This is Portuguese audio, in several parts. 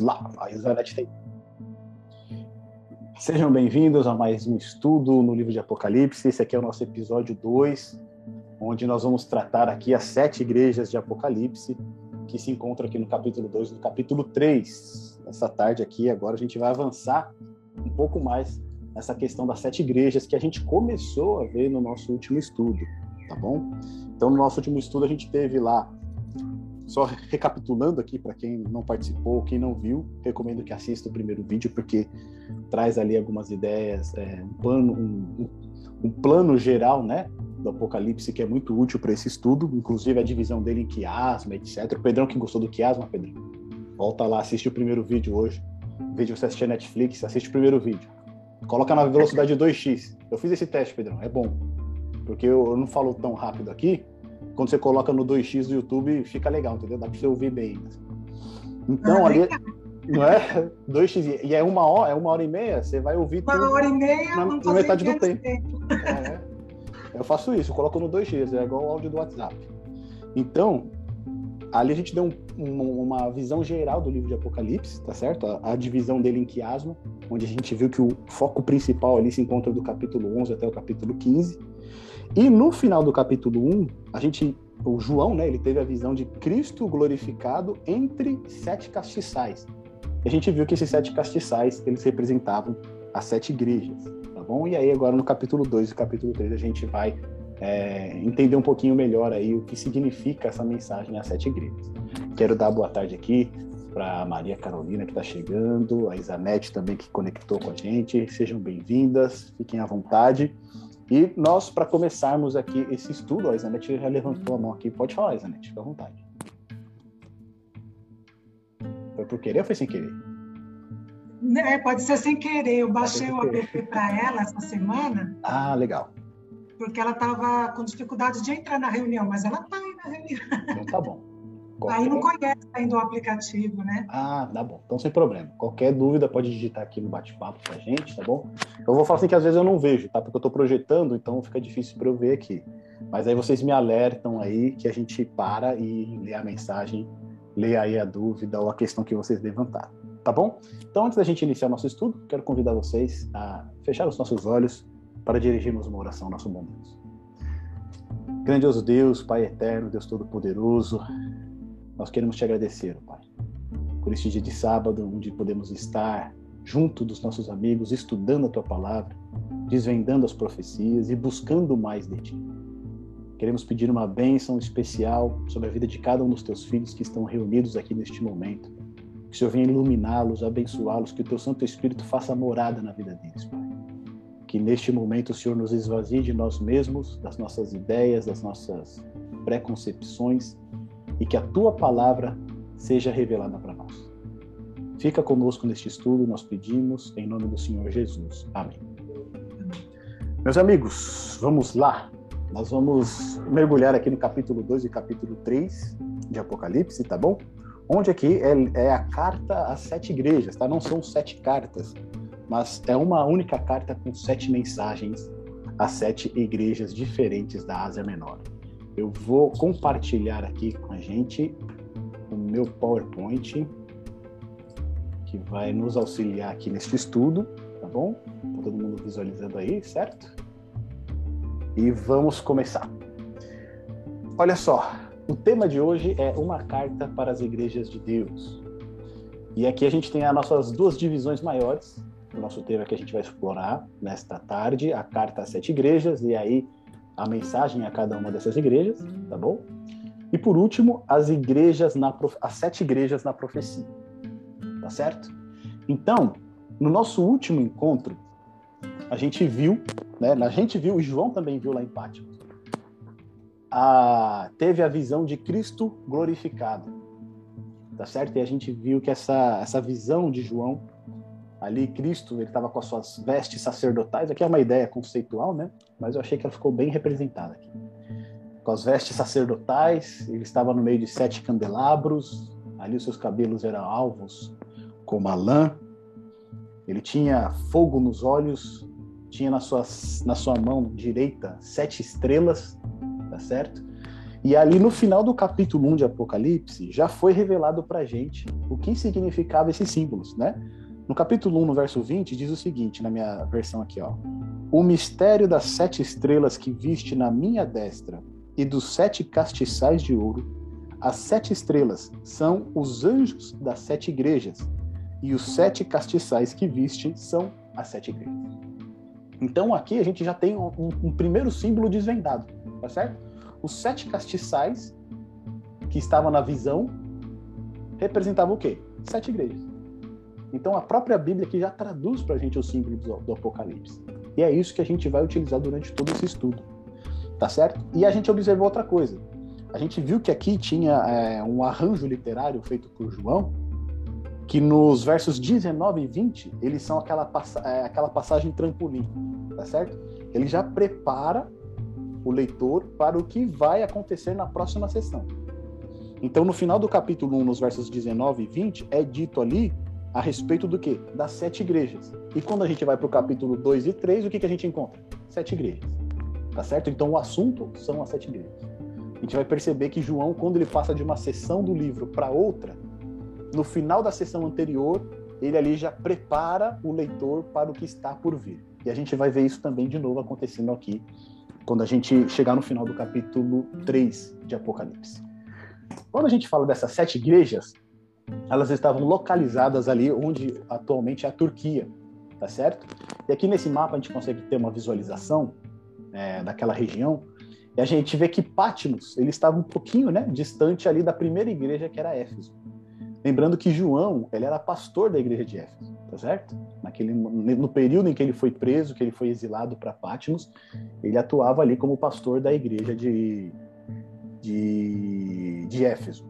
lá, a Elizabeth tem. Sejam bem-vindos a mais um estudo no livro de Apocalipse. Esse aqui é o nosso episódio 2, onde nós vamos tratar aqui as sete igrejas de Apocalipse, que se encontram aqui no capítulo 2 e no capítulo 3. Nessa tarde aqui, agora a gente vai avançar um pouco mais nessa questão das sete igrejas que a gente começou a ver no nosso último estudo, tá bom? Então, no nosso último estudo, a gente teve lá só recapitulando aqui para quem não participou, quem não viu, recomendo que assista o primeiro vídeo porque traz ali algumas ideias, é, um plano, um, um, plano geral, né, do Apocalipse que é muito útil para esse estudo, inclusive a divisão dele em quiasma, etc. O Pedrão que gostou do quiasma, Pedrão, volta lá, assiste o primeiro vídeo hoje. O vídeo você assistir Netflix, assiste o primeiro vídeo. Coloca na velocidade 2x. Eu fiz esse teste, Pedrão, é bom. Porque eu, eu não falo tão rápido aqui, quando você coloca no 2x do YouTube, fica legal, entendeu? Dá para você ouvir bem. Então, ah, ali. Não é? 2x. E é uma hora, é uma hora e meia, você vai ouvir uma tudo. hora e meia, na, na metade do tempo. tempo. É, eu faço isso, eu coloco no 2x, é igual o áudio do WhatsApp. Então, ali a gente deu um, um, uma visão geral do livro de Apocalipse, tá certo? A, a, divisão dele em quiasma, onde a gente viu que o foco principal ali se encontra do capítulo 11 até o capítulo 15. E no final do capítulo 1, a gente, o João, né, ele teve a visão de Cristo glorificado entre sete castiçais. E a gente viu que esses sete castiçais, eles representavam as sete igrejas, tá bom? E aí agora no capítulo 2 e capítulo 3 a gente vai é, entender um pouquinho melhor aí o que significa essa mensagem às sete igrejas. Quero dar boa tarde aqui para Maria Carolina que está chegando, a Isanete também que conectou com a gente. Sejam bem-vindas, fiquem à vontade. E nós, para começarmos aqui esse estudo, a Isanete já levantou a mão aqui. Pode falar, Isanete, fica à vontade. Foi por querer ou foi sem querer? É, pode ser sem querer. Eu baixei o app para ela essa semana. Ah, legal. Porque ela estava com dificuldade de entrar na reunião, mas ela está aí na reunião. Então tá bom. Qualquer... Aí não conhece ainda o aplicativo, né? Ah, tá bom. Então sem problema. Qualquer dúvida pode digitar aqui no bate-papo com a gente, tá bom? Eu vou falar assim que às vezes eu não vejo, tá? Porque eu estou projetando, então fica difícil para eu ver aqui. Mas aí vocês me alertam aí que a gente para e lê a mensagem, lê aí a dúvida ou a questão que vocês levantaram, tá bom? Então antes da gente iniciar nosso estudo, quero convidar vocês a fechar os nossos olhos para dirigirmos uma oração ao nosso bom Deus. Grandioso Deus, Pai eterno, Deus todo-poderoso, nós queremos te agradecer, Pai, por este dia de sábado, onde podemos estar junto dos nossos amigos, estudando a tua palavra, desvendando as profecias e buscando mais de ti. Queremos pedir uma bênção especial sobre a vida de cada um dos teus filhos que estão reunidos aqui neste momento. Que o Senhor venha iluminá-los, abençoá-los, que o teu Santo Espírito faça morada na vida deles, Pai. Que neste momento o Senhor nos esvazie de nós mesmos, das nossas ideias, das nossas preconcepções e que a tua palavra seja revelada para nós. Fica conosco neste estudo, nós pedimos, em nome do Senhor Jesus. Amém. Meus amigos, vamos lá. Nós vamos mergulhar aqui no capítulo 2 e capítulo 3 de Apocalipse, tá bom? Onde aqui é, é a carta às sete igrejas, tá? Não são sete cartas, mas é uma única carta com sete mensagens às sete igrejas diferentes da Ásia Menor eu vou compartilhar aqui com a gente o meu PowerPoint, que vai nos auxiliar aqui neste estudo, tá bom? Tá todo mundo visualizando aí, certo? E vamos começar. Olha só, o tema de hoje é uma carta para as igrejas de Deus. E aqui a gente tem as nossas duas divisões maiores. O nosso tema que a gente vai explorar nesta tarde, a carta às sete igrejas, e aí a mensagem a cada uma dessas igrejas, tá bom? E por último, as igrejas na as sete igrejas na profecia. Tá certo? Então, no nosso último encontro, a gente viu, né? A gente viu, e João também viu lá em Pátimos, a, teve a visão de Cristo glorificado. Tá certo? E a gente viu que essa, essa visão de João ali Cristo ele estava com as suas vestes sacerdotais aqui é uma ideia conceitual né? Mas eu achei que ela ficou bem representada aqui. Com as vestes sacerdotais ele estava no meio de sete candelabros ali os seus cabelos eram alvos como a lã. Ele tinha fogo nos olhos tinha na sua na sua mão direita sete estrelas tá certo? E ali no final do capítulo 1 de Apocalipse, já foi revelado para gente o que significava esses símbolos, né? No capítulo 1, no verso 20, diz o seguinte, na minha versão aqui, ó. O mistério das sete estrelas que viste na minha destra e dos sete castiçais de ouro. As sete estrelas são os anjos das sete igrejas, e os sete castiçais que viste são as sete igrejas. Então aqui a gente já tem um, um primeiro símbolo desvendado, tá certo? Os sete castiçais que estavam na visão representavam o quê? Sete igrejas. Então a própria Bíblia aqui já traduz para a gente o símbolo do, do Apocalipse. E é isso que a gente vai utilizar durante todo esse estudo. Tá certo? E a gente observou outra coisa. A gente viu que aqui tinha é, um arranjo literário feito por João, que nos versos 19 e 20, eles são aquela, é, aquela passagem trampolim, tá certo? Ele já prepara o leitor para o que vai acontecer na próxima sessão. Então, no final do capítulo 1, nos versos 19 e 20, é dito ali a respeito do quê? Das sete igrejas. E quando a gente vai para o capítulo 2 e 3, o que, que a gente encontra? Sete igrejas. Tá certo? Então o assunto são as sete igrejas. A gente vai perceber que João, quando ele passa de uma sessão do livro para outra, no final da sessão anterior, ele ali já prepara o leitor para o que está por vir. E a gente vai ver isso também de novo acontecendo aqui, quando a gente chegar no final do capítulo 3 de Apocalipse. Quando a gente fala dessas sete igrejas, elas estavam localizadas ali onde atualmente é a Turquia, tá certo? E aqui nesse mapa a gente consegue ter uma visualização é, daquela região e a gente vê que Patmos ele estava um pouquinho, né, distante ali da primeira igreja que era Éfeso. Lembrando que João ele era pastor da igreja de Éfeso, tá certo? Naquele no período em que ele foi preso, que ele foi exilado para Patmos, ele atuava ali como pastor da igreja de de, de Éfeso.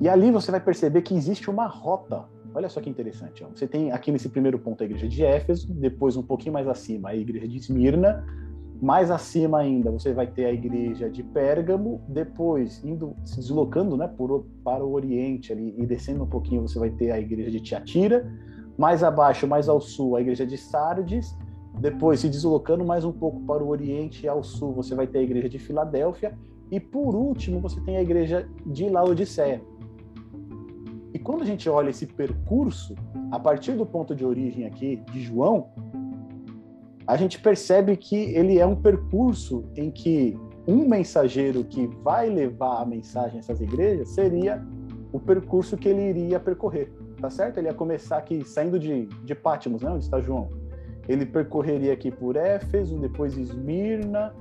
E ali você vai perceber que existe uma rota. Olha só que interessante. Ó. Você tem aqui nesse primeiro ponto a igreja de Éfeso, depois um pouquinho mais acima a igreja de Esmirna, mais acima ainda você vai ter a igreja de Pérgamo, depois indo se deslocando, né, por, para o Oriente ali e descendo um pouquinho você vai ter a igreja de Tiatira, mais abaixo, mais ao sul a igreja de Sardes, depois se deslocando mais um pouco para o Oriente e ao sul você vai ter a igreja de Filadélfia e por último você tem a igreja de Laodiceia. Quando a gente olha esse percurso, a partir do ponto de origem aqui de João, a gente percebe que ele é um percurso em que um mensageiro que vai levar a mensagem a essas igrejas seria o percurso que ele iria percorrer, tá certo? Ele ia começar aqui saindo de, de Pátimos, né, onde está João. Ele percorreria aqui por Éfeso, depois Esmirna,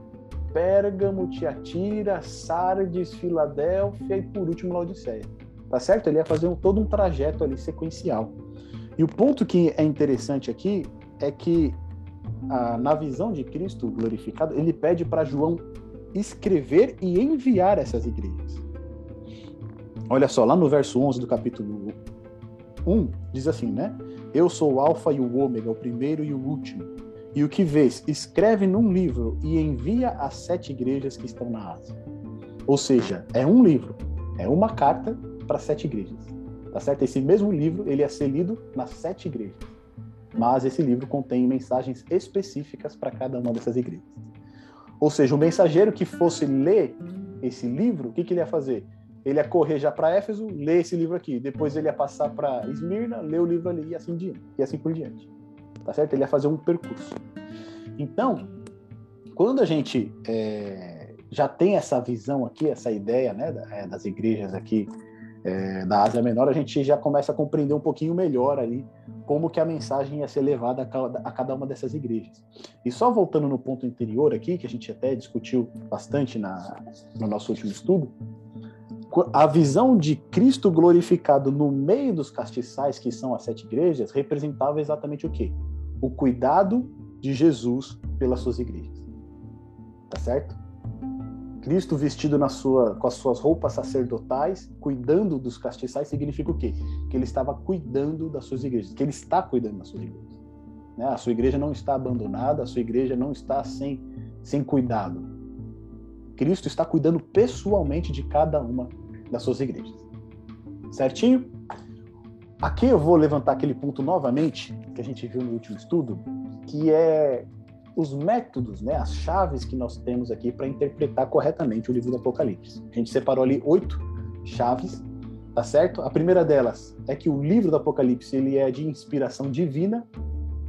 Pérgamo, Tiatira, Sardes, Filadélfia e por último Laodiceia tá certo? Ele ia fazer um, todo um trajeto ali sequencial. E o ponto que é interessante aqui é que ah, na visão de Cristo glorificado, ele pede para João escrever e enviar essas igrejas. Olha só, lá no verso 11 do capítulo 1, diz assim, né? Eu sou o Alfa e o Ômega, o primeiro e o último. E o que vês, escreve num livro e envia às sete igrejas que estão na Ásia. Ou seja, é um livro, é uma carta para sete igrejas. Tá certo? Esse mesmo livro ele é ser lido nas sete igrejas. Mas esse livro contém mensagens específicas para cada uma dessas igrejas. Ou seja, o mensageiro que fosse ler esse livro, o que, que ele ia fazer? Ele ia correr já para Éfeso, ler esse livro aqui. Depois ele ia passar para Esmirna, ler o livro ali e assim, diante, e assim por diante. Tá certo? Ele ia fazer um percurso. Então, quando a gente é, já tem essa visão aqui, essa ideia né, é, das igrejas aqui é, da Ásia Menor, a gente já começa a compreender um pouquinho melhor ali como que a mensagem ia ser levada a cada, uma dessas igrejas. E só voltando no ponto anterior aqui, que a gente até discutiu bastante na, no nosso último estudo, a visão de Cristo glorificado no meio dos castiçais, que são as sete igrejas, representava exatamente o quê? O cuidado de Jesus pelas suas igrejas. Tá certo? Cristo vestido na sua, com as suas roupas sacerdotais, cuidando dos castiçais, significa o quê? Que ele estava cuidando das suas igrejas, que ele está cuidando das suas igrejas. Né? A sua igreja não está abandonada, a sua igreja não está sem, sem cuidado. Cristo está cuidando pessoalmente de cada uma das suas igrejas. Certinho? Aqui eu vou levantar aquele ponto novamente, que a gente viu no último estudo, que é os métodos, né, as chaves que nós temos aqui para interpretar corretamente o livro do Apocalipse. A gente separou ali oito chaves, tá certo? A primeira delas é que o livro do Apocalipse ele é de inspiração divina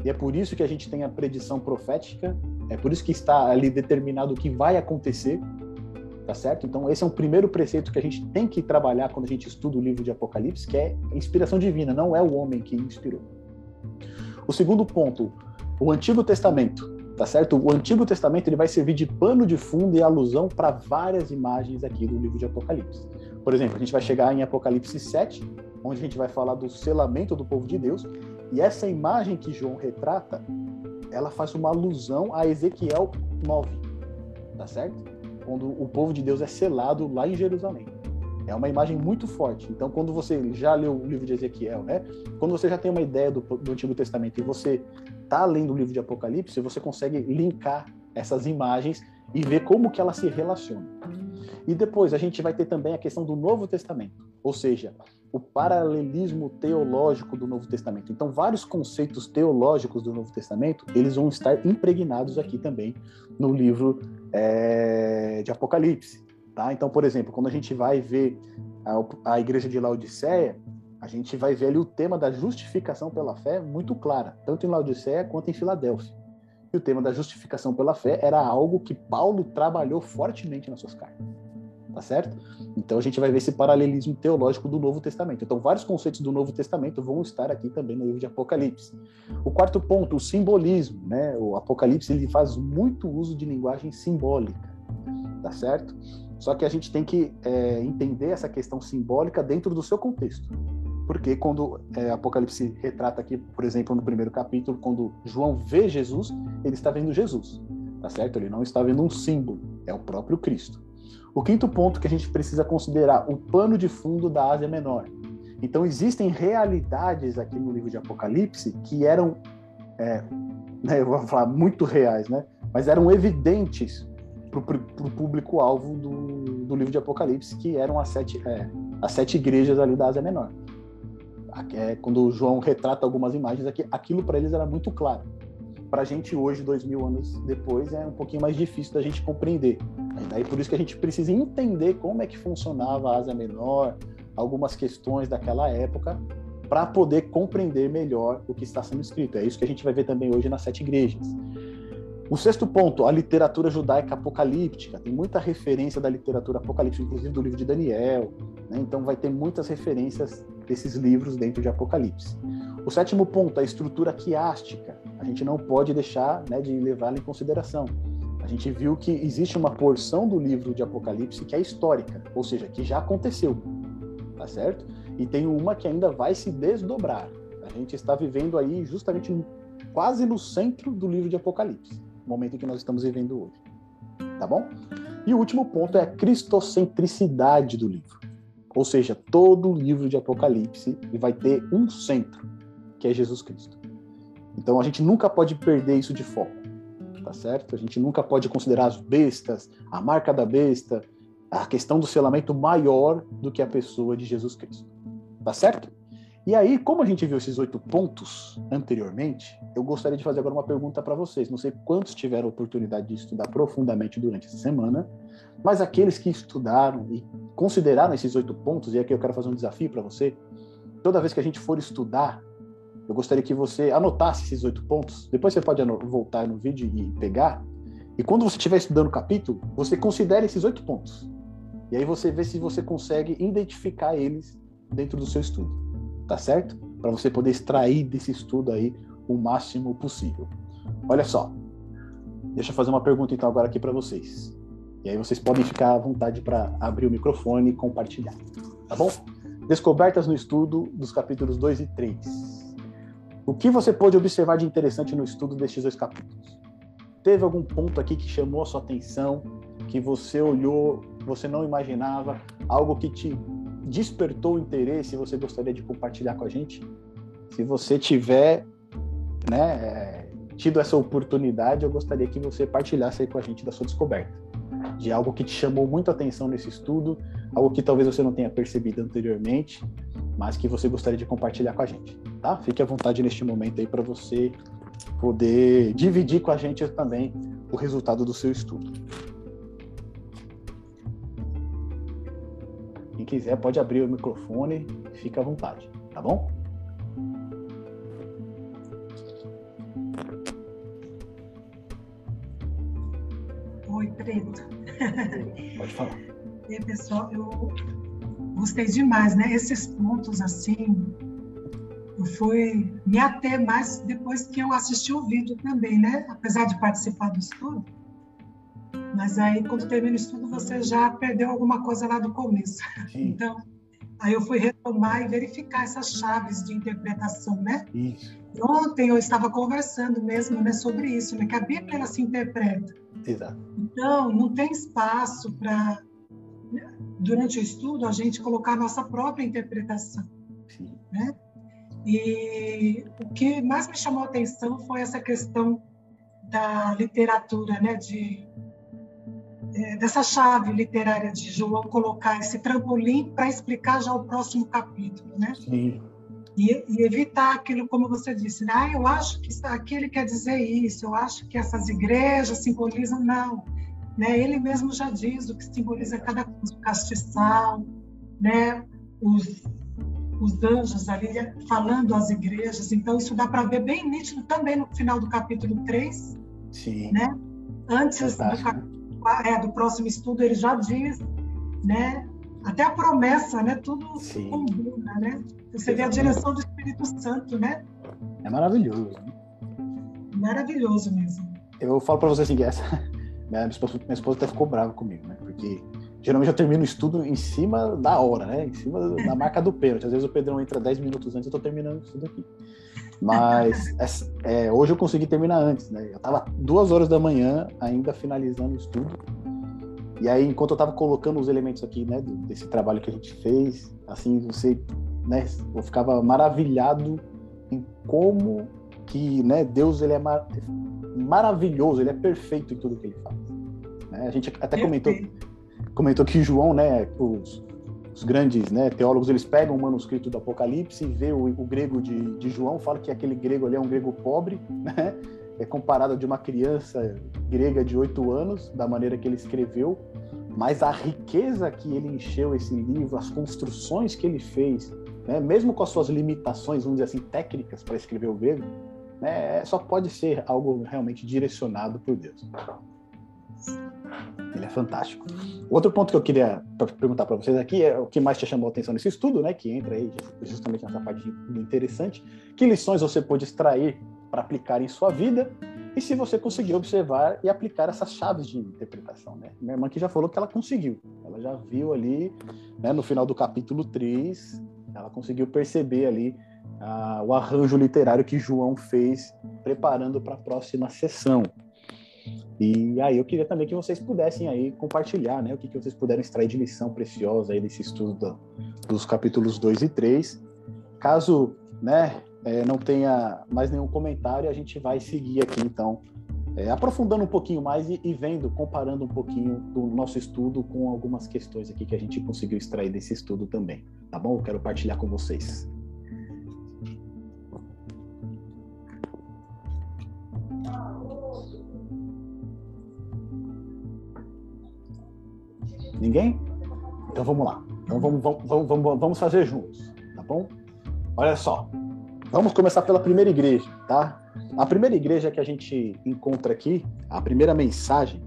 e é por isso que a gente tem a predição profética, é por isso que está ali determinado o que vai acontecer, tá certo? Então esse é um primeiro preceito que a gente tem que trabalhar quando a gente estuda o livro de Apocalipse, que é inspiração divina, não é o homem que inspirou. O segundo ponto, o Antigo Testamento, tá certo? O Antigo Testamento ele vai servir de pano de fundo e alusão para várias imagens aqui do livro de Apocalipse. Por exemplo, a gente vai chegar em Apocalipse 7, onde a gente vai falar do selamento do povo de Deus, e essa imagem que João retrata, ela faz uma alusão a Ezequiel 9, tá certo? Quando o povo de Deus é selado lá em Jerusalém. É uma imagem muito forte. Então, quando você já leu o livro de Ezequiel, né? Quando você já tem uma ideia do, do Antigo Testamento e você está lendo o livro de Apocalipse, você consegue linkar essas imagens e ver como que elas se relacionam. E depois a gente vai ter também a questão do Novo Testamento, ou seja, o paralelismo teológico do Novo Testamento. Então, vários conceitos teológicos do Novo Testamento, eles vão estar impregnados aqui também no livro é, de Apocalipse. Tá? Então, por exemplo, quando a gente vai ver a, a igreja de Laodiceia, a gente vai ver ali o tema da justificação pela fé muito clara, tanto em Laodiceia quanto em Filadélfia. E o tema da justificação pela fé era algo que Paulo trabalhou fortemente nas suas cartas. Tá certo? Então a gente vai ver esse paralelismo teológico do Novo Testamento. Então vários conceitos do Novo Testamento vão estar aqui também no livro de Apocalipse. O quarto ponto, o simbolismo, né? O Apocalipse ele faz muito uso de linguagem simbólica, tá certo? Só que a gente tem que é, entender essa questão simbólica dentro do seu contexto. Porque quando é, Apocalipse retrata aqui, por exemplo, no primeiro capítulo, quando João vê Jesus, ele está vendo Jesus, tá certo? Ele não está vendo um símbolo, é o próprio Cristo. O quinto ponto que a gente precisa considerar, o pano de fundo da Ásia Menor. Então existem realidades aqui no livro de Apocalipse que eram, é, né, eu vou falar muito reais, né? Mas eram evidentes para o público-alvo do, do livro de Apocalipse, que eram as sete, é, as sete igrejas ali da Ásia Menor. É, quando João retrata algumas imagens aqui, aquilo para eles era muito claro. Para a gente hoje, dois mil anos depois, é um pouquinho mais difícil da gente compreender. E daí por isso que a gente precisa entender como é que funcionava a Ásia Menor, algumas questões daquela época, para poder compreender melhor o que está sendo escrito. É isso que a gente vai ver também hoje nas sete igrejas. O sexto ponto, a literatura judaica apocalíptica. Tem muita referência da literatura apocalíptica, inclusive do livro de Daniel. Né? Então vai ter muitas referências desses livros dentro de Apocalipse. O sétimo ponto, a estrutura quiástica. A gente não pode deixar né, de levá-la em consideração. A gente viu que existe uma porção do livro de Apocalipse que é histórica, ou seja, que já aconteceu, tá certo? E tem uma que ainda vai se desdobrar. A gente está vivendo aí justamente quase no centro do livro de Apocalipse momento em que nós estamos vivendo hoje. Tá bom? E o último ponto é a cristocentricidade do livro. Ou seja, todo o livro de Apocalipse vai ter um centro, que é Jesus Cristo. Então a gente nunca pode perder isso de foco, tá certo? A gente nunca pode considerar as bestas, a marca da besta, a questão do selamento maior do que a pessoa de Jesus Cristo. Tá certo? E aí, como a gente viu esses oito pontos anteriormente, eu gostaria de fazer agora uma pergunta para vocês. Não sei quantos tiveram a oportunidade de estudar profundamente durante essa semana, mas aqueles que estudaram e consideraram esses oito pontos, e aqui eu quero fazer um desafio para você. Toda vez que a gente for estudar, eu gostaria que você anotasse esses oito pontos. Depois você pode voltar no vídeo e pegar. E quando você estiver estudando o capítulo, você considere esses oito pontos. E aí você vê se você consegue identificar eles dentro do seu estudo tá certo? Para você poder extrair desse estudo aí o máximo possível. Olha só, deixa eu fazer uma pergunta então agora aqui para vocês. E aí vocês podem ficar à vontade para abrir o microfone e compartilhar, tá bom? Descobertas no estudo dos capítulos 2 e 3. O que você pôde observar de interessante no estudo destes dois capítulos? Teve algum ponto aqui que chamou a sua atenção, que você olhou, você não imaginava, algo que te despertou o interesse e você gostaria de compartilhar com a gente? Se você tiver né, é, tido essa oportunidade, eu gostaria que você partilhasse aí com a gente da sua descoberta, de algo que te chamou muito atenção nesse estudo, algo que talvez você não tenha percebido anteriormente, mas que você gostaria de compartilhar com a gente, tá? Fique à vontade neste momento aí para você poder dividir com a gente também o resultado do seu estudo. Quem quiser pode abrir o microfone, fica à vontade, tá bom? Oi, Preto. Pode falar. E pessoal, eu gostei demais, né? Esses pontos assim, eu fui me ater mais depois que eu assisti o vídeo também, né? Apesar de participar do estudo. Mas aí, quando termina o estudo, você já perdeu alguma coisa lá do começo. Sim. Então, aí eu fui retomar e verificar essas chaves de interpretação, né? Isso. Ontem eu estava conversando mesmo né, sobre isso, né? Que a Bíblia ela se interpreta. Exato. Então, não tem espaço para, durante o estudo, a gente colocar a nossa própria interpretação. Sim. Né? E o que mais me chamou a atenção foi essa questão da literatura, né? De, dessa chave literária de João colocar esse trampolim para explicar já o próximo capítulo, né? Sim. E, e, evitar aquilo, como você disse, né? ah, eu acho que isso, aqui ele quer dizer isso, eu acho que essas igrejas simbolizam, não. Né? Ele mesmo já diz o que simboliza cada coisa, o castiçal, né? os, os anjos ali falando às igrejas, então isso dá para ver bem nítido também no final do capítulo 3, Sim. né? Antes do, é, do próximo estudo, ele já diz, né? Até a promessa, né? Tudo Sim. combina, né? Você vê a direção do Espírito Santo, né? É maravilhoso. Né? Maravilhoso mesmo. Eu falo para você assim, que essa minha esposa, minha esposa até ficou brava comigo, né? Porque geralmente eu termino o estudo em cima da hora, né? Em cima da marca do pênalti. Às vezes o Pedrão entra 10 minutos antes, eu tô terminando o estudo aqui. Mas é, hoje eu consegui terminar antes, né? Eu tava duas horas da manhã ainda finalizando o estudo. E aí, enquanto eu tava colocando os elementos aqui, né, desse trabalho que a gente fez, assim, você né, eu ficava maravilhado em como que né, Deus ele é mar maravilhoso, ele é perfeito em tudo que ele faz. Né? A gente até comentou, comentou que João, né, os, os, grandes né, teólogos, eles pegam o manuscrito do Apocalipse vê o, o grego de, de, João, fala que aquele grego ali é um grego pobre, né? é comparado de uma criança grega de oito anos, da maneira que ele escreveu, mas a riqueza que ele encheu esse livro, as construções que ele fez, né, mesmo com as suas limitações, vamos dizer assim, técnicas para escrever o grego, né, só pode ser algo realmente direcionado por Deus. Ele é fantástico. Outro ponto que eu queria perguntar para vocês aqui é o que mais te chamou a atenção nesse estudo, né, que entra aí justamente nessa parte interessante. Que lições você pôde extrair para aplicar em sua vida e se você conseguiu observar e aplicar essas chaves de interpretação, né? Minha irmã que já falou que ela conseguiu. Ela já viu ali, né, no final do capítulo 3, ela conseguiu perceber ali ah, o arranjo literário que João fez preparando para a próxima sessão. E aí eu queria também que vocês pudessem aí compartilhar, né, o que, que vocês puderam extrair de lição preciosa aí desse estudo do, dos capítulos 2 e 3. Caso, né, é, não tenha mais nenhum comentário, a gente vai seguir aqui então é, aprofundando um pouquinho mais e, e, vendo, comparando um pouquinho do nosso estudo com algumas questões aqui que a gente conseguiu extrair desse estudo também, tá bom? Eu quero partilhar com vocês. Ninguém? Então vamos lá. Então vamos, vamos, vamos, vamos fazer juntos, tá bom? Olha só. Vamos começar pela primeira igreja, tá? A primeira igreja que a gente encontra aqui, a primeira mensagem,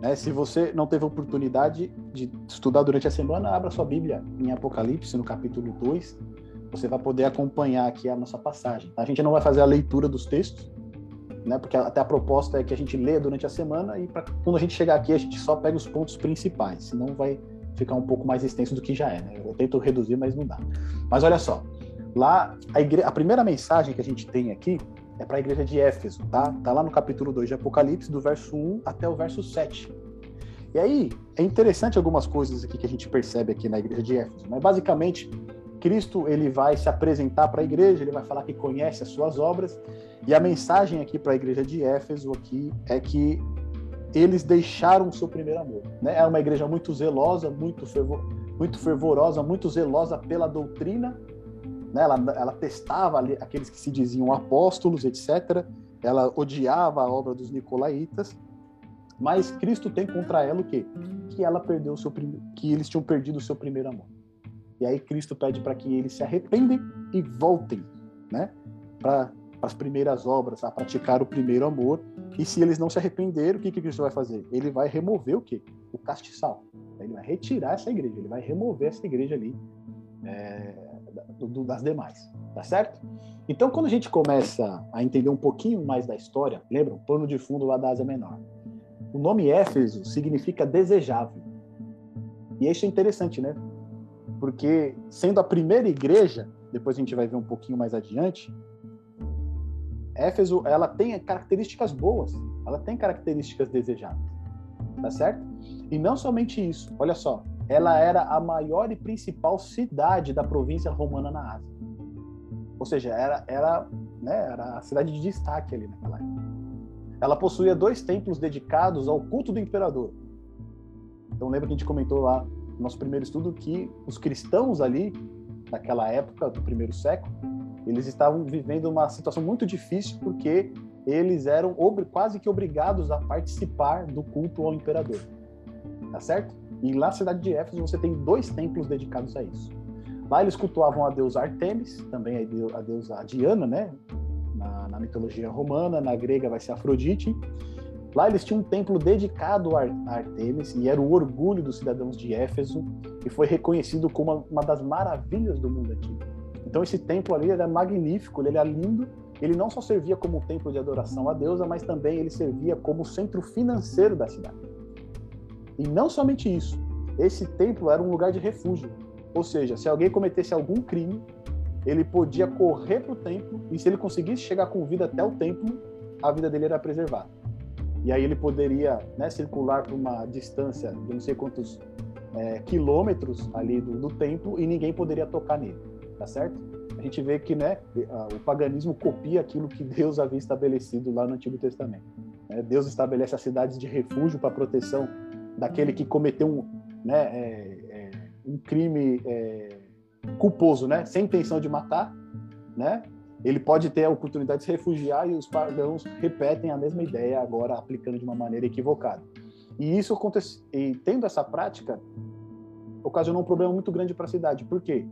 né? Se você não teve oportunidade de estudar durante a semana, abra sua Bíblia em Apocalipse, no capítulo 2. Você vai poder acompanhar aqui a nossa passagem. A gente não vai fazer a leitura dos textos, né? Porque até a proposta é que a gente lê durante a semana e pra, quando a gente chegar aqui a gente só pega os pontos principais, senão vai ficar um pouco mais extenso do que já é. Né? Eu tento reduzir, mas não dá. Mas olha só, lá a, igre... a primeira mensagem que a gente tem aqui é para a igreja de Éfeso, tá? Tá lá no capítulo 2 de Apocalipse, do verso 1 até o verso 7. E aí, é interessante algumas coisas aqui que a gente percebe aqui na igreja de Éfeso. Mas basicamente, Cristo ele vai se apresentar para a igreja, ele vai falar que conhece as suas obras, e a mensagem aqui para a igreja de Éfeso aqui é que eles deixaram o seu primeiro amor. Né? Era uma igreja muito zelosa, muito, fervor, muito fervorosa, muito zelosa pela doutrina, né? ela, ela testava ali aqueles que se diziam apóstolos, etc. ela odiava a obra dos nicolaítas, mas Cristo tem contra ela o quê? Que ela perdeu o seu que eles tinham perdido o seu primeiro amor. E aí Cristo pede para que eles se arrependem e voltem, né? Para as primeiras obras, a praticar o primeiro amor. E se eles não se arrependeram, o que, que Cristo vai fazer? Ele vai remover o quê? O castiçal. Ele vai retirar essa igreja, ele vai remover essa igreja ali é, das demais, tá certo? Então, quando a gente começa a entender um pouquinho mais da história, lembra? O plano de fundo lá da Ásia Menor. O nome Éfeso significa desejável. E isso é interessante, né? Porque sendo a primeira igreja, depois a gente vai ver um pouquinho mais adiante, Éfeso, ela tem características boas, ela tem características desejáveis. Tá certo? E não somente isso, olha só, ela era a maior e principal cidade da província romana na Ásia. Ou seja, era, era, né, era a cidade de destaque ali naquela época. Ela possuía dois templos dedicados ao culto do imperador. Então lembra que a gente comentou lá nosso primeiro estudo que os cristãos ali, naquela época do primeiro século, eles estavam vivendo uma situação muito difícil porque eles eram quase que obrigados a participar do culto ao imperador. Tá certo? E lá na cidade de Éfeso você tem dois templos dedicados a isso. Lá eles cultuavam a deusa Artemis, também a deusa Diana, né? Na, na, mitologia romana, na grega vai ser Afrodite. Lá eles tinham um templo dedicado a Artemis e era o orgulho dos cidadãos de Éfeso e foi reconhecido como uma, uma das maravilhas do mundo antigo. Então esse templo ali era magnífico, ele era lindo. Ele não só servia como templo de adoração à deusa, mas também ele servia como centro financeiro da cidade. E não somente isso, esse templo era um lugar de refúgio. Ou seja, se alguém cometesse algum crime, ele podia correr para o templo e se ele conseguisse chegar com vida até o templo, a vida dele era preservada. E aí ele poderia né, circular por uma distância de não sei quantos é, quilômetros ali do, do templo e ninguém poderia tocar nele, tá certo? A gente vê que né, o paganismo copia aquilo que Deus havia estabelecido lá no Antigo Testamento. Né? Deus estabelece as cidades de refúgio para proteção daquele que cometeu um, né, é, é, um crime é, culposo, né, sem intenção de matar, né, ele pode ter a oportunidade de se refugiar e os pagãos repetem a mesma ideia agora aplicando de uma maneira equivocada. E isso acontece, e tendo essa prática, ocasionou um problema muito grande para a cidade. Por quê?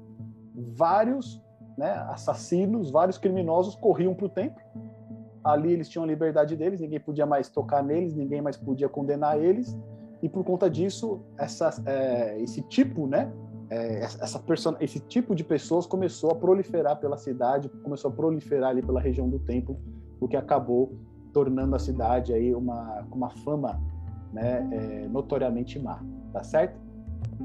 Vários né, assassinos, vários criminosos corriam para o templo. Ali eles tinham a liberdade deles, ninguém podia mais tocar neles, ninguém mais podia condenar eles e por conta disso essa, é, esse tipo, né, é, essa persona, esse tipo de pessoas começou a proliferar pela cidade, começou a proliferar ali pela região do templo, o que acabou tornando a cidade aí uma uma fama, né, é, notoriamente má, tá certo?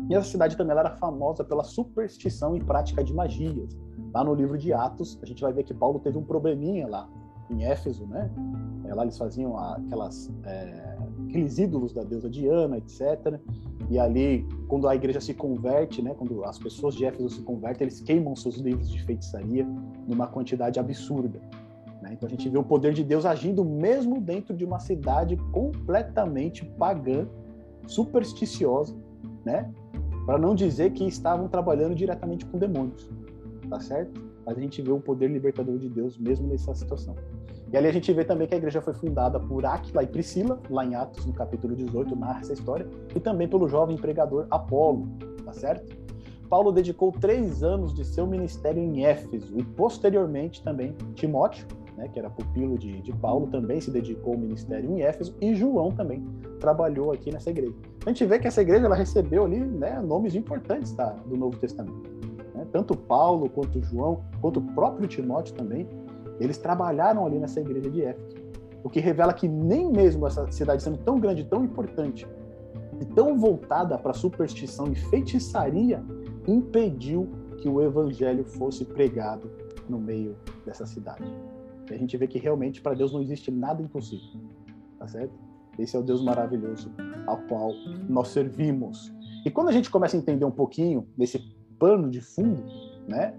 E essa cidade também era famosa pela superstição e prática de magias. Lá no livro de Atos, a gente vai ver que Paulo teve um probleminha lá em Éfeso, né? É, lá eles faziam aquelas é, aqueles ídolos da deusa Diana, etc. E ali, quando a igreja se converte, né, quando as pessoas de Éfeso se convertem, eles queimam seus livros de feitiçaria numa quantidade absurda. Né? Então a gente vê o poder de Deus agindo mesmo dentro de uma cidade completamente pagã, supersticiosa, né? Para não dizer que estavam trabalhando diretamente com demônios, tá certo? Mas a gente vê o poder libertador de Deus mesmo nessa situação. E ali a gente vê também que a igreja foi fundada por Aquila e Priscila, lá em Atos, no capítulo 18, narra essa história, e também pelo jovem pregador Apolo, tá certo? Paulo dedicou três anos de seu ministério em Éfeso e posteriormente também Timóteo, né, que era pupilo de, de Paulo, também se dedicou ao ministério em Éfeso e João também trabalhou aqui nessa igreja. A gente vê que essa igreja ela recebeu ali né, nomes importantes tá, do Novo Testamento. Né? Tanto Paulo quanto João, quanto o próprio Timóteo também eles trabalharam ali nessa igreja de Éfeso. O que revela que nem mesmo essa cidade sendo tão grande, tão importante e tão voltada para superstição e feitiçaria, impediu que o evangelho fosse pregado no meio dessa cidade. E a gente vê que realmente para Deus não existe nada impossível. Tá certo? Esse é o Deus maravilhoso ao qual nós servimos. E quando a gente começa a entender um pouquinho desse pano de fundo, né?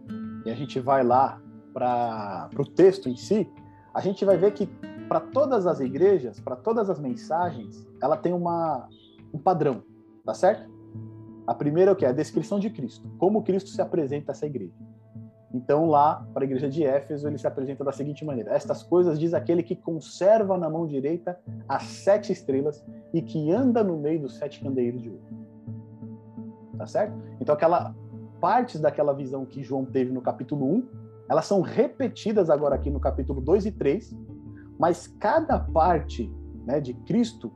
E a gente vai lá para o texto em si, a gente vai ver que para todas as igrejas, para todas as mensagens, ela tem uma, um padrão, tá certo? A primeira é o que? A descrição de Cristo. Como Cristo se apresenta a essa igreja. Então, lá, para a igreja de Éfeso, ele se apresenta da seguinte maneira: Estas coisas diz aquele que conserva na mão direita as sete estrelas e que anda no meio dos sete candeeiros de ouro. Tá certo? Então, aquela partes daquela visão que João teve no capítulo 1, elas são repetidas agora aqui no capítulo 2 e 3, mas cada parte né, de Cristo,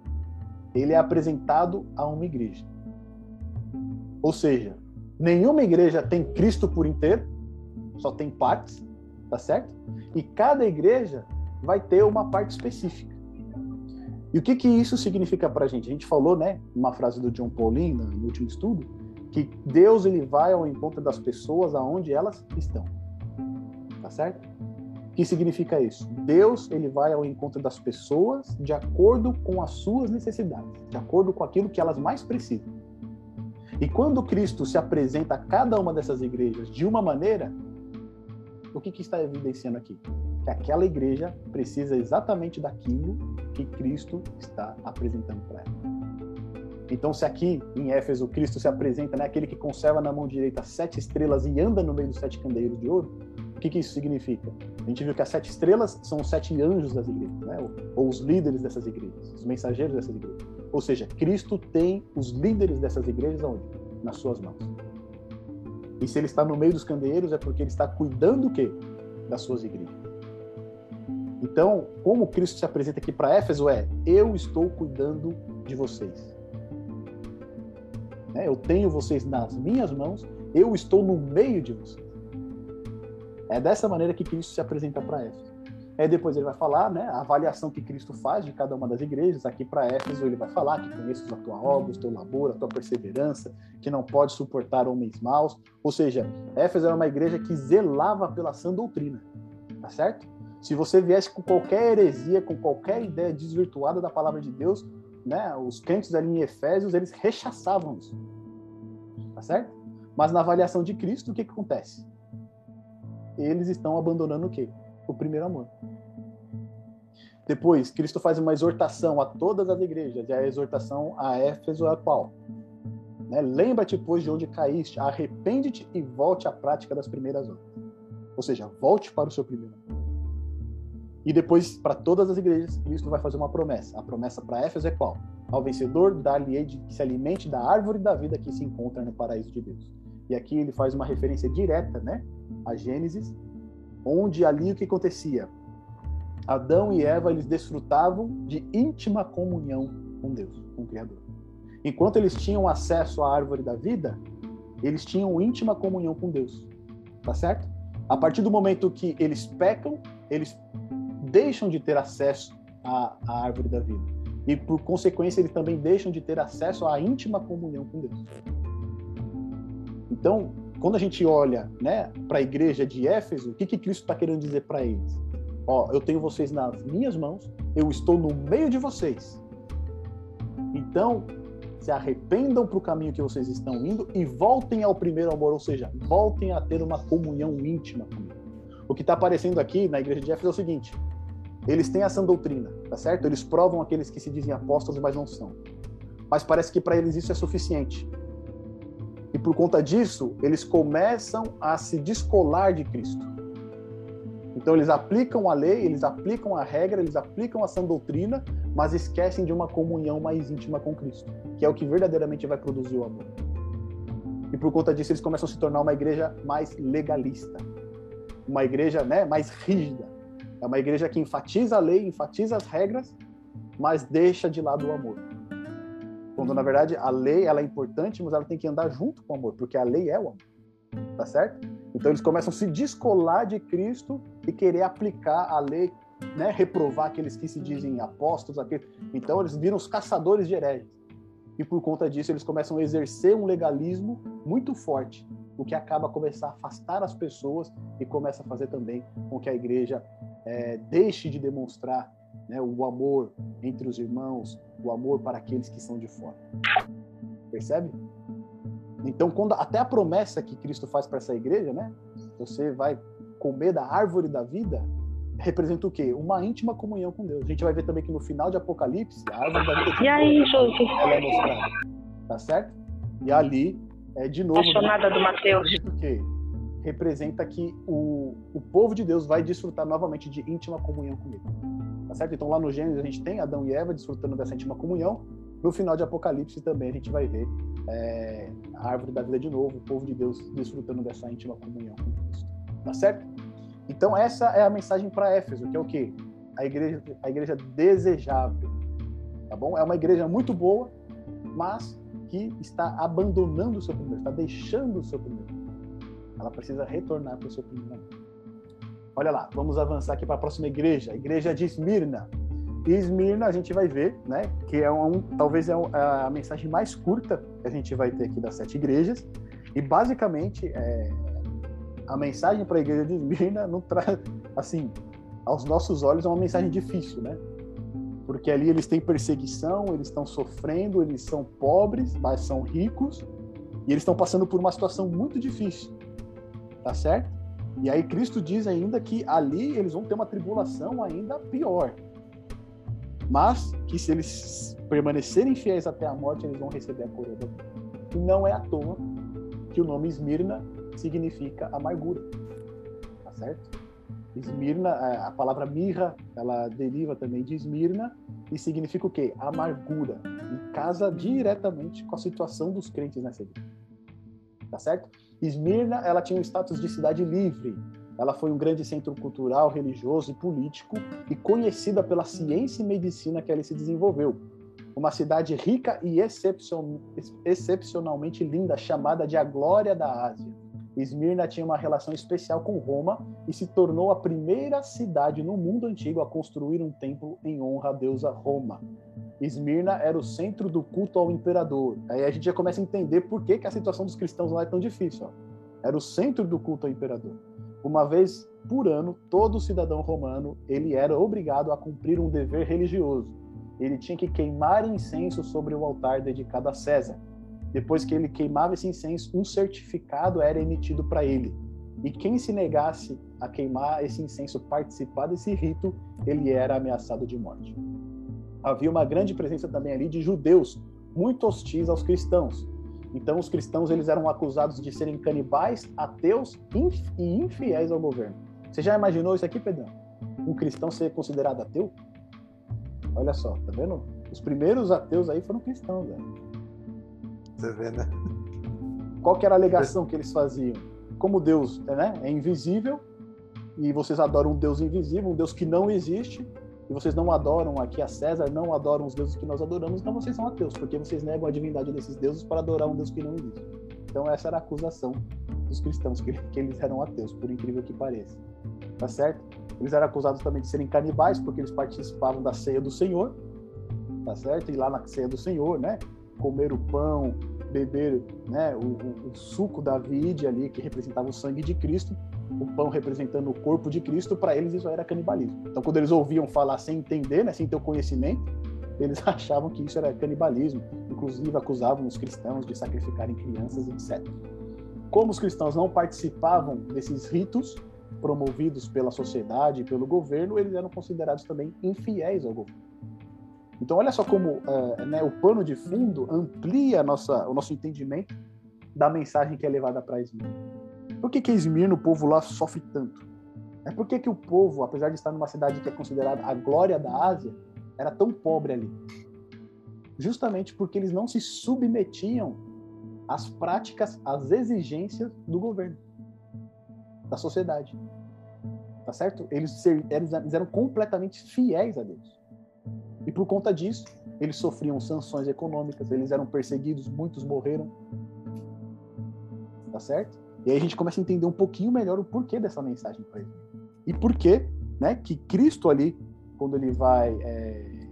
ele é apresentado a uma igreja. Ou seja, nenhuma igreja tem Cristo por inteiro, só tem partes, tá certo? E cada igreja vai ter uma parte específica. E o que que isso significa para a gente? A gente falou, né, uma frase do John Pauline no último estudo, que Deus ele vai ao encontro das pessoas aonde elas estão. Tá certo? O que significa isso? Deus ele vai ao encontro das pessoas de acordo com as suas necessidades, de acordo com aquilo que elas mais precisam. E quando Cristo se apresenta a cada uma dessas igrejas de uma maneira, o que, que está evidenciando aqui? Que aquela igreja precisa exatamente daquilo que Cristo está apresentando para ela. Então, se aqui em Éfeso Cristo se apresenta, né, aquele que conserva na mão direita sete estrelas e anda no meio dos sete candeeiros de ouro, o que, que isso significa? A gente viu que as sete estrelas são os sete anjos das igrejas, né, ou, ou os líderes dessas igrejas, os mensageiros dessas igrejas. Ou seja, Cristo tem os líderes dessas igrejas onde? Nas suas mãos. E se ele está no meio dos candeeiros é porque ele está cuidando o quê? Das suas igrejas. Então, como Cristo se apresenta aqui para Éfeso é: eu estou cuidando de vocês. Né? Eu tenho vocês nas minhas mãos, eu estou no meio de vocês. É dessa maneira que Cristo se apresenta para Éfeso. Aí depois ele vai falar, né, a avaliação que Cristo faz de cada uma das igrejas. Aqui para Éfeso ele vai falar que conheço a tua obra, o teu labor, a tua perseverança, que não pode suportar homens maus. Ou seja, Éfeso era uma igreja que zelava pela sã doutrina, tá certo? Se você viesse com qualquer heresia, com qualquer ideia desvirtuada da palavra de Deus, né, os crentes ali em Efésios, eles rechaçavam isso. Tá certo? Mas na avaliação de Cristo, o que, que acontece? Eles estão abandonando o quê? O primeiro amor. Depois, Cristo faz uma exortação a todas as igrejas, e a exortação a Éfeso é a qual? Né? Lembra-te, pois, de onde caíste, arrepende-te e volte à prática das primeiras obras. Ou seja, volte para o seu primeiro amor. E depois, para todas as igrejas, Cristo vai fazer uma promessa. A promessa para Éfeso é qual? Ao vencedor, dar-lhe que se alimente da árvore da vida que se encontra no paraíso de Deus. E aqui ele faz uma referência direta, né, a Gênesis, onde ali o que acontecia? Adão e Eva eles desfrutavam de íntima comunhão com Deus, com o Criador. Enquanto eles tinham acesso à árvore da vida, eles tinham íntima comunhão com Deus. Tá certo? A partir do momento que eles pecam, eles deixam de ter acesso à, à árvore da vida. E, por consequência, eles também deixam de ter acesso à íntima comunhão com Deus. Então, quando a gente olha né, para a igreja de Éfeso, o que, que Cristo está querendo dizer para eles? Ó, eu tenho vocês nas minhas mãos, eu estou no meio de vocês. Então, se arrependam para o caminho que vocês estão indo e voltem ao primeiro amor, ou seja, voltem a ter uma comunhão íntima comigo. O que está aparecendo aqui na igreja de Éfeso é o seguinte: eles têm essa doutrina, tá certo? Eles provam aqueles que se dizem apóstolos, mas não são. Mas parece que para eles isso é suficiente. E por conta disso, eles começam a se descolar de Cristo. Então eles aplicam a lei, eles aplicam a regra, eles aplicam a sã doutrina, mas esquecem de uma comunhão mais íntima com Cristo, que é o que verdadeiramente vai produzir o amor. E por conta disso eles começam a se tornar uma igreja mais legalista, uma igreja né, mais rígida, é uma igreja que enfatiza a lei, enfatiza as regras, mas deixa de lado o amor. Quando na verdade a lei ela é importante, mas ela tem que andar junto com o amor, porque a lei é o amor. Tá certo? Então eles começam a se descolar de Cristo e querer aplicar a lei, né, reprovar aqueles que se dizem apóstolos, aqueles... então eles viram os caçadores de hereges. E por conta disso eles começam a exercer um legalismo muito forte, o que acaba começar a afastar as pessoas e começa a fazer também com que a igreja é, deixe de demonstrar né, o amor entre os irmãos, o amor para aqueles que são de fora. Percebe? Então, quando até a promessa que Cristo faz para essa igreja, né? Você vai comer da árvore da vida, representa o quê? Uma íntima comunhão com Deus. A gente vai ver também que no final de Apocalipse, a árvore da vida. E aí? Ela é mostrada. Tá certo? E ali, é de novo. Apaixonada do Mateus. O quê? Representa que o, o povo de Deus vai desfrutar novamente de íntima comunhão com ele. Tá certo? Então lá no Gênesis a gente tem Adão e Eva desfrutando dessa íntima comunhão. No final de Apocalipse também a gente vai ver é, a árvore da vida de novo, o povo de Deus desfrutando dessa íntima comunhão com Cristo. Tá certo? Então essa é a mensagem para Éfeso, que é o quê? A igreja, a igreja desejável. Tá bom? É uma igreja muito boa, mas que está abandonando o seu primeiro, está deixando o seu primeiro. Ela precisa retornar para o seu primeiro. Olha lá, vamos avançar aqui para a próxima igreja, a igreja de Esmirna. Esmirna a gente vai ver, né, que é um, talvez é, é a mensagem mais curta que a gente vai ter aqui das sete igrejas. E basicamente é, a mensagem para a igreja de Esmirna não traz, assim, aos nossos olhos é uma mensagem difícil, né? Porque ali eles têm perseguição, eles estão sofrendo, eles são pobres, mas são ricos, e eles estão passando por uma situação muito difícil. Tá certo? E aí Cristo diz ainda que ali eles vão ter uma tribulação ainda pior. Mas que se eles permanecerem fiéis até a morte, eles vão receber a coroa da vida. E não é à toa que o nome Esmirna significa amargura. Tá certo? Esmirna, a palavra mirra, ela deriva também de Esmirna e significa o quê? Amargura. E casa diretamente com a situação dos crentes nessa igreja. Tá certo? Esmirna, ela tinha um status de cidade livre. Ela foi um grande centro cultural, religioso e político e conhecida pela ciência e medicina que ela se desenvolveu. Uma cidade rica e excepcionalmente linda, chamada de a Glória da Ásia Esmirna tinha uma relação especial com Roma e se tornou a primeira cidade no mundo antigo a construir um templo em honra à deusa Roma. Esmirna era o centro do culto ao imperador. Aí a gente já começa a entender por que, que a situação dos cristãos lá é tão difícil. Ó. Era o centro do culto ao imperador. Uma vez por ano, todo cidadão romano ele era obrigado a cumprir um dever religioso. Ele tinha que queimar incenso sobre o altar dedicado a César. Depois que ele queimava esse incenso, um certificado era emitido para ele. E quem se negasse a queimar esse incenso, participar desse rito, ele era ameaçado de morte. Havia uma grande presença também ali de judeus, muito hostis aos cristãos. Então, os cristãos eles eram acusados de serem canibais, ateus e infiéis ao governo. Você já imaginou isso aqui, Pedrão? Um cristão ser considerado ateu? Olha só, tá vendo? Os primeiros ateus aí foram cristãos, velho. Você vê, né? Qual que era a alegação que eles faziam? Como Deus né, é invisível e vocês adoram um Deus invisível, um Deus que não existe, e vocês não adoram aqui a César, não adoram os deuses que nós adoramos, então vocês são ateus, porque vocês negam a divindade desses deuses para adorar um Deus que não existe. Então essa era a acusação dos cristãos, que, que eles eram ateus, por incrível que pareça. Tá certo? Eles eram acusados também de serem canibais, porque eles participavam da ceia do Senhor, tá certo? E lá na ceia do Senhor, né? Comer o pão, beber né, o, o, o, suco da vide ali, que representava o sangue de Cristo, o pão representando o corpo de Cristo, para eles isso era canibalismo. Então, quando eles ouviam falar sem entender, né, sem ter o conhecimento, eles achavam que isso era canibalismo, inclusive acusavam os cristãos de sacrificarem crianças, etc. Como os cristãos não participavam desses ritos promovidos pela sociedade e pelo governo, eles eram considerados também infiéis ao governo. Então, olha só como uh, né, o pano de fundo amplia nossa, o nosso entendimento da mensagem que é levada para Esmirna. Por que, que Esmirna, o povo lá, sofre tanto? É por que, que o povo, apesar de estar numa cidade que é considerada a glória da Ásia, era tão pobre ali? Justamente porque eles não se submetiam às práticas, às exigências do governo, da sociedade. Tá certo? Eles, eles eram completamente fiéis a Deus. E por conta disso, eles sofriam sanções econômicas, eles eram perseguidos, muitos morreram. Tá certo? E aí a gente começa a entender um pouquinho melhor o porquê dessa mensagem para ele. E por que, né, que Cristo ali, quando ele vai é,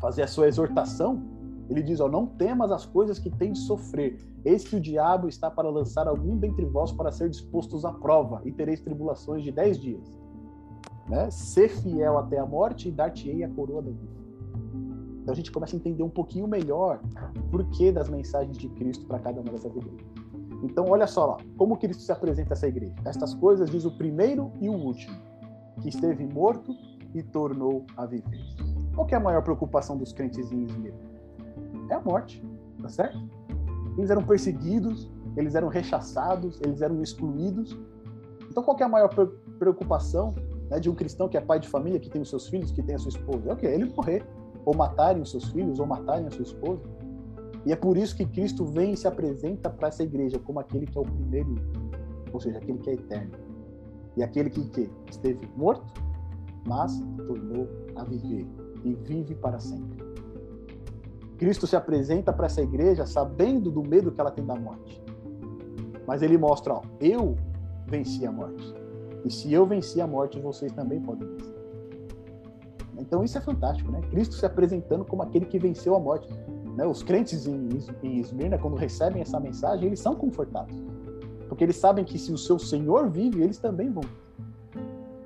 fazer a sua exortação, ele diz: ó, não temas as coisas que tem de sofrer. Eis que o diabo está para lançar algum dentre vós para ser dispostos à prova, e tereis tribulações de dez dias né? Ser fiel até a morte e dar-te-ei a coroa da vida. Então a gente começa a entender um pouquinho melhor o porquê das mensagens de Cristo para cada uma dessas igrejas. Então olha só lá, como Cristo se apresenta a essa igreja. Estas coisas diz o primeiro e o último, que esteve morto e tornou a viver. Qual é a maior preocupação dos em Esmirna? É a morte, tá certo? Eles eram perseguidos, eles eram rechaçados, eles eram excluídos. Então, qual é a maior preocupação né, de um cristão que é pai de família, que tem os seus filhos, que tem a sua esposa? É o quê? Ele morrer, ou matarem os seus filhos, ou matarem a sua esposa. E é por isso que Cristo vem e se apresenta para essa igreja como aquele que é o primeiro, ou seja, aquele que é eterno. E aquele que, que esteve morto, mas tornou a viver e vive para sempre. Cristo se apresenta para essa igreja sabendo do medo que ela tem da morte. Mas ele mostra, ó, eu venci a morte. E se eu venci a morte, vocês também podem vencer. Então isso é fantástico, né? Cristo se apresentando como aquele que venceu a morte. Né? Os crentes em, em Esmirna, quando recebem essa mensagem, eles são confortados. Porque eles sabem que se o seu Senhor vive, eles também vão.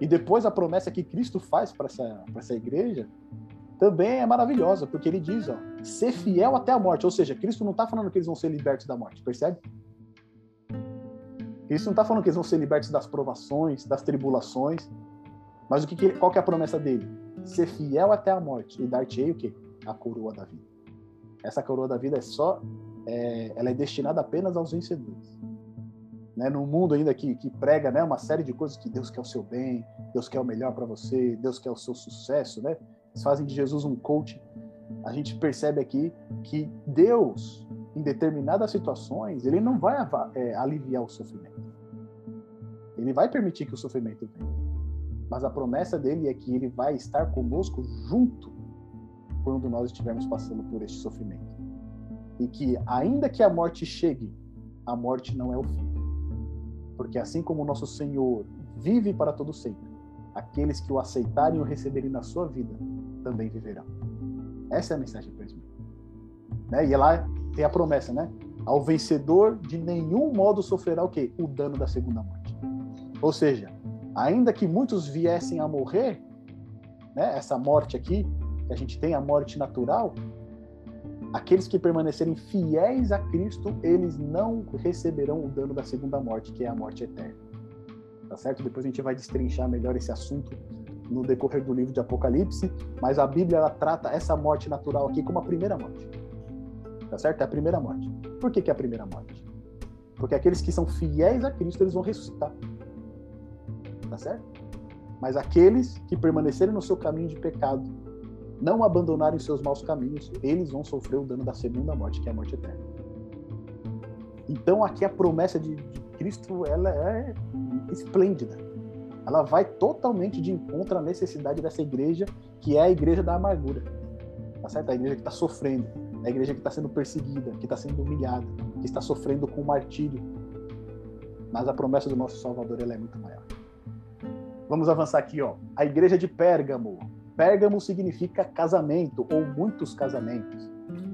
E depois a promessa que Cristo faz para essa, essa igreja também é maravilhosa, porque ele diz, ó, ser fiel até a morte. Ou seja, Cristo não está falando que eles vão ser libertos da morte, percebe? Cristo não está falando que eles vão ser libertos das provações, das tribulações. Mas o que, qual que é a promessa dele? Ser fiel até a morte e dar-te-ei o quê? A coroa da vida. Essa coroa da vida é só, é, ela é destinada apenas aos vencedores. Né? No mundo ainda que, que prega né, uma série de coisas que Deus quer o seu bem, Deus quer o melhor para você, Deus quer o seu sucesso, né? Eles fazem de Jesus um coach. A gente percebe aqui que Deus, em determinadas situações, ele não vai é, aliviar o sofrimento. Ele vai permitir que o sofrimento venha. Mas a promessa dele é que ele vai estar conosco junto quando nós estivermos passando por este sofrimento. E que, ainda que a morte chegue, a morte não é o fim. Porque assim como o nosso Senhor vive para todo sempre, aqueles que o aceitarem e o receberem na sua vida também viverão. Essa é a mensagem para eles. Né? E lá tem a promessa, né? Ao vencedor de nenhum modo sofrerá o quê? O dano da segunda morte. Ou seja, ainda que muitos viessem a morrer, né? Essa morte aqui, que a gente tem a morte natural, aqueles que permanecerem fiéis a Cristo, eles não receberão o dano da segunda morte, que é a morte eterna. Tá certo? Depois a gente vai destrinchar melhor esse assunto no decorrer do livro de Apocalipse, mas a Bíblia ela trata essa morte natural aqui como a primeira morte. Tá certo? É a primeira morte. Por que, que é a primeira morte? Porque aqueles que são fiéis a Cristo, eles vão ressuscitar. Tá certo? Mas aqueles que permanecerem no seu caminho de pecado, não abandonarem seus maus caminhos, eles vão sofrer o dano da segunda morte, que é a morte eterna. Então aqui a promessa de, de Cristo ela é esplêndida. Ela vai totalmente de encontro à necessidade dessa igreja, que é a igreja da amargura. Tá certo? A igreja que está sofrendo, a igreja que está sendo perseguida, que está sendo humilhada, que está sofrendo com martírio. Mas a promessa do nosso Salvador ela é muito maior. Vamos avançar aqui, ó. A igreja de Pérgamo. Pérgamo significa casamento ou muitos casamentos,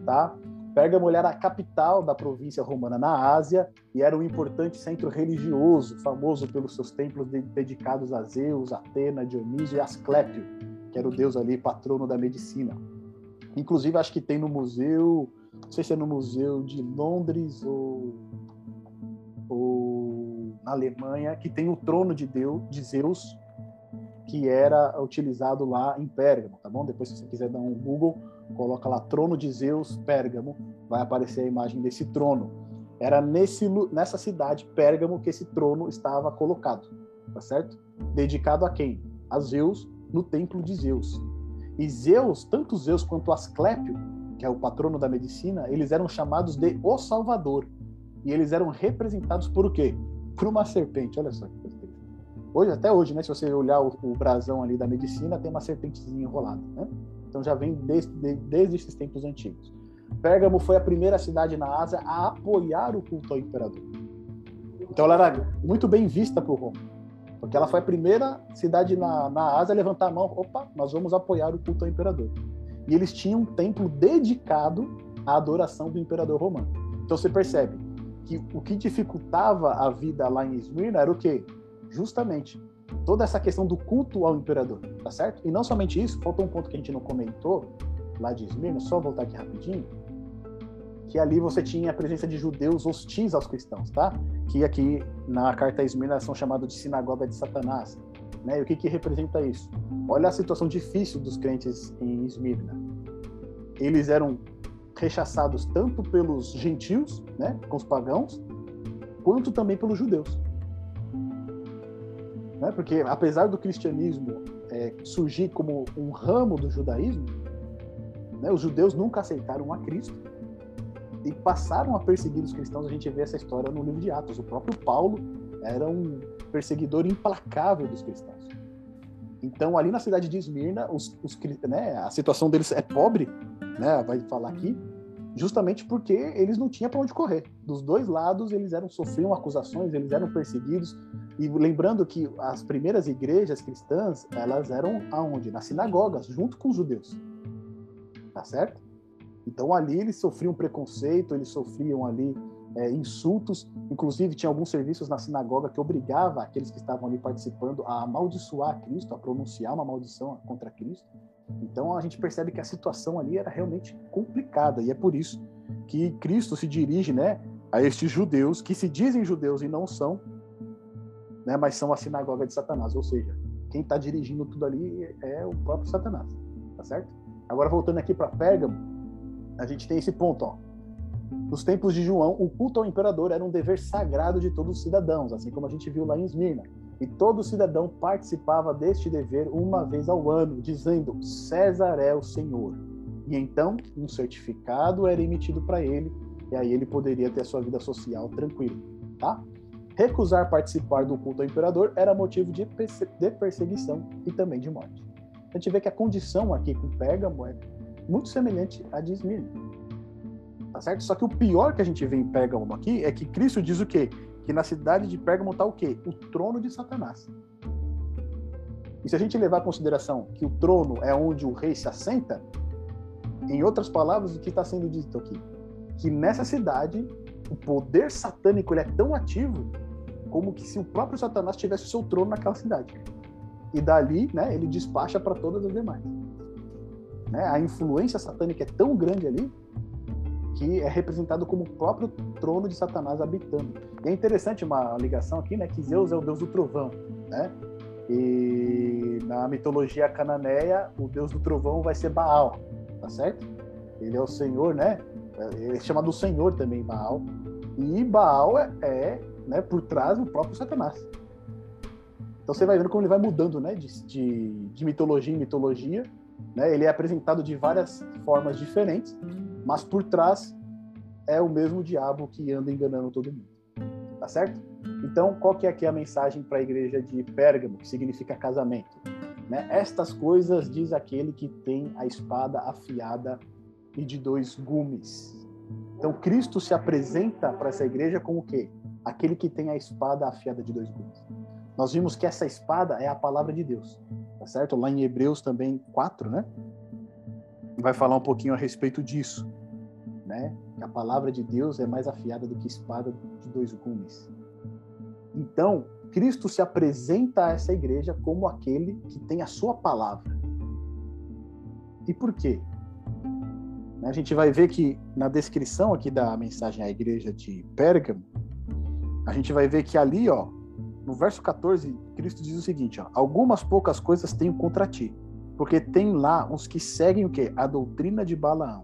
tá? Pérgamo era a capital da província romana na Ásia e era um importante centro religioso, famoso pelos seus templos dedicados a Zeus, Atena, Dionísio e Asclépio, que era o deus ali patrono da medicina. Inclusive, acho que tem no museu, não sei se é no museu de Londres ou, ou na Alemanha, que tem o trono de Deus, de Zeus, que era utilizado lá em Pérgamo, tá bom? Depois, se você quiser dar um Google, coloca lá trono de Zeus, Pérgamo, vai aparecer a imagem desse trono. Era nesse, nessa cidade, Pérgamo, que esse trono estava colocado, tá certo? Dedicado a quem? A Zeus, no templo de Zeus. E Zeus, tanto Zeus quanto Asclépio, que é o patrono da medicina, eles eram chamados de O Salvador. E eles eram representados por o quê? Por uma serpente, olha só. Hoje, até hoje, né? Se você olhar o, o brasão ali da medicina, tem uma serpentezinha enrolada, né? Então já vem desde, desde esses tempos antigos. Pérgamo foi a primeira cidade na Ásia a apoiar o culto ao imperador. Então ela era muito bem vista por Roma, porque ela foi a primeira cidade na, na Ásia a levantar a mão, opa, nós vamos apoiar o culto ao imperador. E eles tinham um templo dedicado à adoração do imperador romano. Então você percebe que o que dificultava a vida lá em Esmirna era o quê? Justamente toda essa questão do culto ao imperador, tá certo? E não somente isso, faltou um ponto que a gente não comentou lá de Esmirna, só voltar aqui rapidinho, que ali você tinha a presença de judeus hostis aos cristãos, tá? Que aqui na carta a Esmirna são chamados de sinagoga de Satanás, né? E o que que representa isso? Olha a situação difícil dos crentes em Esmirna. Eles eram rechaçados tanto pelos gentios, né, com os pagãos, quanto também pelos judeus. Né? Porque apesar do cristianismo é, surgir como um ramo do judaísmo, né, os judeus nunca aceitaram a Cristo e passaram a perseguir os cristãos. A gente vê essa história no livro de Atos. O próprio Paulo era um perseguidor implacável dos cristãos. Então, ali na cidade de Esmirna, os, os, né, a situação deles é pobre, né, vai falar aqui, justamente porque eles não tinham para onde correr. Dos dois lados, eles eram sofriam acusações, eles eram perseguidos. E lembrando que as primeiras igrejas cristãs, elas eram aonde? Nas sinagogas, junto com os judeus. Tá certo? Então ali eles sofriam preconceito, eles sofriam ali é, insultos. Inclusive, tinha alguns serviços na sinagoga que obrigava aqueles que estavam ali participando a amaldiçoar Cristo, a pronunciar uma maldição contra Cristo. Então, a gente percebe que a situação ali era realmente complicada. E é por isso que Cristo se dirige né, a estes judeus que se dizem judeus e não são, né, mas são a sinagoga de Satanás. Ou seja, quem está dirigindo tudo ali é o próprio Satanás. Tá certo? Agora, voltando aqui para Pérgamo, a gente tem esse ponto. Ó nos tempos de João, o culto ao imperador era um dever sagrado de todos os cidadãos, assim como a gente viu lá em Esmirna. E todo cidadão participava deste dever uma vez ao ano, dizendo: César é o Senhor. E então um certificado era emitido para ele, e aí ele poderia ter a sua vida social tranquila, tá? Recusar participar do culto ao imperador era motivo de perseguição e também de morte. A gente vê que a condição aqui com Pérgamo é muito semelhante à de Esmirna tá certo? Só que o pior que a gente vê em Pérgamo aqui é que Cristo diz o quê? Que na cidade de Pérgamo está o quê? O trono de Satanás. E se a gente levar em consideração que o trono é onde o rei se assenta, em outras palavras, o que está sendo dito aqui? Que nessa cidade, o poder satânico ele é tão ativo como que se o próprio Satanás tivesse o seu trono naquela cidade. E dali, né, ele despacha para todas as demais. Né? A influência satânica é tão grande ali que é representado como o próprio trono de Satanás habitando. E é interessante uma ligação aqui, né, que Zeus é o deus do trovão, né? E na mitologia cananeia, o deus do trovão vai ser Baal, tá certo? Ele é o senhor, né? Ele é chamado Senhor também, Baal. E Baal é, é né, por trás do próprio Satanás. Então você vai vendo como ele vai mudando, né, de, de, de mitologia em mitologia. Né? Ele é apresentado de várias formas diferentes, mas por trás é o mesmo diabo que anda enganando todo mundo. Tá certo? Então, qual que é aqui a mensagem para a igreja de Pérgamo, que significa casamento? Né? Estas coisas diz aquele que tem a espada afiada e de dois gumes. Então, Cristo se apresenta para essa igreja como o quê? Aquele que tem a espada afiada de dois gumes. Nós vimos que essa espada é a palavra de Deus, tá certo? Lá em Hebreus também 4, né? Vai falar um pouquinho a respeito disso, né? A palavra de Deus é mais afiada do que espada de dois gumes. Então, Cristo se apresenta a essa igreja como aquele que tem a sua palavra. E por quê? A gente vai ver que na descrição aqui da mensagem à igreja de Pérgamo, a gente vai ver que ali, ó, no verso 14, Cristo diz o seguinte, ó: "Algumas poucas coisas tenho contra ti, porque tem lá uns que seguem o quê? A doutrina de Balaão,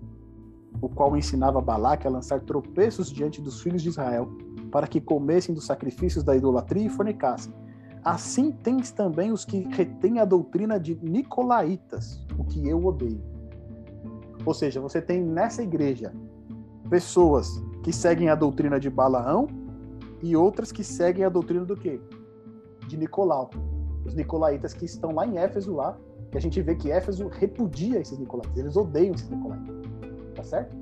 o qual ensinava Balaque a lançar tropeços diante dos filhos de Israel, para que comessem dos sacrifícios da idolatria e fornicassem. Assim tens também os que retêm a doutrina de Nicolaitas, o que eu odeio. Ou seja, você tem nessa igreja pessoas que seguem a doutrina de Balaão e outras que seguem a doutrina do quê? De Nicolau. Os nicolaítas que estão lá em Éfeso, lá, que a gente vê que Éfeso repudia esses nicolaítas, eles odeiam esses nicolaítas, tá certo?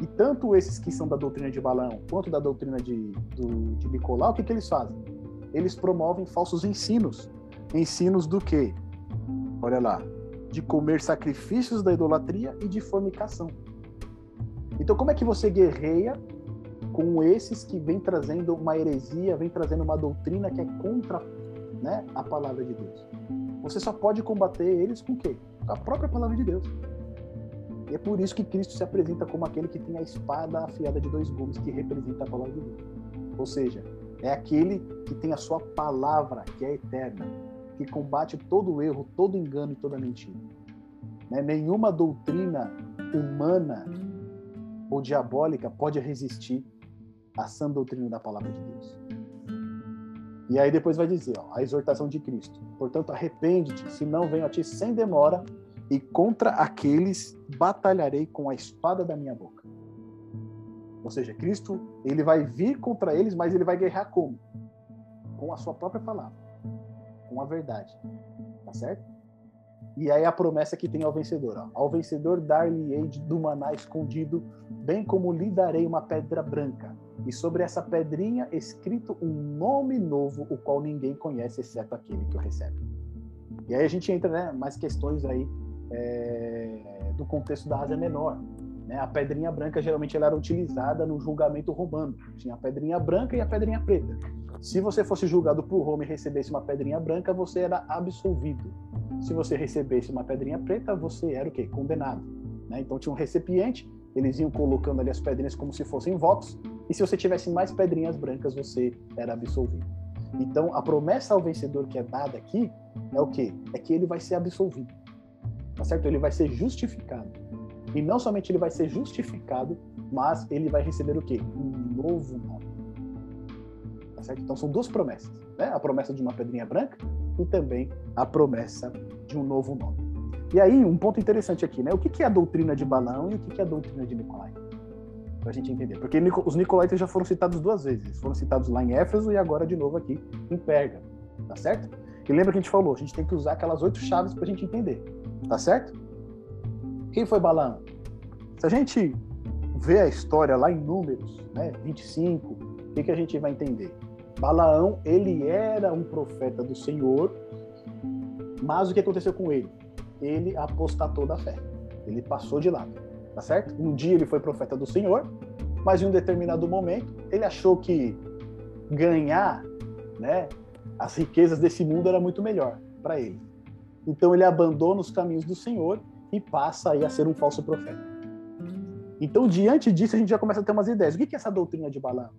E tanto esses que são da doutrina de Balaão quanto da doutrina de, do, de Nicolau, o que, que eles fazem? Eles promovem falsos ensinos. Ensinos do quê? Olha lá, de comer sacrifícios da idolatria e de fornicação. Então, como é que você guerreia com esses que vêm trazendo uma heresia, vem trazendo uma doutrina que é contra né, a palavra de Deus? Você só pode combater eles com o quê? Com a própria palavra de Deus. E é por isso que Cristo se apresenta como aquele que tem a espada afiada de dois gumes, que representa a palavra de Deus. Ou seja, é aquele que tem a sua palavra, que é eterna, que combate todo erro, todo engano e toda mentira. Né? Nenhuma doutrina humana ou diabólica pode resistir a sã doutrina da palavra de Deus. E aí depois vai dizer, ó, a exortação de Cristo. Portanto, arrepende-te, se não venho a ti sem demora, e contra aqueles batalharei com a espada da minha boca. Ou seja, Cristo, ele vai vir contra eles, mas ele vai guerrear como? Com a sua própria palavra, com a verdade. Tá certo? E aí a promessa que tem ao vencedor, ó, ao vencedor dar-lhe-ei do maná escondido, bem como lhe darei uma pedra branca, e sobre essa pedrinha escrito um nome novo, o qual ninguém conhece, exceto aquele que o recebe. E aí a gente entra, né, mais questões aí é, do contexto da Ásia Menor. Né? A pedrinha branca geralmente ela era utilizada no julgamento romano. Tinha a pedrinha branca e a pedrinha preta. Se você fosse julgado por Roma e recebesse uma pedrinha branca, você era absolvido. Se você recebesse uma pedrinha preta, você era o quê? Condenado. Né? Então tinha um recipiente, eles iam colocando ali as pedrinhas como se fossem votos, e se você tivesse mais pedrinhas brancas, você era absolvido. Então a promessa ao vencedor que é dada aqui é o quê? É que ele vai ser absolvido tá certo? Ele vai ser justificado. E não somente ele vai ser justificado, mas ele vai receber o quê? Um novo nome. Tá certo? Então são duas promessas, né? A promessa de uma pedrinha branca e também a promessa de um novo nome. E aí, um ponto interessante aqui, né? O que é a doutrina de Balão e o que é a doutrina de Nicolai? Pra gente entender. Porque os Nicolaitas já foram citados duas vezes. Foram citados lá em Éfeso e agora de novo aqui em Pérgamo. Tá certo? E lembra que a gente falou, a gente tem que usar aquelas oito chaves para a gente entender. Tá certo? Quem foi Balaão? Se a gente vê a história lá em Números, né, 25, o que, que a gente vai entender? Balaão, ele era um profeta do Senhor, mas o que aconteceu com ele? Ele apostatou da fé. Ele passou de lado, tá certo? Um dia ele foi profeta do Senhor, mas em um determinado momento ele achou que ganhar, né, as riquezas desse mundo era muito melhor para ele. Então ele abandona os caminhos do Senhor e passa aí a ser um falso profeta. Então, diante disso, a gente já começa a ter umas ideias. O que é essa doutrina de Balaão?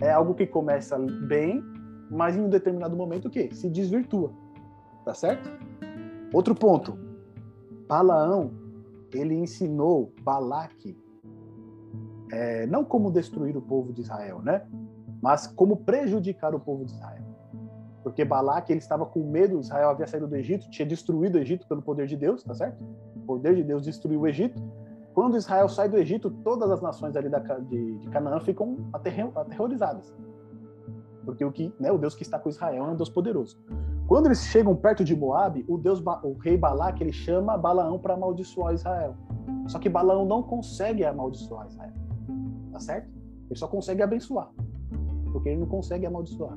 É algo que começa bem, mas em um determinado momento o quê? Se desvirtua. Tá certo? Outro ponto. Balaão, ele ensinou Balaque é, não como destruir o povo de Israel, né? Mas como prejudicar o povo de Israel porque Balaque ele estava com medo, Israel havia saído do Egito, tinha destruído o Egito pelo poder de Deus, tá certo? Poder de Deus destruiu o Egito. Quando Israel sai do Egito, todas as nações ali da, de, de Canaã ficam aterrorizadas. Porque o, que, né, o Deus que está com Israel é um Deus poderoso. Quando eles chegam perto de Moab, o Deus, o rei Balaque, ele chama Balaão para amaldiçoar Israel. Só que Balaão não consegue amaldiçoar Israel. Tá certo? Ele só consegue abençoar. Porque ele não consegue amaldiçoar.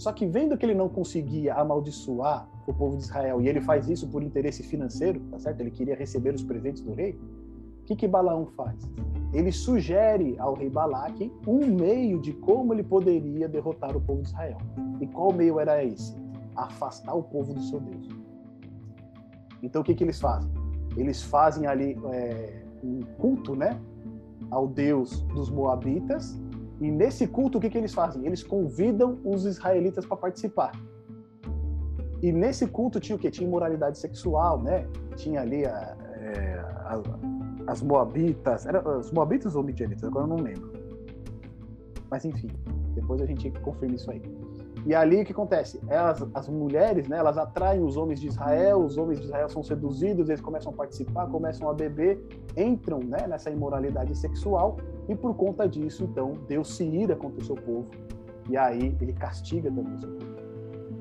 Só que vendo que ele não conseguia amaldiçoar o povo de Israel e ele faz isso por interesse financeiro, tá certo? Ele queria receber os presentes do rei. O que que Balaão faz? Ele sugere ao rei Balaque um meio de como ele poderia derrotar o povo de Israel. E qual meio era esse? Afastar o povo do seu Deus. Então o que que eles fazem? Eles fazem ali é, um culto, né, ao Deus dos Moabitas e nesse culto, o que, que eles fazem? Eles convidam os israelitas para participar. E nesse culto tinha o quê? Tinha imoralidade sexual, né? Tinha ali a, é, a, as moabitas. Era, os moabitas ou midianitas? Agora eu não lembro. Mas enfim, depois a gente confirma isso aí. E ali o que acontece? Elas, as mulheres, né, elas atraem os homens de Israel, os homens de Israel são seduzidos, eles começam a participar, começam a beber, entram né, nessa imoralidade sexual e por conta disso, então, Deus se ira contra o seu povo e aí ele castiga também o seu povo.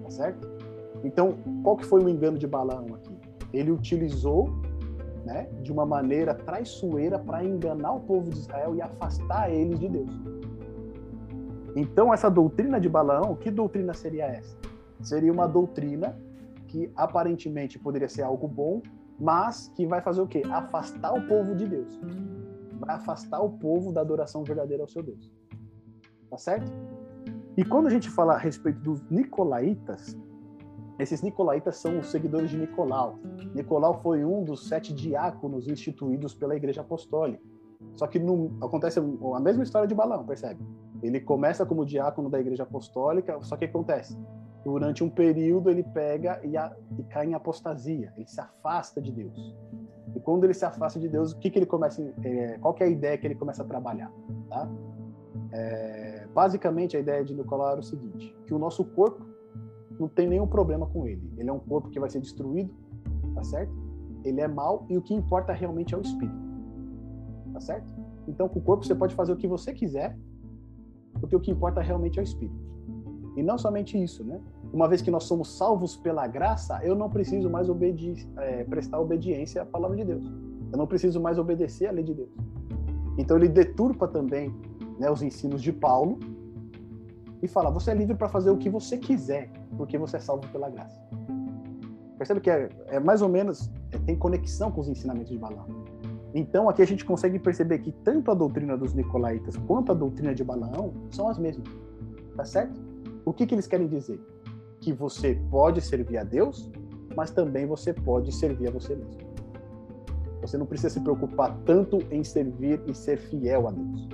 Tá certo? Então, qual que foi o engano de Balaão aqui? Ele utilizou né, de uma maneira traiçoeira para enganar o povo de Israel e afastar eles de Deus. Então, essa doutrina de Balaão, que doutrina seria essa? Seria uma doutrina que aparentemente poderia ser algo bom, mas que vai fazer o quê? Afastar o povo de Deus. Vai afastar o povo da adoração verdadeira ao seu Deus. Tá certo? E quando a gente fala a respeito dos nicolaítas, esses nicolaítas são os seguidores de Nicolau. Nicolau foi um dos sete diáconos instituídos pela Igreja Apostólica. Só que não, acontece a mesma história de Balão, percebe? Ele começa como diácono da igreja apostólica, só que acontece? Durante um período ele pega e, a, e cai em apostasia, ele se afasta de Deus. E quando ele se afasta de Deus, o que, que ele começa, é, qual é a ideia que ele começa a trabalhar? Tá? É, basicamente, a ideia de Nicolau era o seguinte: que o nosso corpo não tem nenhum problema com ele. Ele é um corpo que vai ser destruído, tá certo? Ele é mal e o que importa realmente é o espírito, tá certo? Então, com o corpo você pode fazer o que você quiser, porque o que importa realmente é o espírito. E não somente isso, né? Uma vez que nós somos salvos pela graça, eu não preciso mais é, prestar obediência à palavra de Deus. Eu não preciso mais obedecer à lei de Deus. Então ele deturpa também né, os ensinos de Paulo e fala: você é livre para fazer o que você quiser, porque você é salvo pela graça. Percebe que é, é mais ou menos é, tem conexão com os ensinamentos de Balaão. Então aqui a gente consegue perceber que tanto a doutrina dos nicolaítas quanto a doutrina de Balaão são as mesmas, tá certo? O que, que eles querem dizer? Que você pode servir a Deus, mas também você pode servir a você mesmo. Você não precisa se preocupar tanto em servir e ser fiel a Deus.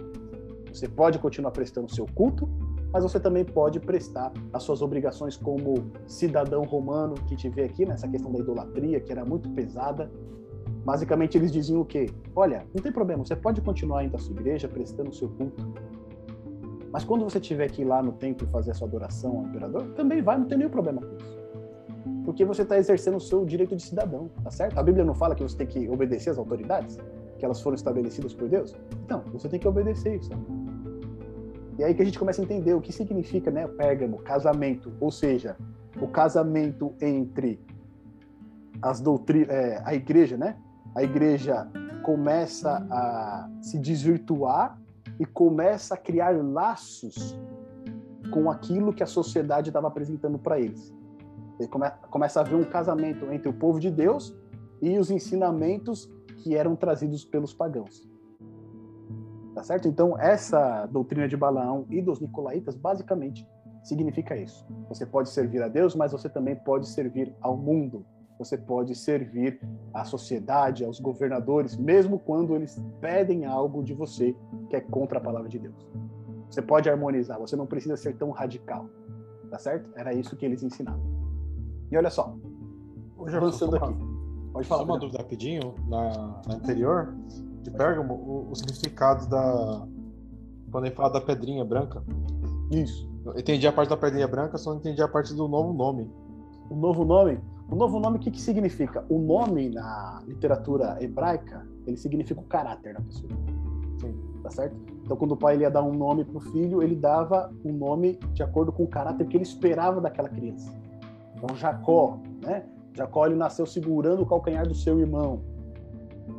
Você pode continuar prestando seu culto, mas você também pode prestar as suas obrigações como cidadão romano que te vê aqui nessa questão da idolatria, que era muito pesada. Basicamente, eles diziam o quê? Olha, não tem problema, você pode continuar indo à sua igreja, prestando o seu culto, mas quando você tiver que ir lá no templo fazer a sua adoração ao imperador, também vai, não tem nenhum problema com isso. Porque você está exercendo o seu direito de cidadão, tá certo? A Bíblia não fala que você tem que obedecer às autoridades, que elas foram estabelecidas por Deus? Então, você tem que obedecer isso. E aí que a gente começa a entender o que significa, né, pérgamo, casamento, ou seja, o casamento entre as doutrinas, é, a igreja, né? A igreja começa a se desvirtuar e começa a criar laços com aquilo que a sociedade estava apresentando para eles. Ele come, começa a haver um casamento entre o povo de Deus e os ensinamentos que eram trazidos pelos pagãos. Tá certo? Então, essa doutrina de Balaão e dos nicolaítas basicamente significa isso. Você pode servir a Deus, mas você também pode servir ao mundo você pode servir à sociedade, aos governadores, mesmo quando eles pedem algo de você que é contra a palavra de Deus. Você pode harmonizar, você não precisa ser tão radical, tá certo? Era isso que eles ensinavam. E olha só, avançando aqui. Pode falar. Só uma dúvida rapidinho, na, na anterior, de Pérgamo, o, o significado da. Quando ele fala da pedrinha branca. Isso. Eu entendi a parte da pedrinha branca, só não entendi a parte do novo nome. O novo nome? O novo nome, o que, que significa? O nome na literatura hebraica, ele significa o caráter da pessoa. Sim. Tá certo? Então, quando o pai ele ia dar um nome para o filho, ele dava um nome de acordo com o caráter que ele esperava daquela criança. Então, Jacó, né? Jacó ele nasceu segurando o calcanhar do seu irmão.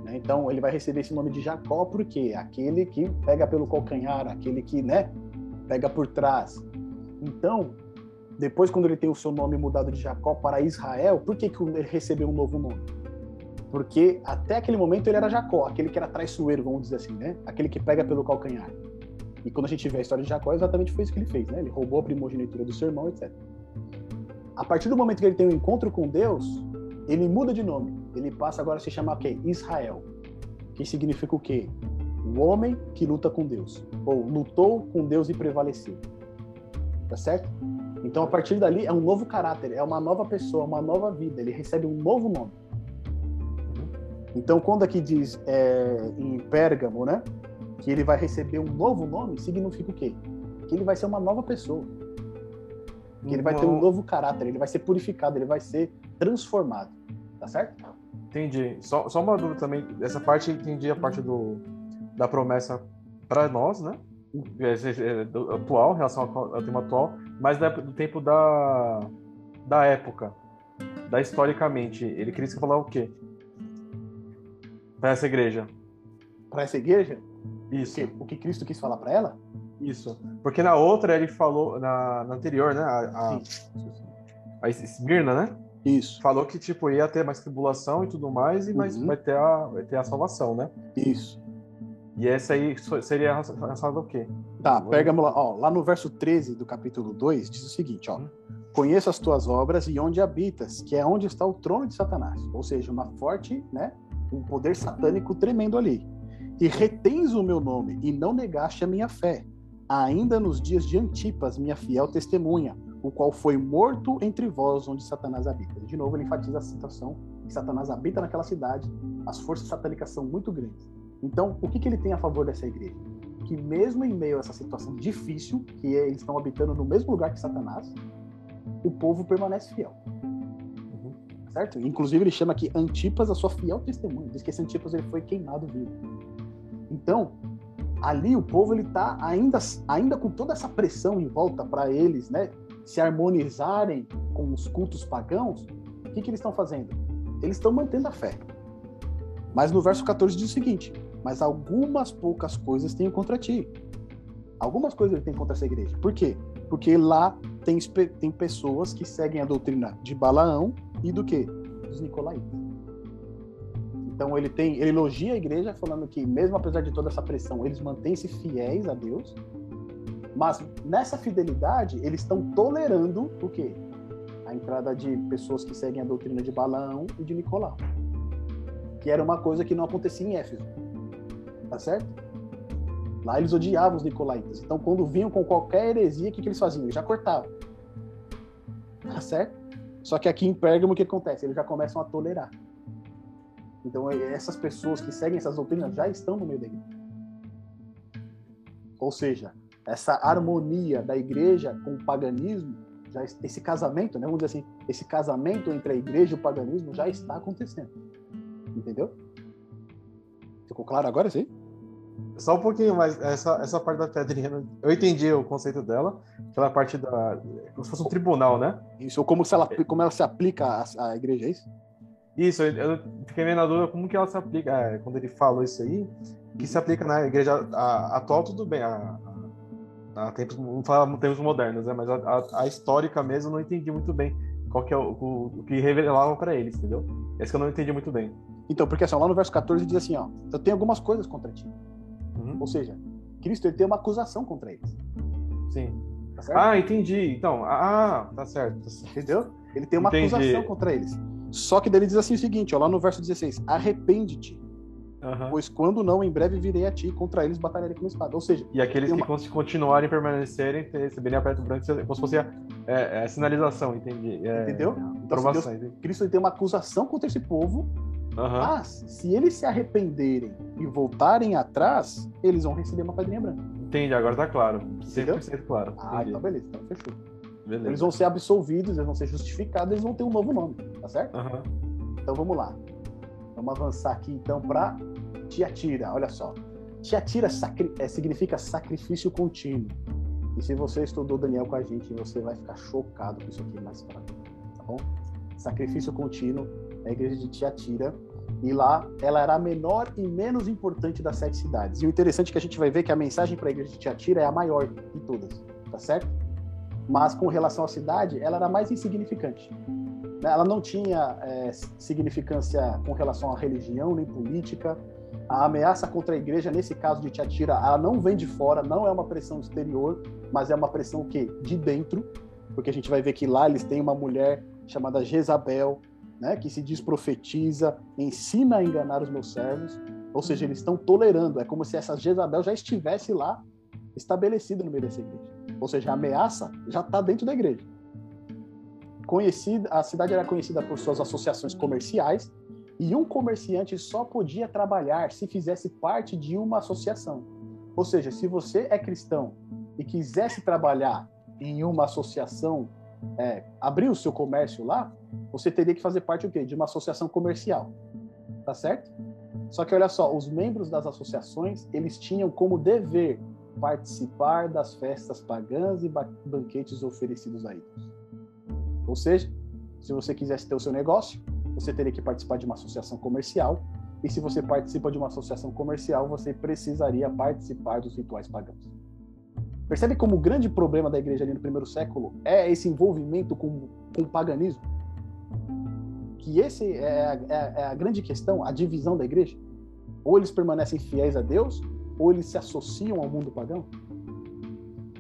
Né? Então, ele vai receber esse nome de Jacó porque aquele que pega pelo calcanhar, aquele que, né, pega por trás. Então, depois, quando ele tem o seu nome mudado de Jacó para Israel, por que, que ele recebeu um novo nome? Porque até aquele momento ele era Jacó, aquele que era traiçoeiro, vamos dizer assim, né? Aquele que pega pelo calcanhar. E quando a gente vê a história de Jacó, exatamente foi isso que ele fez, né? Ele roubou a primogenitura do seu irmão, etc. A partir do momento que ele tem um encontro com Deus, ele muda de nome. Ele passa agora a se chamar quê? Israel. Que significa o quê? O homem que luta com Deus. Ou lutou com Deus e prevaleceu. Tá certo? Então, a partir dali, é um novo caráter, é uma nova pessoa, uma nova vida. Ele recebe um novo nome. Então, quando aqui diz é, em Pérgamo, né, que ele vai receber um novo nome, significa o quê? Que ele vai ser uma nova pessoa. Que ele vai ter um novo caráter, ele vai ser purificado, ele vai ser transformado. Tá certo? Entendi. Só, só uma dúvida também. Essa parte, entendi a parte do, da promessa para nós, né? É, é, é, atual, em relação ao tema atual, mas do tempo da, da época, da historicamente. Ele queria falar o quê? Para essa igreja. Para essa igreja? Isso. O que, o que Cristo quis falar para ela? Isso. Porque na outra ele falou, na, na anterior, né? A, a, a Esmirna, né? Isso. Falou que tipo ia ter mais tribulação e tudo mais, e uhum. mas vai ter a vai ter a salvação, né? Isso. E essa aí seria relacionada ao quê? Tá, Pérgamo, ó, lá no verso 13 do capítulo 2, diz o seguinte, ó. Conheço as tuas obras e onde habitas, que é onde está o trono de Satanás. Ou seja, uma forte, né, um poder satânico tremendo ali. E retens o meu nome e não negaste a minha fé, ainda nos dias de Antipas, minha fiel testemunha, o qual foi morto entre vós onde Satanás habita. De novo, ele enfatiza a situação que Satanás habita naquela cidade. As forças satânicas são muito grandes. Então, o que, que ele tem a favor dessa igreja? que mesmo em meio a essa situação difícil, que eles estão habitando no mesmo lugar que Satanás, o povo permanece fiel. Uhum. Certo? Inclusive ele chama aqui Antipas a sua fiel testemunha. Diz que esse Antipas ele foi queimado vivo. Então, ali o povo ele tá ainda ainda com toda essa pressão em volta para eles, né, se harmonizarem com os cultos pagãos. O que que eles estão fazendo? Eles estão mantendo a fé. Mas no verso 14 diz o seguinte: mas algumas poucas coisas tenho contra ti. Algumas coisas ele tem contra essa igreja. Por quê? Porque lá tem, tem pessoas que seguem a doutrina de Balaão e do que? Dos Nicolaitas. Então ele tem, ele elogia a igreja falando que mesmo apesar de toda essa pressão, eles mantêm-se fiéis a Deus. Mas nessa fidelidade, eles estão tolerando o quê? A entrada de pessoas que seguem a doutrina de Balaão e de Nicolau. Que era uma coisa que não acontecia em Éfeso. Tá certo? Lá eles odiavam os nicolaítas. Então, quando vinham com qualquer heresia, o que, que eles faziam? Eles já cortavam. Tá certo? Só que aqui em Pérgamo, o que acontece? Eles já começam a tolerar. Então, essas pessoas que seguem essas doutrinas já estão no meio da igreja. Ou seja, essa harmonia da igreja com o paganismo, já, esse casamento, né, vamos dizer assim, esse casamento entre a igreja e o paganismo já está acontecendo. Entendeu? Ficou claro agora, sim? Só um pouquinho mais, essa, essa parte da pedrinha, eu entendi o conceito dela, aquela parte da. como se fosse um tribunal, né? Isso, ou como, se ela, como ela se aplica à, à igreja, é isso? Isso, eu fiquei meio na dúvida como que ela se aplica, é, quando ele falou isso aí, que se aplica na igreja atual, tudo bem, a, a, a tempos, não fala tempos modernos, né? Mas a, a, histórica mesmo eu não entendi muito bem qual que é o, o, o que revelavam para eles, entendeu? Esse que eu não entendi muito bem. Então, porque assim, lá no verso 14 diz assim, ó, eu tenho algumas coisas contra ti. Uhum. Ou seja, Cristo ele tem uma acusação contra eles. Sim. Tá ah, entendi. Então, ah, tá certo. Tá Entendeu? Ele tem uma entendi. acusação contra eles. Só que dele diz assim o seguinte, ó, lá no verso 16: Arrepende-te, uhum. pois quando não, em breve virei a ti, contra eles batalharei com espada. Ou seja, e aqueles que uma... continuarem permanecerem, receberem a perto branco, como se fosse a, é, é, sinalização, entendi. É, Entendeu? Então, Deus, Cristo tem uma acusação contra esse povo Uhum. Mas, se eles se arrependerem e voltarem atrás, eles vão receber uma pedrinha branca. Entendi, agora tá claro. 100% Entendeu? claro. Ah, então beleza, então fechou. Beleza. Eles vão ser absolvidos, eles vão ser justificados, eles vão ter um novo nome, tá certo? Uhum. Então vamos lá. Vamos avançar aqui então para Tiatira. Olha só. Tiatira sacri... é, significa sacrifício contínuo. E se você estudou Daniel com a gente, você vai ficar chocado com isso aqui mais pra tá bom? Sacrifício contínuo é a igreja de Tiatira e lá ela era a menor e menos importante das sete cidades. E o interessante é que a gente vai ver que a mensagem para a igreja de Tiatira é a maior de todas, tá certo? Mas com relação à cidade, ela era mais insignificante. Né? Ela não tinha é, significância com relação à religião nem política. A ameaça contra a igreja, nesse caso de Tiatira, ela não vem de fora, não é uma pressão exterior, mas é uma pressão que de dentro, porque a gente vai ver que lá eles têm uma mulher chamada Jezabel, né, que se diz profetiza, ensina a enganar os meus servos, ou seja, eles estão tolerando, é como se essa Jezabel já estivesse lá estabelecida no meio dessa igreja. Ou seja, a ameaça já está dentro da igreja. Conhecida, a cidade era conhecida por suas associações comerciais, e um comerciante só podia trabalhar se fizesse parte de uma associação. Ou seja, se você é cristão e quisesse trabalhar em uma associação é, abrir o seu comércio lá, você teria que fazer parte o quê? de uma associação comercial, tá certo? Só que olha só, os membros das associações eles tinham como dever participar das festas pagãs e banquetes oferecidos a ídolos. Ou seja, se você quisesse ter o seu negócio, você teria que participar de uma associação comercial. E se você participa de uma associação comercial, você precisaria participar dos rituais pagãos. Percebe como o grande problema da igreja ali no primeiro século é esse envolvimento com, com o paganismo? Que esse é a, é, é a grande questão, a divisão da igreja. Ou eles permanecem fiéis a Deus, ou eles se associam ao mundo pagão.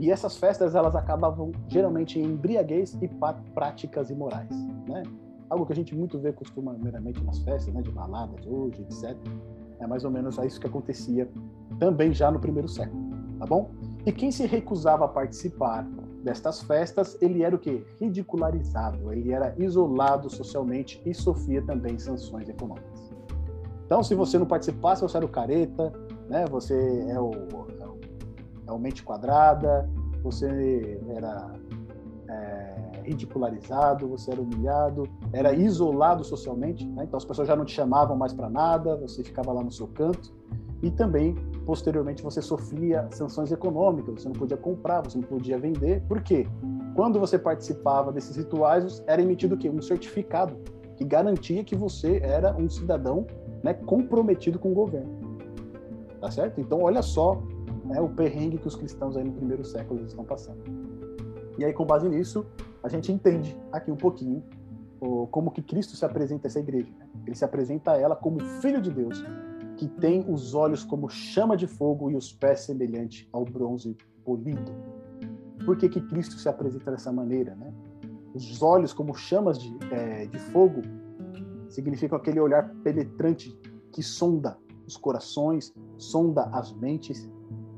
E essas festas elas acabavam geralmente em embriaguez e práticas imorais, né? Algo que a gente muito vê costumeiramente nas festas, né, de baladas hoje, etc. É mais ou menos isso que acontecia também já no primeiro século, tá bom? E quem se recusava a participar destas festas, ele era o quê? Ridicularizado, ele era isolado socialmente e sofria também sanções econômicas. Então, se você não participasse, você era o careta, né? Você é o, é o mente quadrada, você era é, ridicularizado, você era humilhado, era isolado socialmente, né? então as pessoas já não te chamavam mais para nada, você ficava lá no seu canto e também posteriormente você sofria sanções econômicas, você não podia comprar, você não podia vender. Por quê? Quando você participava desses rituais, era emitido o quê? Um certificado que garantia que você era um cidadão né, comprometido com o governo. Tá certo? Então, olha só né, o perrengue que os cristãos aí no primeiro século estão passando. E aí, com base nisso, a gente entende aqui um pouquinho como que Cristo se apresenta a essa igreja. Né? Ele se apresenta a ela como Filho de Deus, que tem os olhos como chama de fogo e os pés semelhante ao bronze polido. Por que, que Cristo se apresenta dessa maneira? Né? Os olhos como chamas de, é, de fogo significam aquele olhar penetrante que sonda os corações, sonda as mentes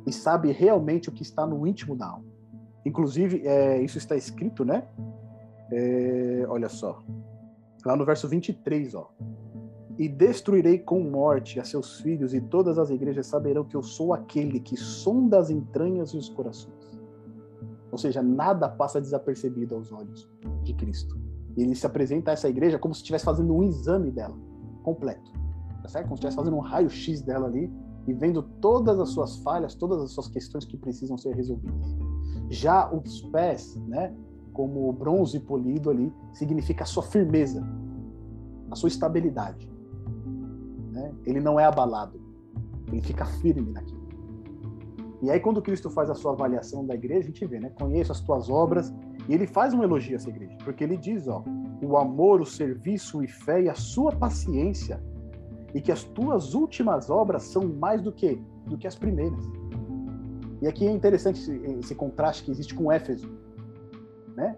e sabe realmente o que está no íntimo da alma. Inclusive, é, isso está escrito, né? É, olha só, lá no verso 23, ó e destruirei com morte a seus filhos, e todas as igrejas saberão que eu sou aquele que sonda as entranhas e os corações. Ou seja, nada passa desapercebido aos olhos de Cristo. E ele se apresenta a essa igreja como se estivesse fazendo um exame dela, completo. Tá certo? Como se estivesse fazendo um raio-x dela ali e vendo todas as suas falhas, todas as suas questões que precisam ser resolvidas. Já os pés, né, como o bronze polido ali, significa a sua firmeza, a sua estabilidade. Né? Ele não é abalado, ele fica firme naquilo. E aí, quando Cristo faz a sua avaliação da igreja, a gente vê, né? Conheço as tuas obras, e ele faz um elogio a essa igreja, porque ele diz, ó, o amor, o serviço e fé e a sua paciência, e que as tuas últimas obras são mais do que do que as primeiras. E aqui é interessante esse, esse contraste que existe com Éfeso, né?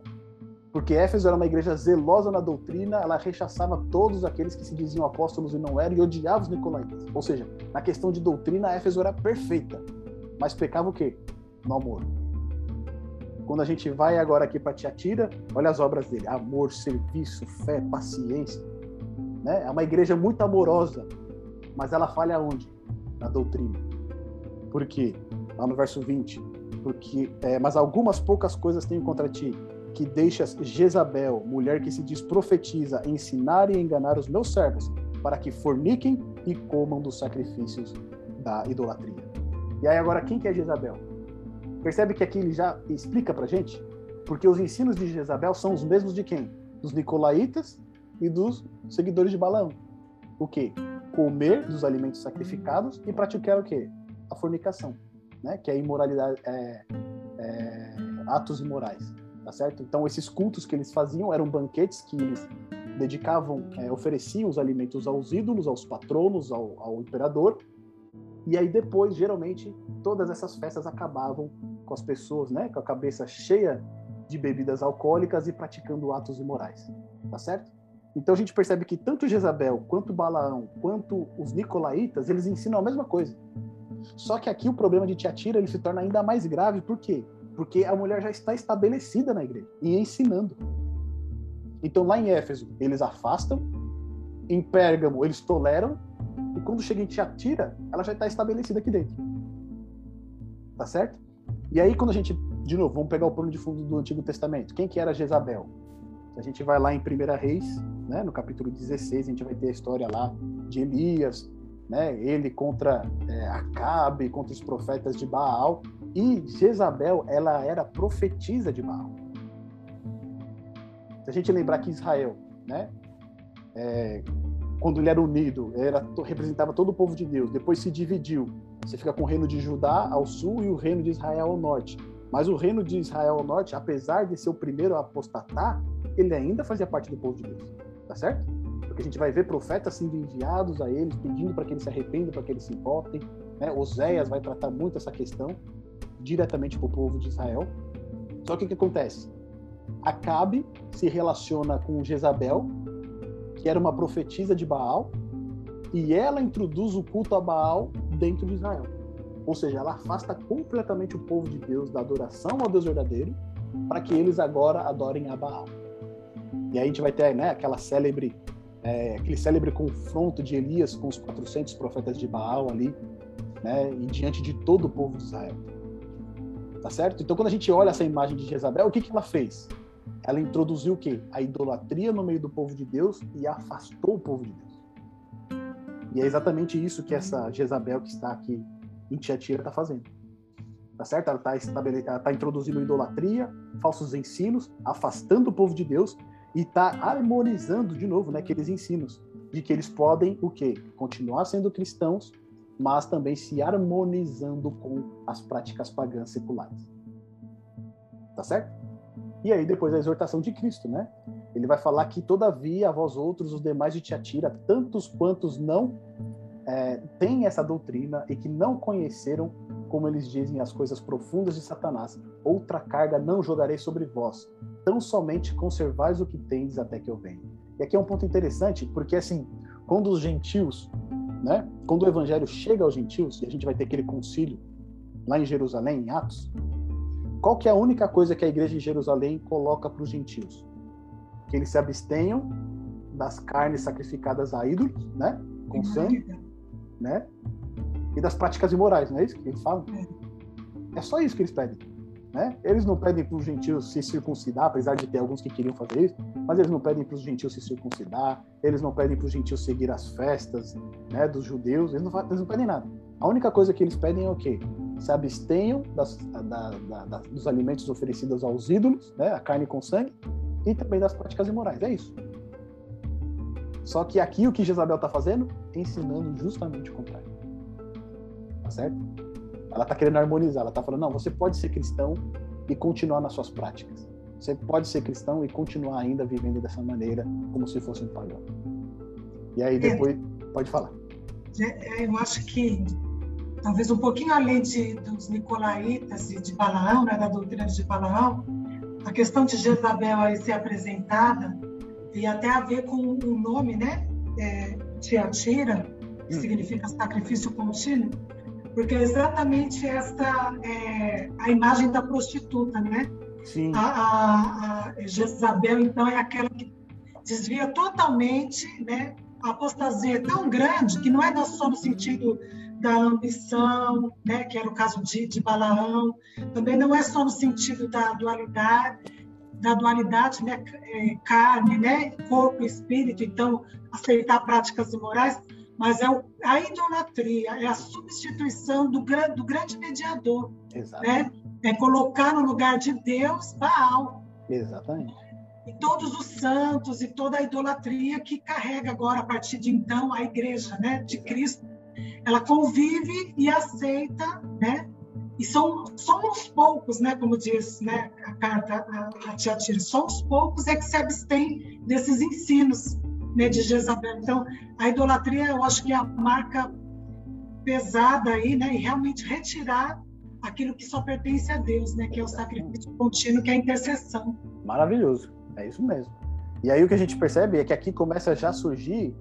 Porque Éfeso era uma igreja zelosa na doutrina, ela rechaçava todos aqueles que se diziam apóstolos e não eram, e odiava os nicolaítas. Ou seja, na questão de doutrina, Éfeso era perfeita, mas pecava o quê? No amor. Quando a gente vai agora aqui para Tiatira, olha as obras dele: amor, serviço, fé, paciência. Né? É uma igreja muito amorosa, mas ela falha onde? Na doutrina. Por quê? Lá no verso 20. Porque, é, mas algumas poucas coisas tenho contra ti que deixas Jezabel, mulher que se diz profetiza, ensinar e enganar os meus servos, para que forniquem e comam dos sacrifícios da idolatria. E aí agora, quem que é Jezabel? Percebe que aqui ele já explica pra gente? Porque os ensinos de Jezabel são os mesmos de quem? Dos nicolaítas e dos seguidores de Balaão. O quê? Comer dos alimentos sacrificados e praticar o quê? A fornicação, né? Que é imoralidade, é, é, atos imorais tá certo? Então esses cultos que eles faziam eram banquetes que eles dedicavam, é, ofereciam os alimentos aos ídolos, aos patronos, ao, ao imperador. E aí depois, geralmente, todas essas festas acabavam com as pessoas, né, com a cabeça cheia de bebidas alcoólicas e praticando atos imorais, tá certo? Então a gente percebe que tanto Jezabel, quanto Balaão, quanto os nicolaítas, eles ensinam a mesma coisa. Só que aqui o problema de Tiatira ele se torna ainda mais grave, por quê? porque a mulher já está estabelecida na igreja e ensinando. Então lá em Éfeso eles afastam, em Pérgamo eles toleram, e quando chega em Tiatira, ela já está estabelecida aqui dentro. Tá certo? E aí quando a gente, de novo, vamos pegar o plano de fundo do Antigo Testamento. Quem que era Jezabel? A gente vai lá em 1 Reis, né, no capítulo 16, a gente vai ter a história lá de Elias, né, ele contra é, Acabe, contra os profetas de Baal. E Jezabel, ela era profetisa de Baal. Se a gente lembrar que Israel, né, é, quando ele era unido, era, representava todo o povo de Deus, depois se dividiu. Você fica com o reino de Judá ao sul e o reino de Israel ao norte. Mas o reino de Israel ao norte, apesar de ser o primeiro a apostatar, ele ainda fazia parte do povo de Deus. Tá certo? A gente vai ver profetas sendo enviados a eles, pedindo para que eles se arrependam, para que eles se importem. Né? Oséias vai tratar muito essa questão diretamente para o povo de Israel. Só que o que acontece? Acabe se relaciona com Jezabel, que era uma profetisa de Baal, e ela introduz o culto a Baal dentro de Israel. Ou seja, ela afasta completamente o povo de Deus da adoração ao Deus verdadeiro, para que eles agora adorem a Baal. E aí a gente vai ter né, aquela célebre, é, aquele célebre confronto de Elias com os 400 profetas de Baal ali, né, e diante de todo o povo de Israel. Tá certo? Então, quando a gente olha essa imagem de Jezabel, o que, que ela fez? Ela introduziu o quê? A idolatria no meio do povo de Deus e afastou o povo de Deus. E é exatamente isso que essa Jezabel que está aqui em Tiatira está fazendo. Tá certo? Ela está estabele... tá introduzindo idolatria, falsos ensinos, afastando o povo de Deus e está harmonizando de novo né, aqueles ensinos de que eles podem o quê? Continuar sendo cristãos, mas também se harmonizando com as práticas pagãs seculares. Tá certo? E aí depois a exortação de Cristo, né? Ele vai falar que todavia a vós outros, os demais de Tiatira, tantos quantos não é, têm essa doutrina e que não conheceram, como eles dizem, as coisas profundas de Satanás, outra carga não jogarei sobre vós, tão somente conservais o que tendes até que eu venha. E aqui é um ponto interessante, porque assim, quando os gentios, né, quando o evangelho chega aos gentios, e a gente vai ter aquele concílio lá em Jerusalém, em Atos, qual que é a única coisa que a igreja de Jerusalém coloca para os gentios? Que eles se abstenham das carnes sacrificadas a ídolos, né, com sangue, né, e das práticas imorais, não é isso que eles falam? É, é só isso que eles pedem. Né? Eles não pedem para os gentios se circuncidar, apesar de ter alguns que queriam fazer isso, mas eles não pedem para os gentios se circuncidar, eles não pedem para os gentios seguir as festas né, dos judeus, eles não, eles não pedem nada. A única coisa que eles pedem é o quê? Se abstenham das, da, da, da, dos alimentos oferecidos aos ídolos, né, a carne com sangue, e também das práticas imorais. É isso. Só que aqui o que Jezabel está fazendo? Ensinando justamente o contrário. Tá certo? Ela está querendo harmonizar. Ela está falando, não, você pode ser cristão e continuar nas suas práticas. Você pode ser cristão e continuar ainda vivendo dessa maneira, como se fosse um pagão. E aí depois, é, pode falar. É, eu acho que talvez um pouquinho além de, dos nicolaítas e de Balaão, né, da doutrina de Balaão, a questão de Jezabel aí ser apresentada tem até a ver com o nome, né, é, Tiatira, que hum. significa sacrifício contínuo, porque é exatamente esta é, a imagem da prostituta, né? Sim. A, a, a Jezabel, então, é aquela que desvia totalmente, né? A apostasia é tão grande que não é só no sentido da ambição, né? Que era o caso de, de Balaão, também não é só no sentido da dualidade, da dualidade, né? É, carne, né? Corpo e espírito, então aceitar práticas imorais, mas é a idolatria, é a substituição do, do grande mediador. Né? É colocar no lugar de Deus Baal. Exatamente. E todos os santos e toda a idolatria que carrega agora, a partir de então, a igreja né, de Cristo. Ela convive e aceita, né? E são, somos poucos, né, como diz né, a carta a, a Tiatira, uns poucos é que se abstêm desses ensinos né, de Jezabel. Então, a idolatria, eu acho que é a marca pesada aí, né, e realmente retirar aquilo que só pertence a Deus, né, que é o sacrifício contínuo, que é a intercessão. Maravilhoso, é isso mesmo. E aí o que a gente percebe é que aqui começa já a surgir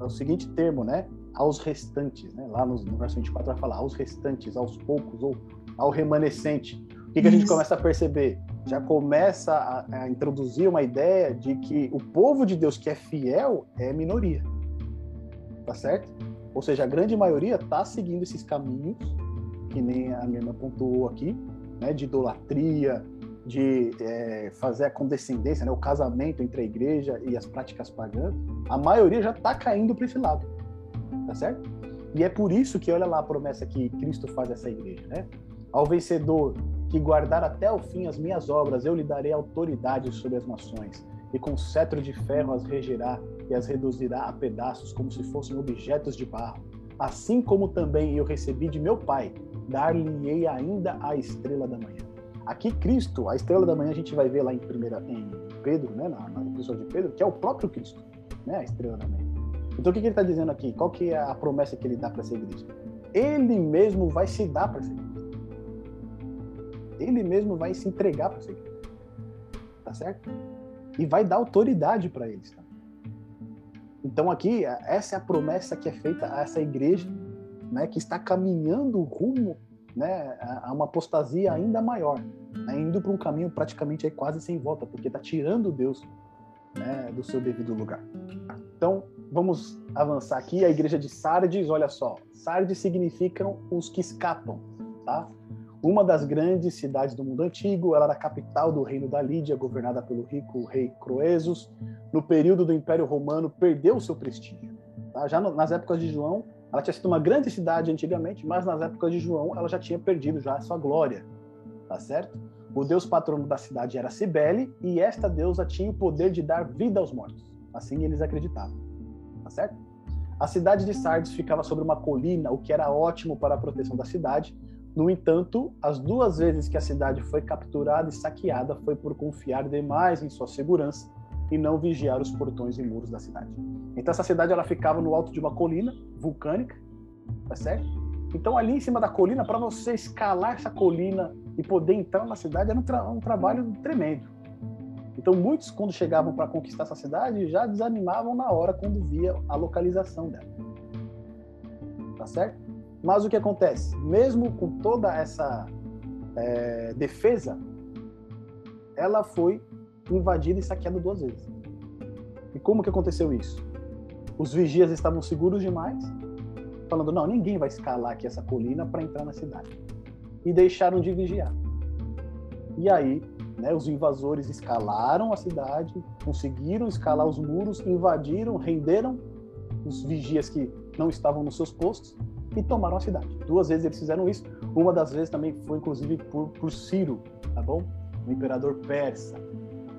o seguinte termo, né, aos restantes, né, lá no, no verso 24 vai falar aos restantes, aos poucos ou ao remanescente. O que, que a gente começa a perceber? Já começa a, a, introduzir uma ideia de que o povo de Deus que é fiel é minoria. Tá certo? Ou seja, a grande maioria está seguindo esses caminhos, que nem a minha irmã pontuou aqui, né, de idolatria, de é, fazer a condescendência, né, o casamento entre a igreja e as práticas pagãs. A maioria já está caindo para esse lado. Tá certo? E é por isso que, olha lá a promessa que Cristo faz a essa igreja, né? Ao vencedor que guardar até o fim as minhas obras, eu lhe darei autoridade sobre as nações, e com cetro de ferro as regerá e as reduzirá a pedaços como se fossem objetos de barro. Assim como também eu recebi de meu Pai, dar-lhe-ei ainda a estrela da manhã. Aqui Cristo, a estrela da manhã a gente vai ver lá em primeira em Pedro, né, na, na episódio de Pedro, que é o próprio Cristo, né, a estrela da manhã. Então o que, que ele está dizendo aqui? Qual que é a promessa que ele dá para essa igreja? Ele mesmo vai se dar para essa igreja ele mesmo vai se entregar para seguir. Tá certo? E vai dar autoridade para eles. Tá? Então aqui, essa é a promessa que é feita a essa igreja, né, que está caminhando rumo né, a uma apostasia ainda maior, né, indo para um caminho praticamente aí quase sem volta, porque está tirando Deus né, do seu devido lugar. Então, vamos avançar aqui. A igreja de Sardes, olha só, Sardes significam os que escapam, tá? Uma das grandes cidades do mundo antigo, ela era a capital do reino da Lídia, governada pelo rico rei Croesus. No período do Império Romano, perdeu o seu prestígio. Tá? Já no, nas épocas de João, ela tinha sido uma grande cidade antigamente, mas nas épocas de João, ela já tinha perdido já a sua glória. Tá certo? O deus patrono da cidade era Cibele, e esta deusa tinha o poder de dar vida aos mortos. Assim eles acreditavam. Tá certo? A cidade de Sardes ficava sobre uma colina, o que era ótimo para a proteção da cidade, no entanto, as duas vezes que a cidade foi capturada e saqueada foi por confiar demais em sua segurança e não vigiar os portões e muros da cidade. Então essa cidade ela ficava no alto de uma colina vulcânica, tá certo? Então ali em cima da colina, para você escalar essa colina e poder entrar na cidade era um, tra um trabalho tremendo. Então muitos quando chegavam para conquistar essa cidade já desanimavam na hora quando via a localização dela. Tá certo? Mas o que acontece? Mesmo com toda essa é, defesa, ela foi invadida e saqueada duas vezes. E como que aconteceu isso? Os vigias estavam seguros demais, falando: não, ninguém vai escalar aqui essa colina para entrar na cidade. E deixaram de vigiar. E aí, né, os invasores escalaram a cidade, conseguiram escalar os muros, invadiram, renderam os vigias que não estavam nos seus postos e tomaram a cidade. Duas vezes eles fizeram isso. Uma das vezes também foi, inclusive, por, por Ciro, tá bom? O imperador persa.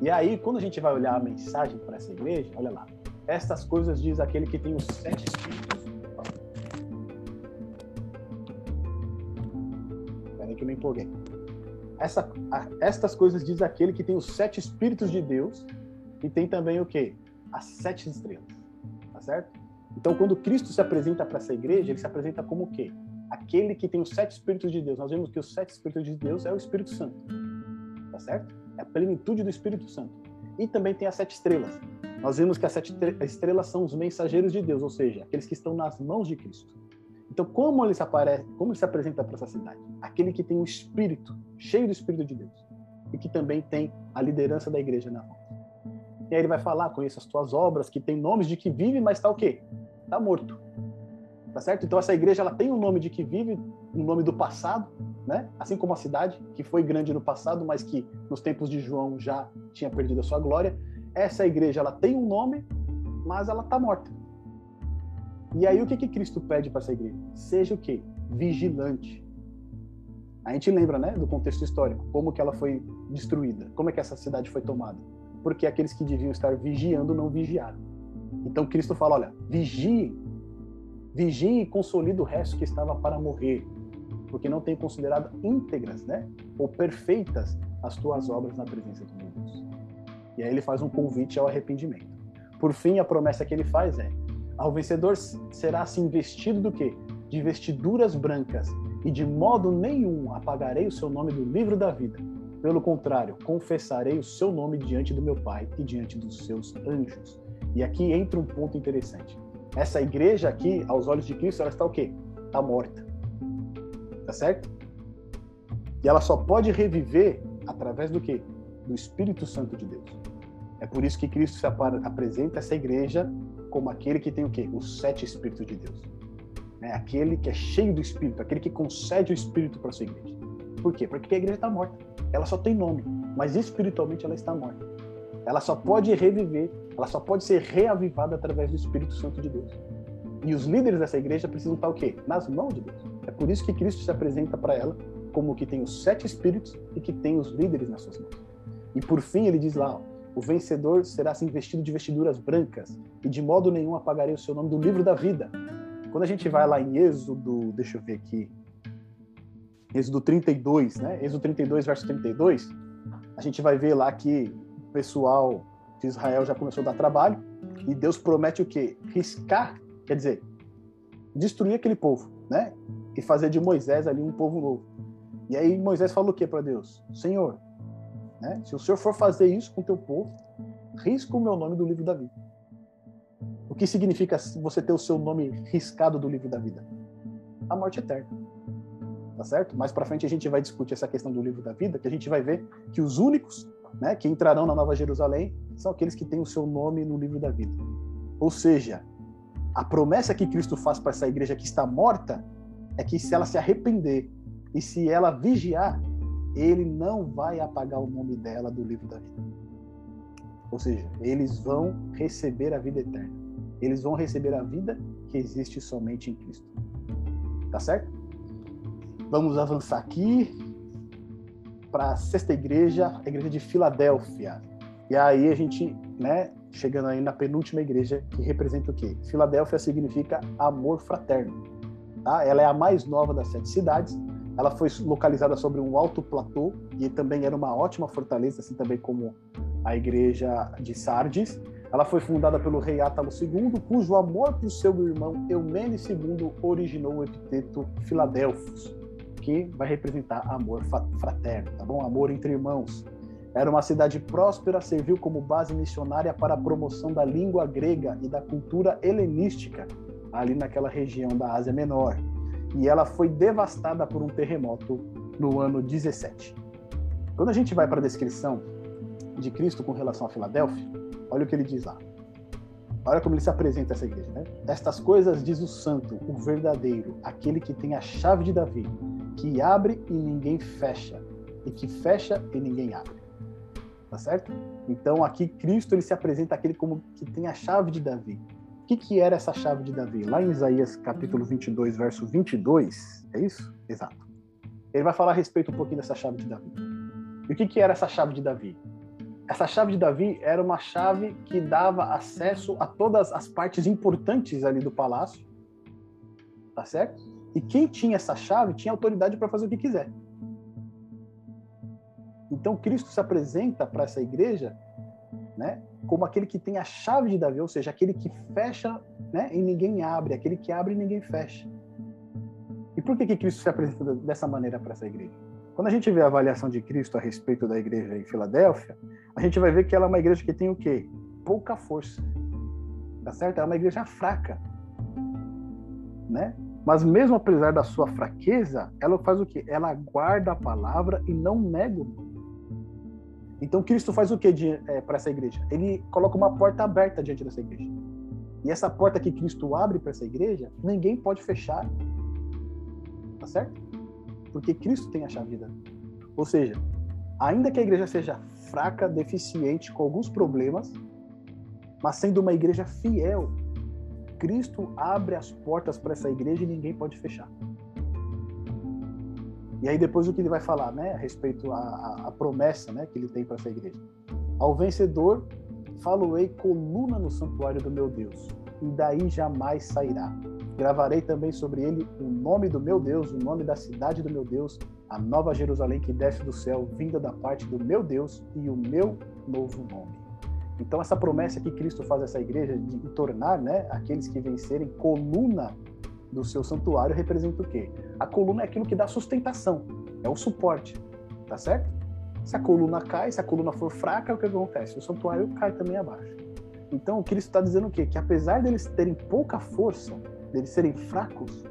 E aí, quando a gente vai olhar a mensagem para essa igreja, olha lá. Estas coisas diz aquele que tem os sete espíritos. Peraí que eu me empolguei. Essa, a, estas coisas diz aquele que tem os sete espíritos de Deus e tem também o quê? As sete estrelas. Tá certo? Então, quando Cristo se apresenta para essa igreja, ele se apresenta como o quê? Aquele que tem os sete Espíritos de Deus. Nós vemos que os sete Espíritos de Deus é o Espírito Santo. Tá certo? É a plenitude do Espírito Santo. E também tem as sete estrelas. Nós vemos que as sete estrelas são os mensageiros de Deus, ou seja, aqueles que estão nas mãos de Cristo. Então, como ele se aparece, como ele se apresenta para essa cidade? Aquele que tem o Espírito, cheio do Espírito de Deus, e que também tem a liderança da igreja na mão. E aí ele vai falar, conheça as tuas obras, que tem nomes de que vive, mas está o quê? está morto. Tá certo? Então essa igreja ela tem um nome de que vive, um nome do passado, né? Assim como a cidade que foi grande no passado, mas que nos tempos de João já tinha perdido a sua glória. Essa igreja ela tem um nome, mas ela está morta. E aí o que que Cristo pede para essa igreja? Seja o quê? Vigilante. A gente lembra, né, do contexto histórico, como que ela foi destruída, como é que essa cidade foi tomada. Porque aqueles que deviam estar vigiando não vigiaram. Então Cristo fala: olha, vigie, vigie e consolide o resto que estava para morrer, porque não tenho considerado íntegras, né, ou perfeitas as tuas obras na presença de Deus. E aí ele faz um convite ao arrependimento. Por fim, a promessa que ele faz é: ao vencedor será assim vestido do que? De vestiduras brancas, e de modo nenhum apagarei o seu nome do livro da vida. Pelo contrário, confessarei o seu nome diante do meu Pai e diante dos seus anjos. E aqui entra um ponto interessante. Essa igreja aqui, aos olhos de Cristo, ela está o quê? Está morta. Tá certo? E ela só pode reviver através do quê? Do Espírito Santo de Deus. É por isso que Cristo se apresenta essa igreja como aquele que tem o quê? Os sete Espíritos de Deus. É aquele que é cheio do Espírito, aquele que concede o Espírito para a sua igreja. Por quê? Porque a igreja está morta. Ela só tem nome, mas espiritualmente ela está morta. Ela só pode reviver ela só pode ser reavivada através do Espírito Santo de Deus. E os líderes dessa igreja precisam estar o quê? Nas mãos de Deus. É por isso que Cristo se apresenta para ela como que tem os sete espíritos e que tem os líderes nas suas mãos. E por fim ele diz lá, ó, o vencedor será assim vestido de vestiduras brancas e de modo nenhum apagarei o seu nome do livro da vida. Quando a gente vai lá em Êxodo, deixa eu ver aqui, Êxodo 32, né? Êxodo 32, verso 32, a gente vai ver lá que o pessoal de Israel já começou a dar trabalho, e Deus promete o quê? Riscar, quer dizer, destruir aquele povo, né? E fazer de Moisés ali um povo novo. E aí Moisés falou o quê para Deus? Senhor, né? Se o Senhor for fazer isso com o teu povo, risca o meu nome do livro da vida. O que significa você ter o seu nome riscado do livro da vida? A morte eterna. Tá certo? Mais para frente a gente vai discutir essa questão do livro da vida, que a gente vai ver que os únicos né, que entrarão na Nova Jerusalém são aqueles que têm o seu nome no livro da vida. Ou seja, a promessa que Cristo faz para essa igreja que está morta é que se ela se arrepender E se ela vigiar, ele não vai apagar o nome dela do livro da vida. Ou seja, eles vão receber a vida eterna. Eles vão receber a vida que existe somente em Cristo. Tá certo? Vamos avançar aqui para a sexta igreja, a igreja de Filadélfia. E aí a gente, né, chegando aí na penúltima igreja, que representa o quê? Filadélfia significa amor fraterno. Tá? Ela é a mais nova das sete cidades. Ela foi localizada sobre um alto platô e também era uma ótima fortaleza, assim também como a igreja de Sardes. Ela foi fundada pelo rei Átalo II, cujo amor por seu irmão Eumene II originou o epiteto Filadélfos, que vai representar amor fraterno, tá bom? Amor entre irmãos. Era uma cidade próspera, serviu como base missionária para a promoção da língua grega e da cultura helenística ali naquela região da Ásia Menor. E ela foi devastada por um terremoto no ano 17. Quando a gente vai para a descrição de Cristo com relação a Filadélfia, olha o que ele diz lá. Olha como ele se apresenta essa igreja, né? Estas coisas diz o santo, o verdadeiro, aquele que tem a chave de Davi, que abre e ninguém fecha, e que fecha e ninguém abre. Tá certo? Então aqui Cristo ele se apresenta aquele como que tem a chave de Davi. O que, que era essa chave de Davi? Lá em Isaías capítulo 22, verso 22, é isso? Exato. Ele vai falar a respeito um pouquinho dessa chave de Davi. E o que, que era essa chave de Davi? Essa chave de Davi era uma chave que dava acesso a todas as partes importantes ali do palácio, tá certo? E quem tinha essa chave tinha autoridade para fazer o que quiser. Então Cristo se apresenta para essa igreja, né, como aquele que tem a chave de Davi, ou seja, aquele que fecha, né, e ninguém abre, aquele que abre e ninguém fecha. E por que que Cristo se apresenta dessa maneira para essa igreja? Quando a gente vê a avaliação de Cristo a respeito da igreja em Filadélfia, a gente vai ver que ela é uma igreja que tem o quê? Pouca força. Tá certo? Ela é uma igreja fraca. Né? Mas mesmo apesar da sua fraqueza, ela faz o quê? Ela guarda a palavra e não nega o então Cristo faz o que é, para essa igreja? Ele coloca uma porta aberta diante dessa igreja. E essa porta que Cristo abre para essa igreja, ninguém pode fechar. Tá certo? Porque Cristo tem a chave da vida. Ou seja, ainda que a igreja seja fraca, deficiente, com alguns problemas, mas sendo uma igreja fiel, Cristo abre as portas para essa igreja e ninguém pode fechar. E aí depois o que ele vai falar, né, a respeito à, promessa, né, que ele tem para essa igreja. Ao vencedor, falo-ei coluna no santuário do meu Deus, e daí jamais sairá. Gravarei também sobre ele o nome do meu Deus, o nome da cidade do meu Deus, a nova Jerusalém que desce do céu, vinda da parte do meu Deus e o meu novo nome. Então essa promessa que Cristo faz a essa igreja de tornar, né, aqueles que vencerem coluna do seu santuário representa o quê? A coluna é aquilo que dá sustentação, é o suporte, tá certo? Se a coluna cai, se a coluna for fraca, o que acontece? O santuário cai também abaixo. Então, Cristo está dizendo o quê? Que apesar deles terem pouca força, deles serem fracos,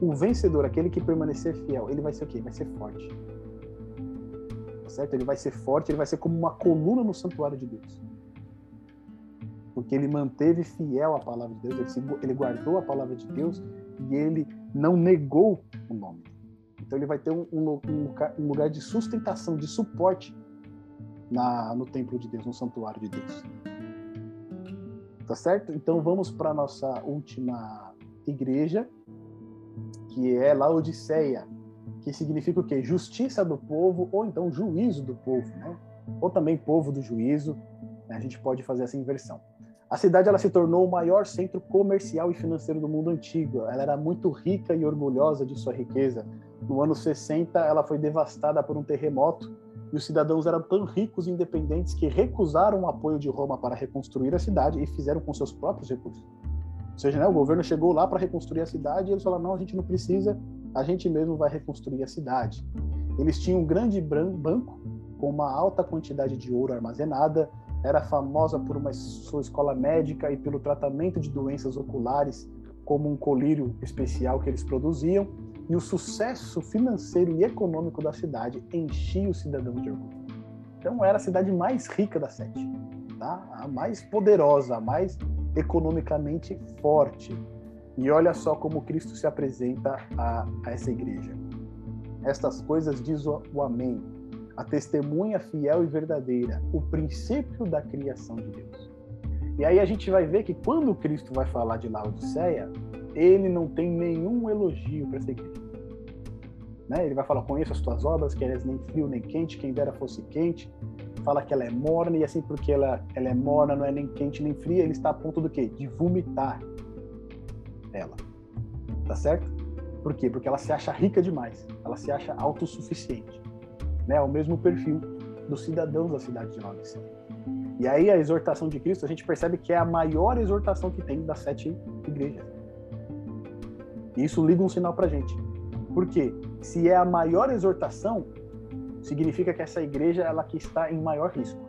o vencedor, aquele que permanecer fiel, ele vai ser o quê? Vai ser forte. Tá certo? Ele vai ser forte, ele vai ser como uma coluna no santuário de Deus. Porque ele manteve fiel a palavra de Deus, ele guardou a palavra de Deus e ele não negou o nome. Então ele vai ter um, um, um lugar de sustentação, de suporte na, no templo de Deus, no santuário de Deus. Tá certo? Então vamos para nossa última igreja, que é Laodiceia, que significa o quê? Justiça do povo, ou então juízo do povo, né? Ou também povo do juízo, né? a gente pode fazer essa inversão. A cidade ela se tornou o maior centro comercial e financeiro do mundo antigo. Ela era muito rica e orgulhosa de sua riqueza. No ano 60, ela foi devastada por um terremoto e os cidadãos eram tão ricos e independentes que recusaram o apoio de Roma para reconstruir a cidade e fizeram com seus próprios recursos. Ou seja, né, o governo chegou lá para reconstruir a cidade e eles falaram: não, a gente não precisa, a gente mesmo vai reconstruir a cidade. Eles tinham um grande banco com uma alta quantidade de ouro armazenada, era famosa por uma sua escola médica e pelo tratamento de doenças oculares, como um colírio especial que eles produziam e o sucesso financeiro e econômico da cidade enchia os cidadãos de orgulho. Então era a cidade mais rica da sete, tá? a mais poderosa, a mais economicamente forte. E olha só como Cristo se apresenta a, a essa igreja. Estas coisas diz o, o Amém, a testemunha fiel e verdadeira, o princípio da criação de Deus. E aí a gente vai ver que quando Cristo vai falar de Laodiceia, ele não tem nenhum elogio para essa igreja. Né? Ele vai falar: Conheço as tuas obras, que eres nem frio nem quente, quem dera fosse quente. Fala que ela é morna, e assim, porque ela, ela é morna, não é nem quente nem fria, ele está a ponto do quê? De vomitar ela. Tá certo? Por quê? Porque ela se acha rica demais, ela se acha autossuficiente. Né? É o mesmo perfil dos cidadãos da cidade de Laodiceia. E aí a exortação de Cristo, a gente percebe que é a maior exortação que tem das sete igrejas. E isso liga um sinal pra gente. Por quê? Se é a maior exortação, significa que essa igreja ela que está em maior risco.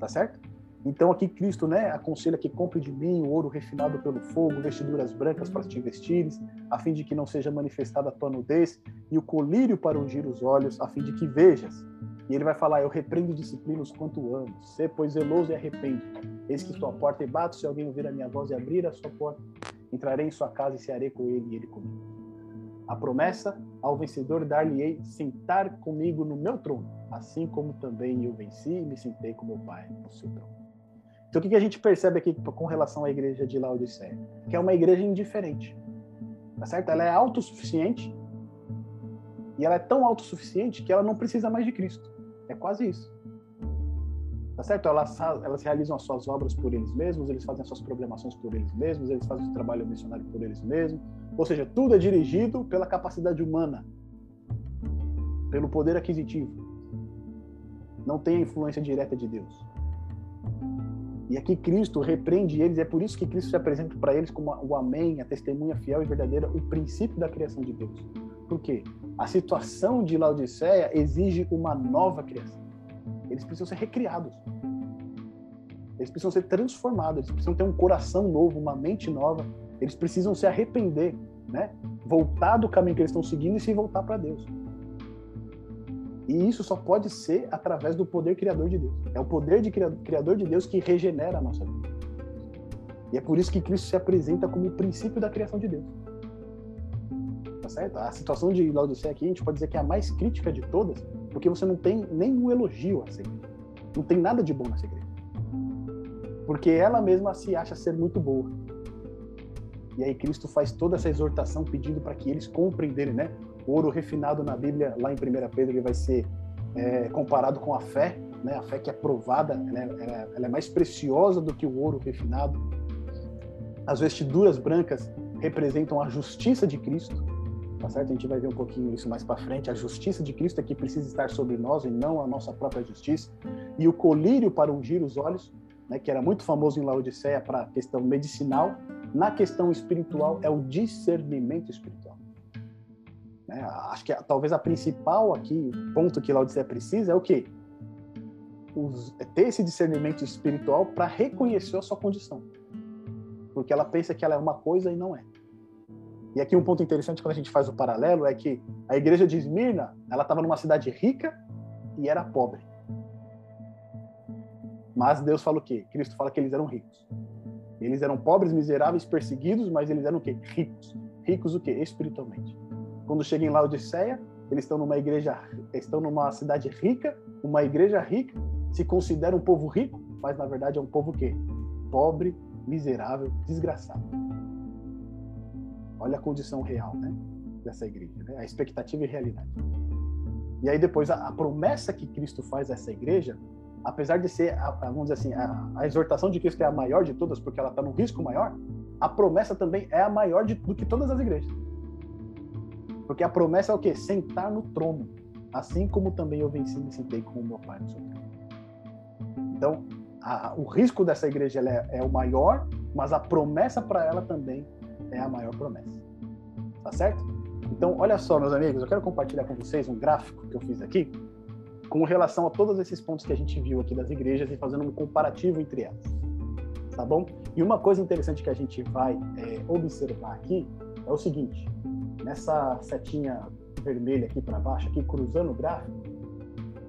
Tá certo? Então aqui Cristo, né, aconselha que compre de mim o ouro refinado pelo fogo, vestiduras brancas para te vestires, a fim de que não seja manifestada a tua nudez, e o colírio para ungir os olhos, a fim de que vejas. E ele vai falar: Eu repreendo disciplinos quanto amo. Sê, pois, zeloso e arrepende. Eis que à porta e bato. Se alguém ouvir a minha voz e abrir a sua porta, entrarei em sua casa e cearei com ele e ele comigo. A promessa ao vencedor dar-lhe-ei sentar comigo no meu trono, assim como também eu venci e me sentei com meu Pai no seu trono. Então, o que a gente percebe aqui com relação à igreja de Laodiceia? Que é uma igreja indiferente. Tá certo? Ela é autossuficiente e ela é tão autossuficiente que ela não precisa mais de Cristo. É quase isso. Tá certo? Elas, elas realizam as suas obras por eles mesmos, eles fazem as suas programações por eles mesmos, eles fazem o trabalho missionário por eles mesmos. Ou seja, tudo é dirigido pela capacidade humana, pelo poder aquisitivo. Não tem a influência direta de Deus. E aqui Cristo repreende eles, é por isso que Cristo se apresenta para eles como o Amém, a testemunha fiel e verdadeira, o princípio da criação de Deus. Por quê? A situação de Laodiceia exige uma nova criação. Eles precisam ser recriados. Eles precisam ser transformados, eles precisam ter um coração novo, uma mente nova. Eles precisam se arrepender, né? Voltar do caminho que eles estão seguindo e se voltar para Deus. E isso só pode ser através do poder criador de Deus. É o poder de criador de Deus que regenera a nossa vida. E é por isso que Cristo se apresenta como o princípio da criação de Deus. Tá certo? A situação de Laodiceia aqui, a gente pode dizer que é a mais crítica de todas, porque você não tem nenhum elogio a igreja. Não tem nada de bom nessa igreja. Porque ela mesma se acha ser muito boa. E aí Cristo faz toda essa exortação pedindo para que eles comprem dele, né? O ouro refinado na Bíblia, lá em 1 Pedro, ele vai ser é, comparado com a fé, né? A fé que é provada, ela é, é, ela é mais preciosa do que o ouro refinado. As vestiduras brancas representam a justiça de Cristo, tá certo? A gente vai ver um pouquinho isso mais para frente. A justiça de Cristo é que precisa estar sobre nós e não a nossa própria justiça. E o colírio para ungir os olhos, né, que era muito famoso em Laodiceia para questão medicinal, na questão espiritual é o discernimento espiritual. Né? Acho que talvez a principal aqui, ponto que Laodiceia precisa é o quê? Os, é ter esse discernimento espiritual para reconhecer a sua condição. Porque ela pensa que ela é uma coisa e não é. E aqui um ponto interessante quando a gente faz o paralelo é que a igreja de Esmirna, ela estava numa cidade rica e era pobre. Mas Deus fala o quê? Cristo fala que eles eram ricos. Eles eram pobres, miseráveis, perseguidos, mas eles eram o quê? Ricos. Ricos o quê? Espiritualmente. Quando chegam em Laodiceia, eles estão numa igreja, estão numa cidade rica, uma igreja rica, se considera um povo rico, mas na verdade é um povo o quê? Pobre, miserável, desgraçado. Olha a condição real, né? Dessa igreja, né? a expectativa e realidade. E aí depois a, a promessa que Cristo faz a essa igreja apesar de ser, vamos dizer assim, a, a exortação de Cristo é a maior de todas, porque ela está num risco maior, a promessa também é a maior de, do que todas as igrejas. Porque a promessa é o quê? Sentar no trono, assim como também eu venci e sentei com o meu pai no seu trono. Então, a, o risco dessa igreja é, é, o maior, mas a promessa para ela também é a maior promessa. Tá certo? Então, olha só, meus amigos, eu quero compartilhar com vocês um gráfico que eu fiz aqui com relação a todos esses pontos que a gente viu aqui das igrejas e fazendo um comparativo entre elas. Tá bom? E uma coisa interessante que a gente vai é, observar aqui é o seguinte: nessa setinha vermelha aqui para baixo, aqui cruzando o gráfico,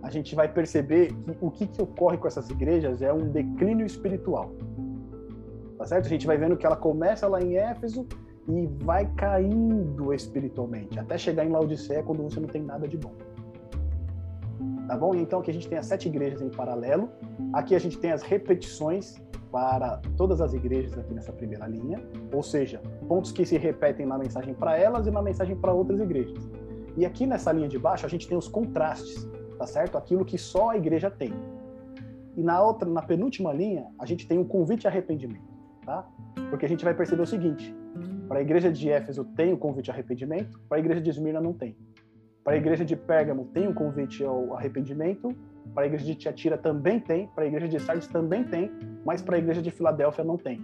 a gente vai perceber que o que, que ocorre com essas igrejas é um declínio espiritual. Tá certo? A gente vai vendo que ela começa lá em Éfeso e vai caindo espiritualmente, até chegar em Laodiceia quando você não tem nada de bom. Tá bom? Então aqui a gente tem as sete igrejas em paralelo. Aqui a gente tem as repetições para todas as igrejas aqui nessa primeira linha, ou seja, pontos que se repetem na mensagem para elas e na mensagem para outras igrejas. E aqui nessa linha de baixo a gente tem os contrastes, tá certo? Aquilo que só a igreja tem. E na outra, na penúltima linha, a gente tem um convite a arrependimento, tá? Porque a gente vai perceber o seguinte: para a igreja de Éfeso tem o convite a arrependimento, para a igreja de Esmirna não tem. Para a igreja de Pérgamo tem um convite ao arrependimento, para a igreja de Tiatira também tem, para a igreja de Sardes também tem, mas para a igreja de Filadélfia não tem.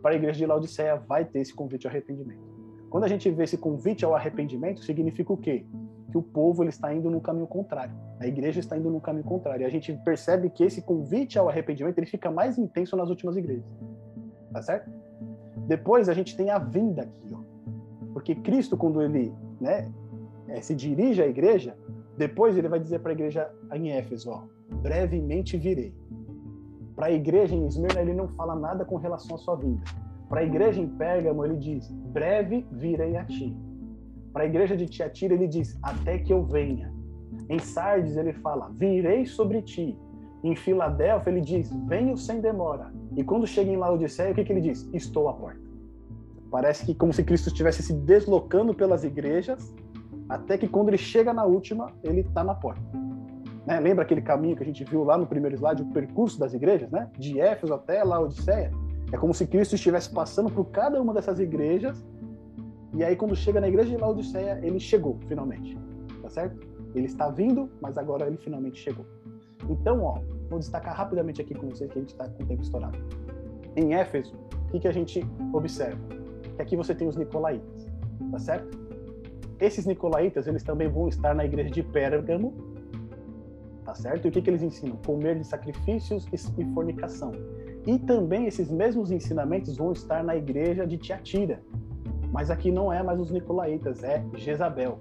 Para a igreja de Laodiceia vai ter esse convite ao arrependimento. Quando a gente vê esse convite ao arrependimento, significa o quê? Que o povo ele está indo no caminho contrário. A igreja está indo no caminho contrário. E a gente percebe que esse convite ao arrependimento ele fica mais intenso nas últimas igrejas. Tá certo? Depois a gente tem a vinda aqui, ó. Porque Cristo, quando ele né, é, se dirige à igreja, depois ele vai dizer para a igreja em Éfeso, ó, brevemente virei. Para a igreja em Esmirna, ele não fala nada com relação à sua vinda. Para a igreja em Pérgamo, ele diz, breve virei a ti. Para a igreja de Tiatira, ele diz, até que eu venha. Em Sardes, ele fala, virei sobre ti. Em Filadélfia, ele diz, venho sem demora. E quando chega em Laodiceia, o que, que ele diz? Estou à porta. Parece que como se Cristo estivesse se deslocando pelas igrejas até que quando ele chega na última, ele está na porta. Né? Lembra aquele caminho que a gente viu lá no primeiro slide, o percurso das igrejas, né? de Éfeso até Laodiceia? É como se Cristo estivesse passando por cada uma dessas igrejas, e aí quando chega na igreja de Laodiceia, ele chegou, finalmente. Tá certo? Ele está vindo, mas agora ele finalmente chegou. Então, ó, vou destacar rapidamente aqui com vocês que a gente está com o tempo estourado. Em Éfeso, o que, que a gente observa? Que aqui você tem os nicolaítas, tá certo? Esses nicolaítas, eles também vão estar na igreja de Pérgamo, tá certo? E o que, que eles ensinam? Comer de sacrifícios e fornicação. E também esses mesmos ensinamentos vão estar na igreja de Tiatira. Mas aqui não é mais os nicolaítas, é Jezabel.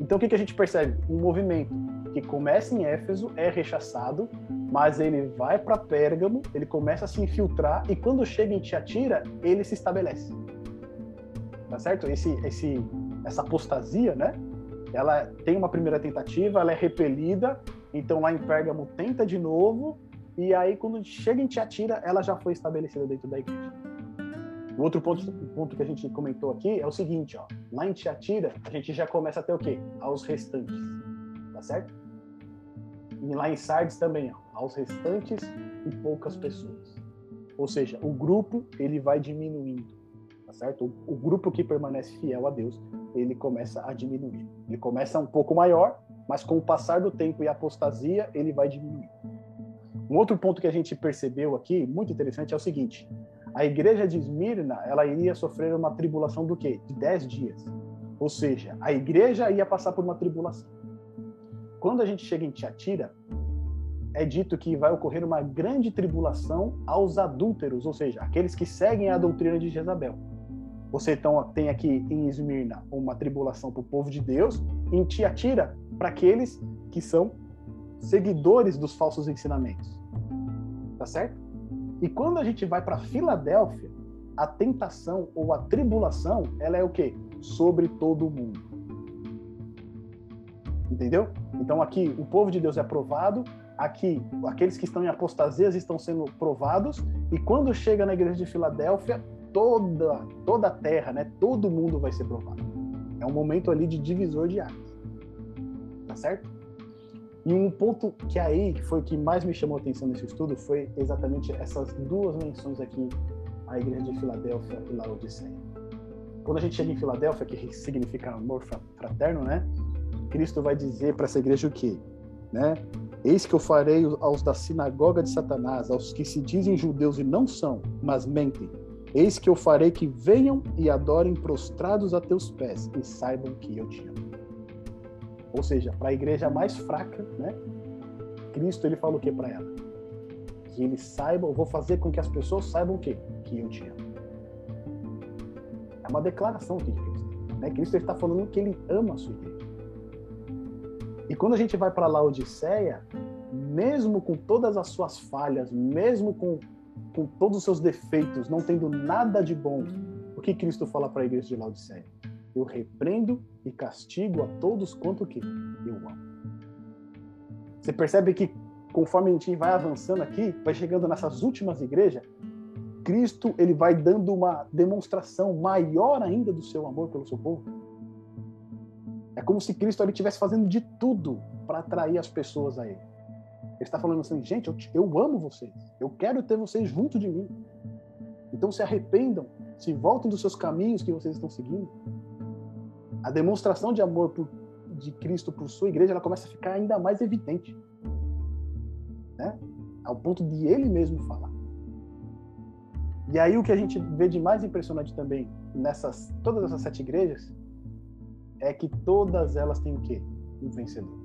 Então o que, que a gente percebe? Um movimento que começa em Éfeso, é rechaçado, mas ele vai para Pérgamo, ele começa a se infiltrar e quando chega em Tiatira, ele se estabelece. Tá certo? Esse, esse essa apostasia, né? Ela tem uma primeira tentativa, ela é repelida, então lá em Pérgamo tenta de novo, e aí quando chega em Tiatira, ela já foi estabelecida dentro da igreja. O outro ponto, ponto que a gente comentou aqui é o seguinte, ó, lá em Tiatira, a gente já começa a ter o quê? Aos restantes, tá certo? E lá em Sardes também, ó, aos restantes e poucas pessoas. Ou seja, o grupo ele vai diminuindo tá certo? O, o, grupo que permanece fiel a Deus, ele começa a diminuir. Ele começa um pouco maior, mas com o passar do tempo e a apostasia, ele vai diminuir. Um outro ponto que a gente percebeu aqui, muito interessante, é o seguinte: a igreja de Esmirna, ela iria sofrer uma tribulação do quê? De 10 dias. Ou seja, a igreja ia passar por uma tribulação. Quando a gente chega em Tiatira, é dito que vai ocorrer uma grande tribulação aos adúlteros, ou seja, aqueles que seguem a doutrina de Jezabel. Você então tem aqui em Esmirna uma tribulação para o povo de Deus, em Tiatira para aqueles que são seguidores dos falsos ensinamentos. Tá certo? E quando a gente vai para Filadélfia, a tentação ou a tribulação, ela é o quê? Sobre todo o mundo. Entendeu? Então aqui o povo de Deus é provado, aqui aqueles que estão em apostasias estão sendo provados, e quando chega na igreja de Filadélfia, toda, toda a terra, né? Todo mundo vai ser provado. É um momento ali de divisor de águas. Tá certo? E um ponto que aí foi o que mais me chamou a atenção nesse estudo foi exatamente essas duas menções aqui à igreja de Filadélfia e Laodiceia. Quando a gente chega em Filadélfia, que significa amor fraterno, né? Cristo vai dizer para essa igreja o quê? Né? Eis que eu farei aos da sinagoga de Satanás, aos que se dizem judeus e não são, mas mentem, Eis que eu farei que venham e adorem prostrados a teus pés e saibam que eu te amo. Ou seja, para a igreja mais fraca, né? Cristo ele fala o que para ela? Que eles saibam, eu vou fazer com que as pessoas saibam o quê? Que eu te amo. É uma declaração aqui de Cristo. Né? Cristo está falando que ele ama a sua igreja. E quando a gente vai para Laodiceia, mesmo com todas as suas falhas, mesmo com com todos os seus defeitos, não tendo nada de bom, o que Cristo fala para a igreja de Laodiceia? Eu repreendo e castigo a todos quanto que eu amo. Você percebe que conforme a gente vai avançando aqui, vai chegando nessas últimas igrejas, Cristo ele vai dando uma demonstração maior ainda do seu amor pelo seu povo. É como se Cristo ali estivesse fazendo de tudo para atrair as pessoas a Ele. Ele está falando assim, gente, eu, eu amo vocês, eu quero ter vocês junto de mim. Então se arrependam, se voltem dos seus caminhos que vocês estão seguindo. A demonstração de amor por, de Cristo por sua igreja, ela começa a ficar ainda mais evidente. Né? Ao ponto de ele mesmo falar. E aí o que a gente vê de mais impressionante também nessas todas essas sete igrejas é que todas elas têm o quê? Um vencedor.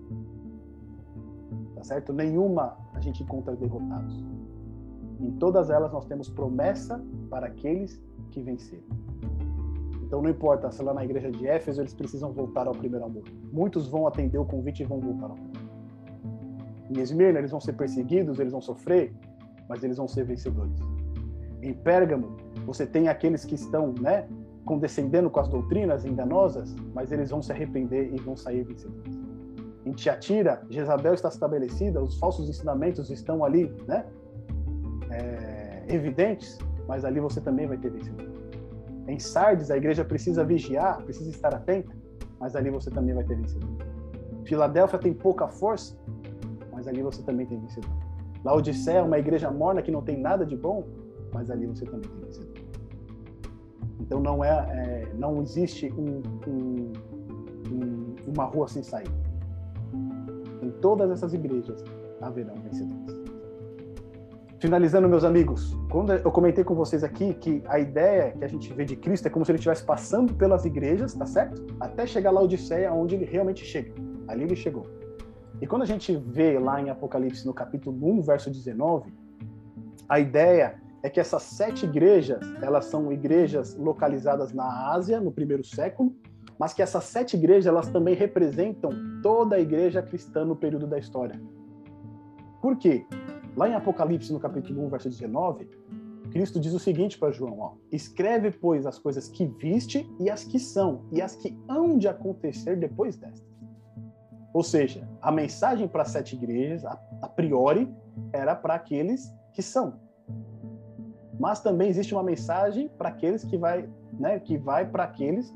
Tá certo? Nenhuma a gente encontra derrotados. Em todas elas nós temos promessa para aqueles que venceram. Então não importa se lá na igreja de Éfeso eles precisam voltar ao primeiro amor. Muitos vão atender o convite e vão voltar ao primeiro. Em Esmirna eles vão ser perseguidos, eles vão sofrer, mas eles vão ser vencedores. Em Pérgamo você tem aqueles que estão, né, condescendendo com as doutrinas enganosas, mas eles vão se arrepender e vão sair vencedores. Em Tiatira, Jezabel está estabelecida, os falsos ensinamentos estão ali, né, é, evidentes, mas ali você também vai ter vencedor. Em Sardes, a igreja precisa vigiar, precisa estar atenta, mas ali você também vai ter vencedor. Filadélfia tem pouca força, mas ali você também tem vencedor. Laodicea é uma igreja morna que não tem nada de bom, mas ali você também tem vencedor. Então não é, é não existe um, um, um, uma rua sem saída. Em todas essas igrejas haverão vencedores. Finalizando, meus amigos, quando eu comentei com vocês aqui que a ideia que a gente vê de Cristo é como se ele estivesse passando pelas igrejas, tá certo? Até chegar lá Odisseia, onde ele realmente chega. Ali ele chegou. E quando a gente vê lá em Apocalipse, no capítulo 1, verso 19, a ideia é que essas sete igrejas, elas são igrejas localizadas na Ásia, no primeiro século, mas que essas sete igrejas, elas também representam toda a igreja cristã no período da história. Por quê? Lá em Apocalipse, no capítulo 1, verso 19, Cristo diz o seguinte para João: ó, Escreve, pois, as coisas que viste e as que são, e as que hão de acontecer depois destas. Ou seja, a mensagem para as sete igrejas, a, a priori, era para aqueles que são. Mas também existe uma mensagem para aqueles que vai, né, que vai para aqueles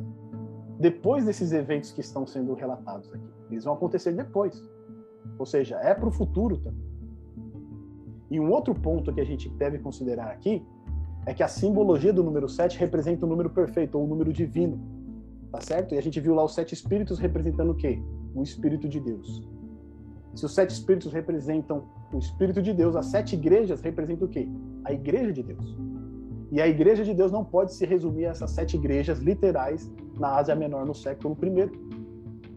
depois desses eventos que estão sendo relatados aqui. Eles vão acontecer depois. Ou seja, é para o futuro também. E um outro ponto que a gente deve considerar aqui é que a simbologia do número 7 representa o número perfeito, ou o número divino. Tá certo? E a gente viu lá os sete espíritos representando o quê? O Espírito de Deus. Se os sete espíritos representam o Espírito de Deus, as sete igrejas representam o quê? A Igreja de Deus. E a Igreja de Deus não pode se resumir a essas sete igrejas literais na Ásia Menor no século I.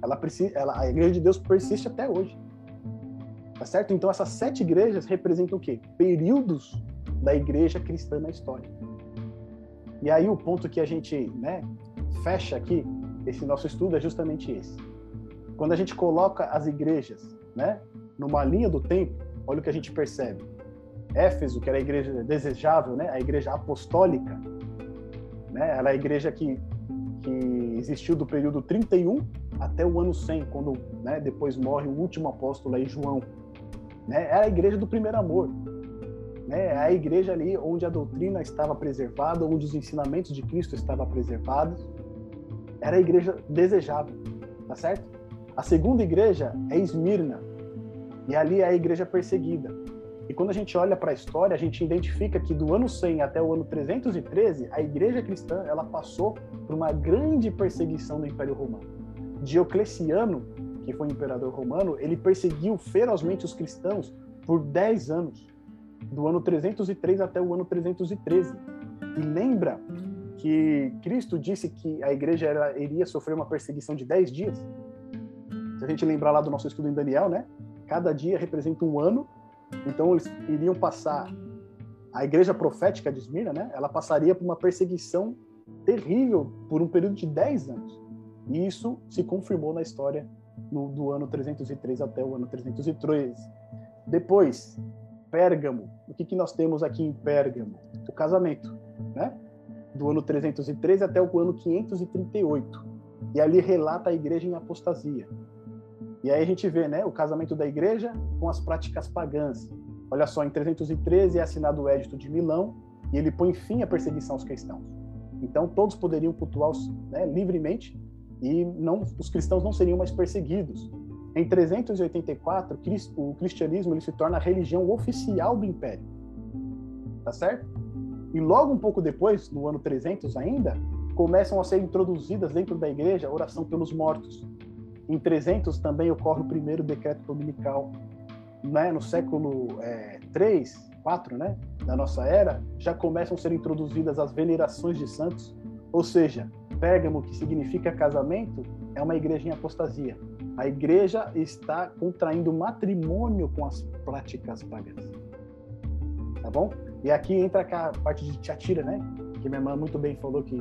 Ela, ela, a Igreja de Deus persiste até hoje. Tá certo? Então essas sete igrejas representam o quê? Períodos da igreja cristã na história. E aí o ponto que a gente, né, fecha aqui esse nosso estudo é justamente esse. Quando a gente coloca as igrejas, né, numa linha do tempo, olha o que a gente percebe. Éfeso, que era a igreja desejável, né, a igreja apostólica, né, ela é a igreja que que existiu do período 31 até o ano 100, quando né, depois morre o último apóstolo aí, João. Né? Era a igreja do primeiro amor. Né? É a igreja ali onde a doutrina estava preservada, onde os ensinamentos de Cristo estavam preservados. Era a igreja desejável, tá certo? A segunda igreja é Esmirna, e ali é a igreja perseguida. E quando a gente olha para a história, a gente identifica que do ano 100 até o ano 313, a igreja cristã ela passou por uma grande perseguição do Império Romano. Diocleciano que foi imperador romano, ele perseguiu ferozmente os cristãos por 10 anos, do ano 303 até o ano 313. E lembra que Cristo disse que a igreja era, iria sofrer uma perseguição de 10 dias? Se a gente lembrar lá do nosso estudo em Daniel, né? Cada dia representa um ano, então eles iriam passar. A igreja profética de Esmirna, né? Ela passaria por uma perseguição terrível por um período de 10 anos. E isso se confirmou na história no, do ano 303 até o ano 303. Depois, Pérgamo. O que, que nós temos aqui em Pérgamo? O casamento, né? do ano 313 até o ano 538. E ali relata a igreja em apostasia. E aí a gente vê né, o casamento da igreja com as práticas pagãs. Olha só, em 313 é assinado o Edito de Milão e ele põe fim à perseguição aos cristãos. Então todos poderiam cultuar né, livremente e não, os cristãos não seriam mais perseguidos. Em 384, o cristianismo ele se torna a religião oficial do império. Tá certo? E logo um pouco depois, no ano 300 ainda, começam a ser introduzidas dentro da igreja a oração pelos mortos. Em 300 também ocorre o primeiro decreto dominical. Né? No século é, 3, 4 né? da nossa era, já começam a ser introduzidas as venerações de santos, ou seja, Pérgamo, que significa casamento, é uma igreja em apostasia. A igreja está contraindo matrimônio com as práticas pagãs. Tá bom? E aqui entra a parte de Tiatira, né? Que minha irmã muito bem falou que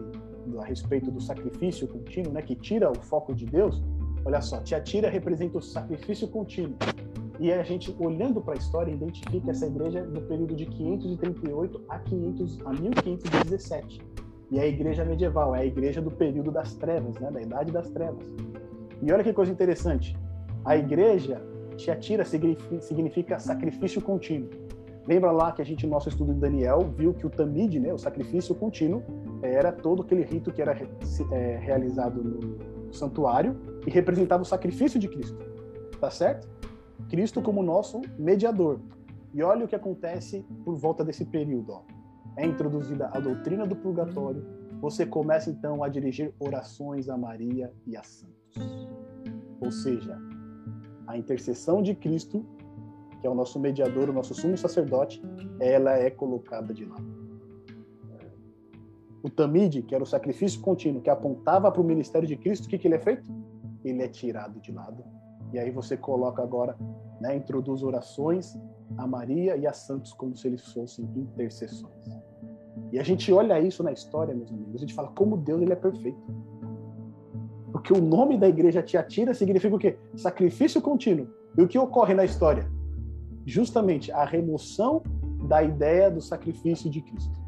a respeito do sacrifício contínuo, né? Que tira o foco de Deus. Olha só, Tiatira representa o sacrifício contínuo. E a gente, olhando para a história, identifica essa igreja no período de 538 a, 500, a 1517. E é a igreja medieval, é a igreja do período das trevas, né? Da Idade das Trevas. E olha que coisa interessante. A igreja, Tiatira significa sacrifício contínuo. Lembra lá que a gente, no nosso estudo de Daniel, viu que o Tamid, né, o sacrifício contínuo, era todo aquele rito que era é, realizado no santuário e representava o sacrifício de Cristo. Tá certo? Cristo como nosso mediador. E olha o que acontece por volta desse período. Ó. É introduzida a doutrina do purgatório. Você começa então a dirigir orações a Maria e a santos. Ou seja, a intercessão de Cristo que é o nosso mediador, o nosso sumo sacerdote, ela é colocada de lado. O tamide, que era o sacrifício contínuo, que apontava para o ministério de Cristo, o que, que ele é feito? Ele é tirado de lado. E aí você coloca agora, né, introduz orações a Maria e a santos como se eles fossem intercessões. E a gente olha isso na história, meus amigos, a gente fala como Deus ele é perfeito. Porque o nome da igreja Tiatira significa o quê? Sacrifício contínuo. E o que ocorre na história? justamente a remoção da ideia do sacrifício de Cristo.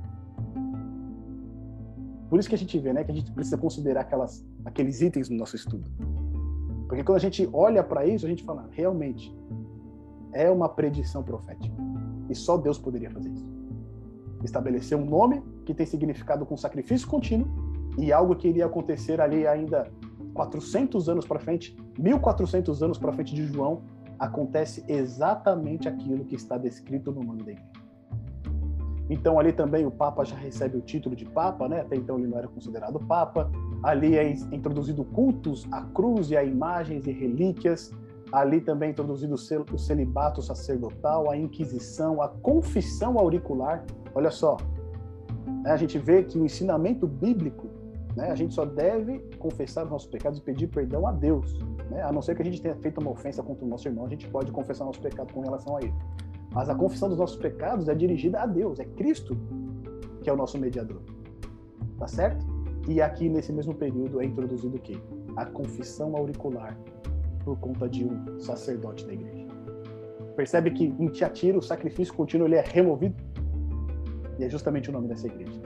Por isso que a gente vê, né, que a gente precisa considerar aquelas, aqueles itens no nosso estudo. Porque quando a gente olha para isso, a gente fala, realmente, é uma predição profética. E só Deus poderia fazer isso. Estabelecer um nome que tem significado com sacrifício contínuo e algo que iria acontecer ali ainda 400 anos para frente, 1400 anos para frente de João, acontece exatamente aquilo que está descrito no nome da igreja. Então ali também o Papa já recebe o título de Papa, né? Até então ele não era considerado Papa. Ali é introduzido cultos à cruz e a imagens e relíquias. Ali também é introduzido o celibato sacerdotal, a inquisição, a confissão auricular. Olha só, né? a gente vê que o ensinamento bíblico, né? a gente só deve confessar os nossos pecados e pedir perdão a Deus. Né? A não ser que a gente tenha feito uma ofensa contra o nosso irmão, a gente pode confessar nosso pecado com relação a ele. Mas a confissão dos nossos pecados é dirigida a Deus, é Cristo que é o nosso mediador. Tá certo? E aqui nesse mesmo período é introduzido o quê? A confissão auricular por conta de um sacerdote da igreja. Percebe que em Tiatira o sacrifício contínuo ele é removido? E é justamente o nome dessa igreja.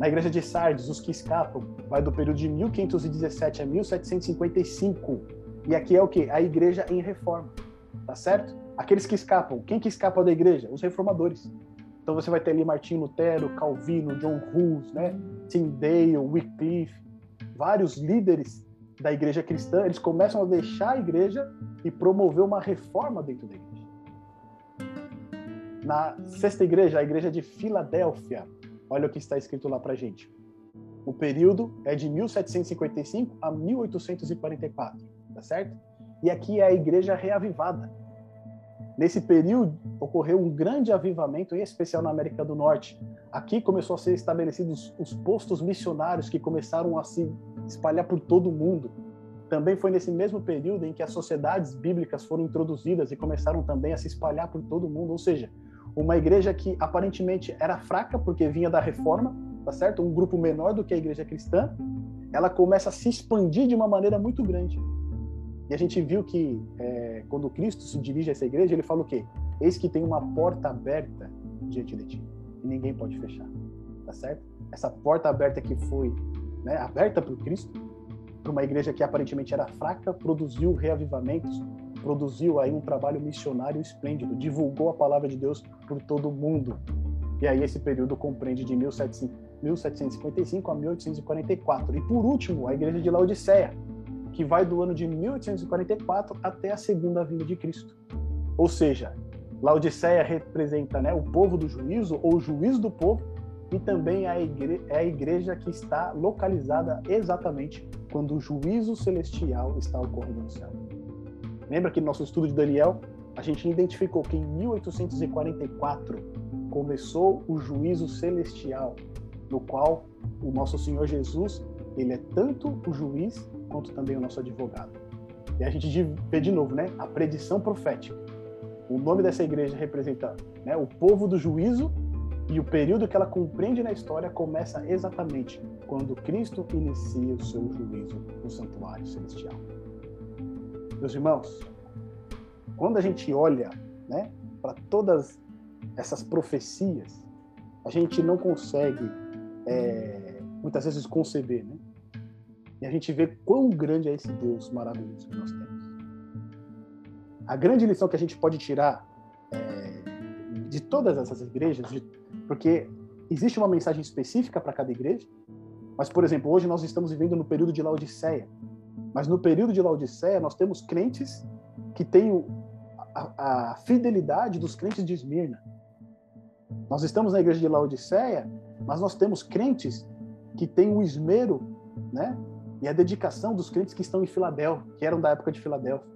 Na igreja de Sardes, os que escapam vai do período de 1517 a 1755 e aqui é o que? A igreja em reforma. Tá certo? Aqueles que escapam. Quem que escapa da igreja? Os reformadores. Então você vai ter ali Martinho Lutero, Calvino, John Hus, né? Tyndale, Wycliffe, vários líderes da igreja cristã, eles começam a deixar a igreja e promover uma reforma dentro da igreja. Na sexta igreja, a igreja de Filadélfia, olha o que está escrito lá pra gente. O período é de 1755 a 1844 tá certo? E aqui é a igreja reavivada. Nesse período ocorreu um grande avivamento, em especial na América do Norte. Aqui começou a ser estabelecidos os postos missionários que começaram a se espalhar por todo o mundo. Também foi nesse mesmo período em que as sociedades bíblicas foram introduzidas e começaram também a se espalhar por todo o mundo. Ou seja, uma igreja que aparentemente era fraca porque vinha da reforma, tá certo? Um grupo menor do que a igreja cristã, ela começa a se expandir de uma maneira muito grande. E a gente viu que é, quando Cristo se dirige a essa igreja, ele fala o quê? Eis que tem uma porta aberta diante de ti, e ninguém pode fechar. tá certo? Essa porta aberta que foi né, aberta por Cristo, para uma igreja que aparentemente era fraca, produziu reavivamentos, produziu aí um trabalho missionário esplêndido, divulgou a palavra de Deus por todo o mundo. E aí esse período compreende de 1755 a 1844. E por último, a igreja de Laodiceia, que vai do ano de 1844 até a segunda vinda de Cristo. Ou seja, Laodiceia representa né, o povo do juízo, ou o juízo do povo, e também é a, é a igreja que está localizada exatamente quando o juízo celestial está ocorrendo no céu. Lembra que no nosso estudo de Daniel, a gente identificou que em 1844 começou o juízo celestial, no qual o nosso Senhor Jesus, ele é tanto o juiz quanto também o nosso advogado. E a gente vê de novo, né, a predição profética. O nome dessa igreja representa né, o povo do juízo e o período que ela compreende na história começa exatamente quando Cristo inicia o seu juízo no santuário celestial. Meus irmãos, quando a gente olha né, para todas essas profecias, a gente não consegue é, muitas vezes conceber, né? E a gente vê quão grande é esse Deus maravilhoso que nós temos. A grande lição que a gente pode tirar é, de todas essas igrejas, de, porque existe uma mensagem específica para cada igreja, mas, por exemplo, hoje nós estamos vivendo no período de Laodiceia. Mas no período de Laodiceia, nós temos crentes que têm a, a fidelidade dos crentes de Esmirna. Nós estamos na igreja de Laodiceia, mas nós temos crentes que têm o esmero, né? E a dedicação dos crentes que estão em Filadélfia, que eram da época de Filadélfia.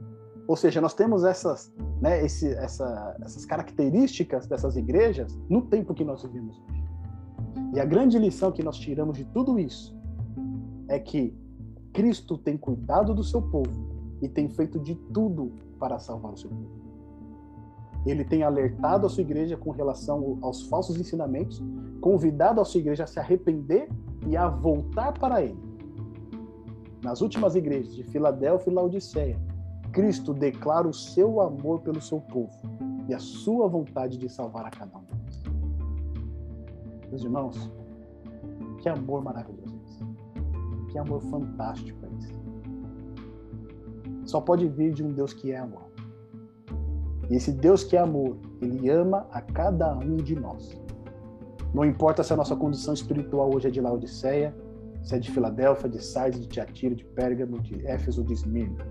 Ou seja, nós temos essas, né, esse, essa, essas características dessas igrejas no tempo que nós vivemos hoje. E a grande lição que nós tiramos de tudo isso é que Cristo tem cuidado do seu povo e tem feito de tudo para salvar o seu povo. Ele tem alertado a sua igreja com relação aos falsos ensinamentos, convidado a sua igreja a se arrepender e a voltar para ele. Nas últimas igrejas de Filadélfia e Laodiceia, Cristo declara o seu amor pelo seu povo e a sua vontade de salvar a cada um deles. Meus irmãos, que amor maravilhoso é esse. Que amor fantástico é esse. Só pode vir de um Deus que é amor. E esse Deus que é amor, ele ama a cada um de nós. Não importa se a nossa condição espiritual hoje é de Laodiceia, se é de Filadélfia, de Sardes, de Tiatira, de Pérgamo, de Éfeso, de Esmirna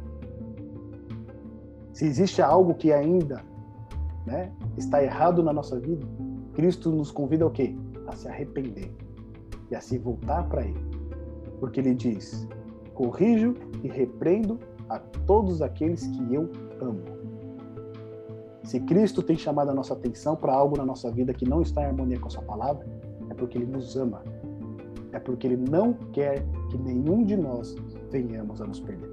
se existe algo que ainda né, está errado na nossa vida, Cristo nos convida ao quê? A se arrepender e a se voltar para Ele. Porque Ele diz: corrijo e repreendo a todos aqueles que eu amo. Se Cristo tem chamado a nossa atenção para algo na nossa vida que não está em harmonia com a Sua palavra, é porque Ele nos ama. É porque Ele não quer que nenhum de nós venhamos a nos perder.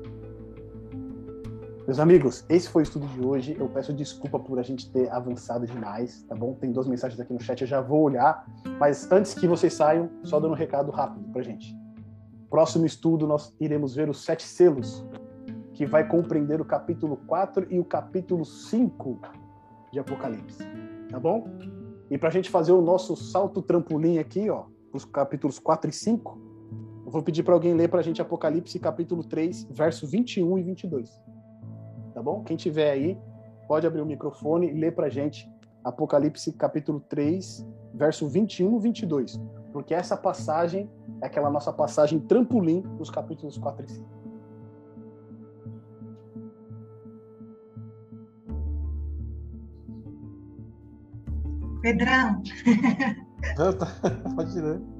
Meus amigos, esse foi o estudo de hoje. Eu peço desculpa por a gente ter avançado demais, tá bom? Tem duas mensagens aqui no chat, eu já vou olhar. Mas antes que vocês saiam, só dando um recado rápido pra gente. Próximo estudo, nós iremos ver os sete selos, que vai compreender o capítulo 4 e o capítulo 5 de Apocalipse, tá bom? E pra gente fazer o nosso salto trampolim aqui, ó, os capítulos 4 e 5, eu vou pedir para alguém ler pra gente Apocalipse capítulo 3, verso 21 e 22 tá bom? Quem tiver aí, pode abrir o microfone e ler para gente Apocalipse capítulo 3, verso 21 e 22. Porque essa passagem é aquela nossa passagem trampolim dos capítulos 4 e 5. Pedrão. Pode ler.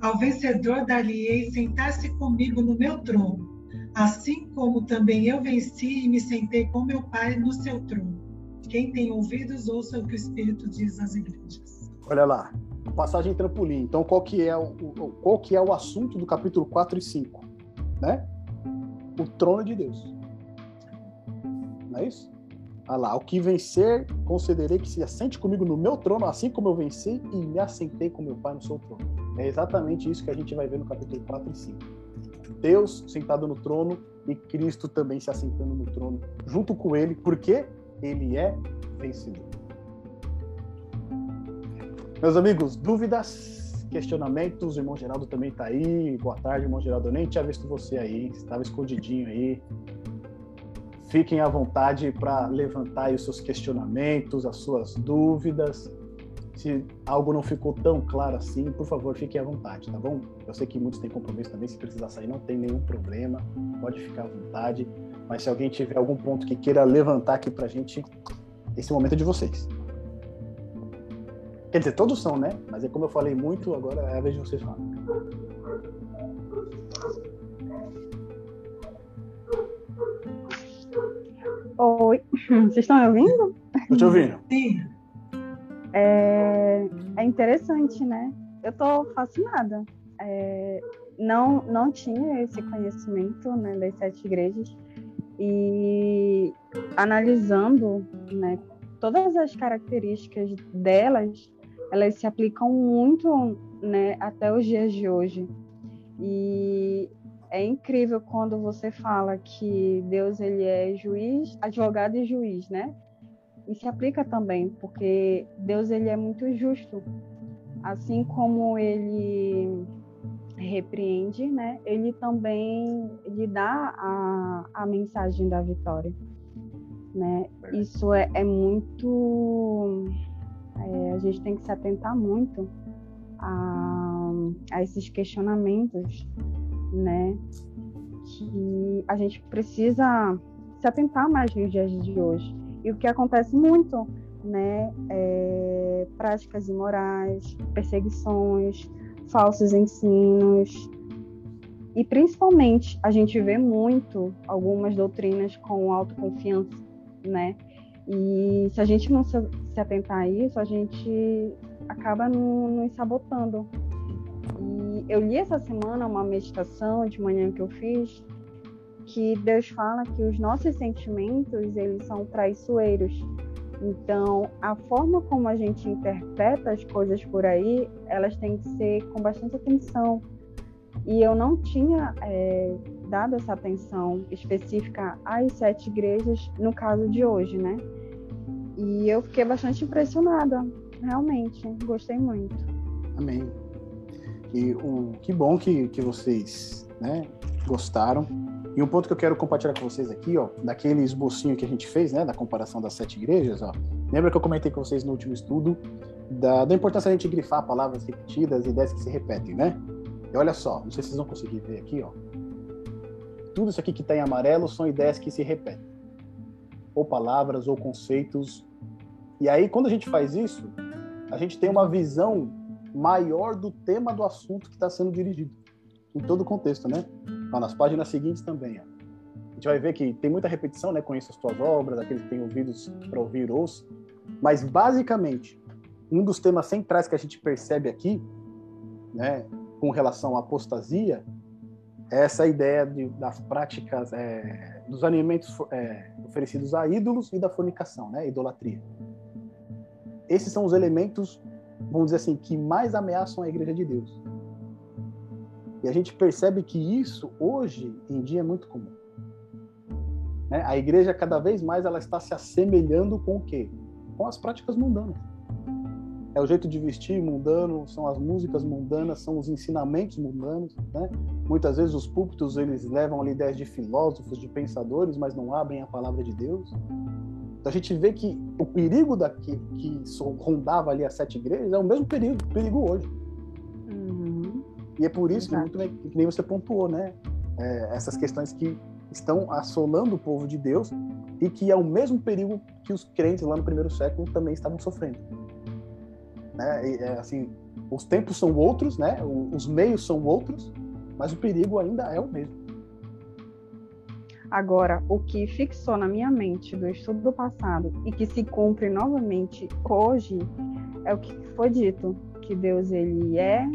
Ao vencedor dar-lhe-ei sentar-se comigo no meu trono assim como também eu venci e me sentei com meu Pai no seu trono. Quem tem ouvidos, ouça o que o Espírito diz às igrejas. Olha lá, passagem trampolim. Então, qual que é o, qual que é o assunto do capítulo 4 e 5? Né? O trono de Deus. Não é isso? Olha lá, o que vencer, concederei que se assente comigo no meu trono, assim como eu venci e me assentei com meu Pai no seu trono. É exatamente isso que a gente vai ver no capítulo 4 e 5. Deus sentado no trono e Cristo também se assentando no trono junto com ele, porque ele é vencedor. Meus amigos, dúvidas, questionamentos, o irmão Geraldo também está aí. Boa tarde, irmão Geraldo. Eu nem tinha visto você aí, estava escondidinho aí. Fiquem à vontade para levantar os seus questionamentos, as suas dúvidas. Se algo não ficou tão claro assim, por favor, fiquem à vontade, tá bom? Eu sei que muitos têm compromisso também, se precisar sair não tem nenhum problema, pode ficar à vontade. Mas se alguém tiver algum ponto que queira levantar aqui para a gente, esse momento é de vocês. Quer dizer, todos são, né? Mas é como eu falei muito, agora é a vez de vocês falarem. Oi, vocês estão me ouvindo? Estou te ouvindo. Sim. É, é interessante, né? Eu estou fascinada. É, não, não tinha esse conhecimento né, das sete igrejas e analisando né, todas as características delas, elas se aplicam muito né, até os dias de hoje. E é incrível quando você fala que Deus ele é juiz, advogado e juiz, né? E se aplica também, porque Deus ele é muito justo. Assim como ele repreende, né? Ele também lhe dá a, a mensagem da vitória, né? Isso é, é muito... É, a gente tem que se atentar muito a, a esses questionamentos, né? Que a gente precisa se atentar mais nos dias de hoje. E o que acontece muito, né? É, práticas imorais, perseguições, falsos ensinos. E principalmente a gente vê muito algumas doutrinas com autoconfiança, né? E se a gente não se, atentar a isso, a gente acaba nos sabotando. E eu li essa semana uma meditação de manhã que eu fiz, que Deus fala que os nossos sentimentos, eles são traiçoeiros. Então, a forma como a gente interpreta as coisas por aí, elas têm que ser com bastante atenção. E eu não tinha é, dado essa atenção específica às sete igrejas no caso de hoje, né? E eu fiquei bastante impressionada, realmente, gostei muito. Amém. E o que bom que, que vocês né, gostaram. E um ponto que eu quero compartilhar com vocês aqui, ó, daquele esbocinho que a gente fez, né, da comparação das sete igrejas, ó. Lembra que eu comentei com vocês no último estudo da, da importância da gente grifar palavras repetidas e ideias que se repetem, né? E olha só, não sei se vocês vão conseguir ver aqui, ó. Tudo isso aqui que está em amarelo são ideias que se repetem, ou palavras ou conceitos. E aí, quando a gente faz isso, a gente tem uma visão maior do tema do assunto que está sendo dirigido, em todo o contexto, né? Nas páginas seguintes também. Ó. A gente vai ver que tem muita repetição, né? Conheça as tuas obras, aqueles que têm ouvidos para ouvir, ouça. Mas, basicamente, um dos temas centrais que a gente percebe aqui, né, com relação à apostasia, é essa ideia de, das práticas, é, dos alimentos é, oferecidos a ídolos e da fornicação, né, idolatria. Esses são os elementos, vamos dizer assim, que mais ameaçam a Igreja de Deus. E a gente percebe que isso hoje em dia é muito comum. Né? A igreja cada vez mais ela está se assemelhando com o quê? Com as práticas mundanas. É o jeito de vestir mundano, são as músicas mundanas, são os ensinamentos mundanos. Né? Muitas vezes os púlpitos eles levam ali ideias de filósofos, de pensadores, mas não abrem a palavra de Deus. Então a gente vê que o perigo daqui, que rondava ali as sete igrejas é o mesmo perigo, perigo hoje. E é por isso que, muito, que nem você pontuou, né? É, essas questões que estão assolando o povo de Deus e que é o mesmo perigo que os crentes lá no primeiro século também estavam sofrendo. Né? E, é, assim, os tempos são outros, né? Os meios são outros, mas o perigo ainda é o mesmo. Agora, o que fixou na minha mente do estudo do passado e que se cumpre novamente hoje é o que foi dito, que Deus ele é,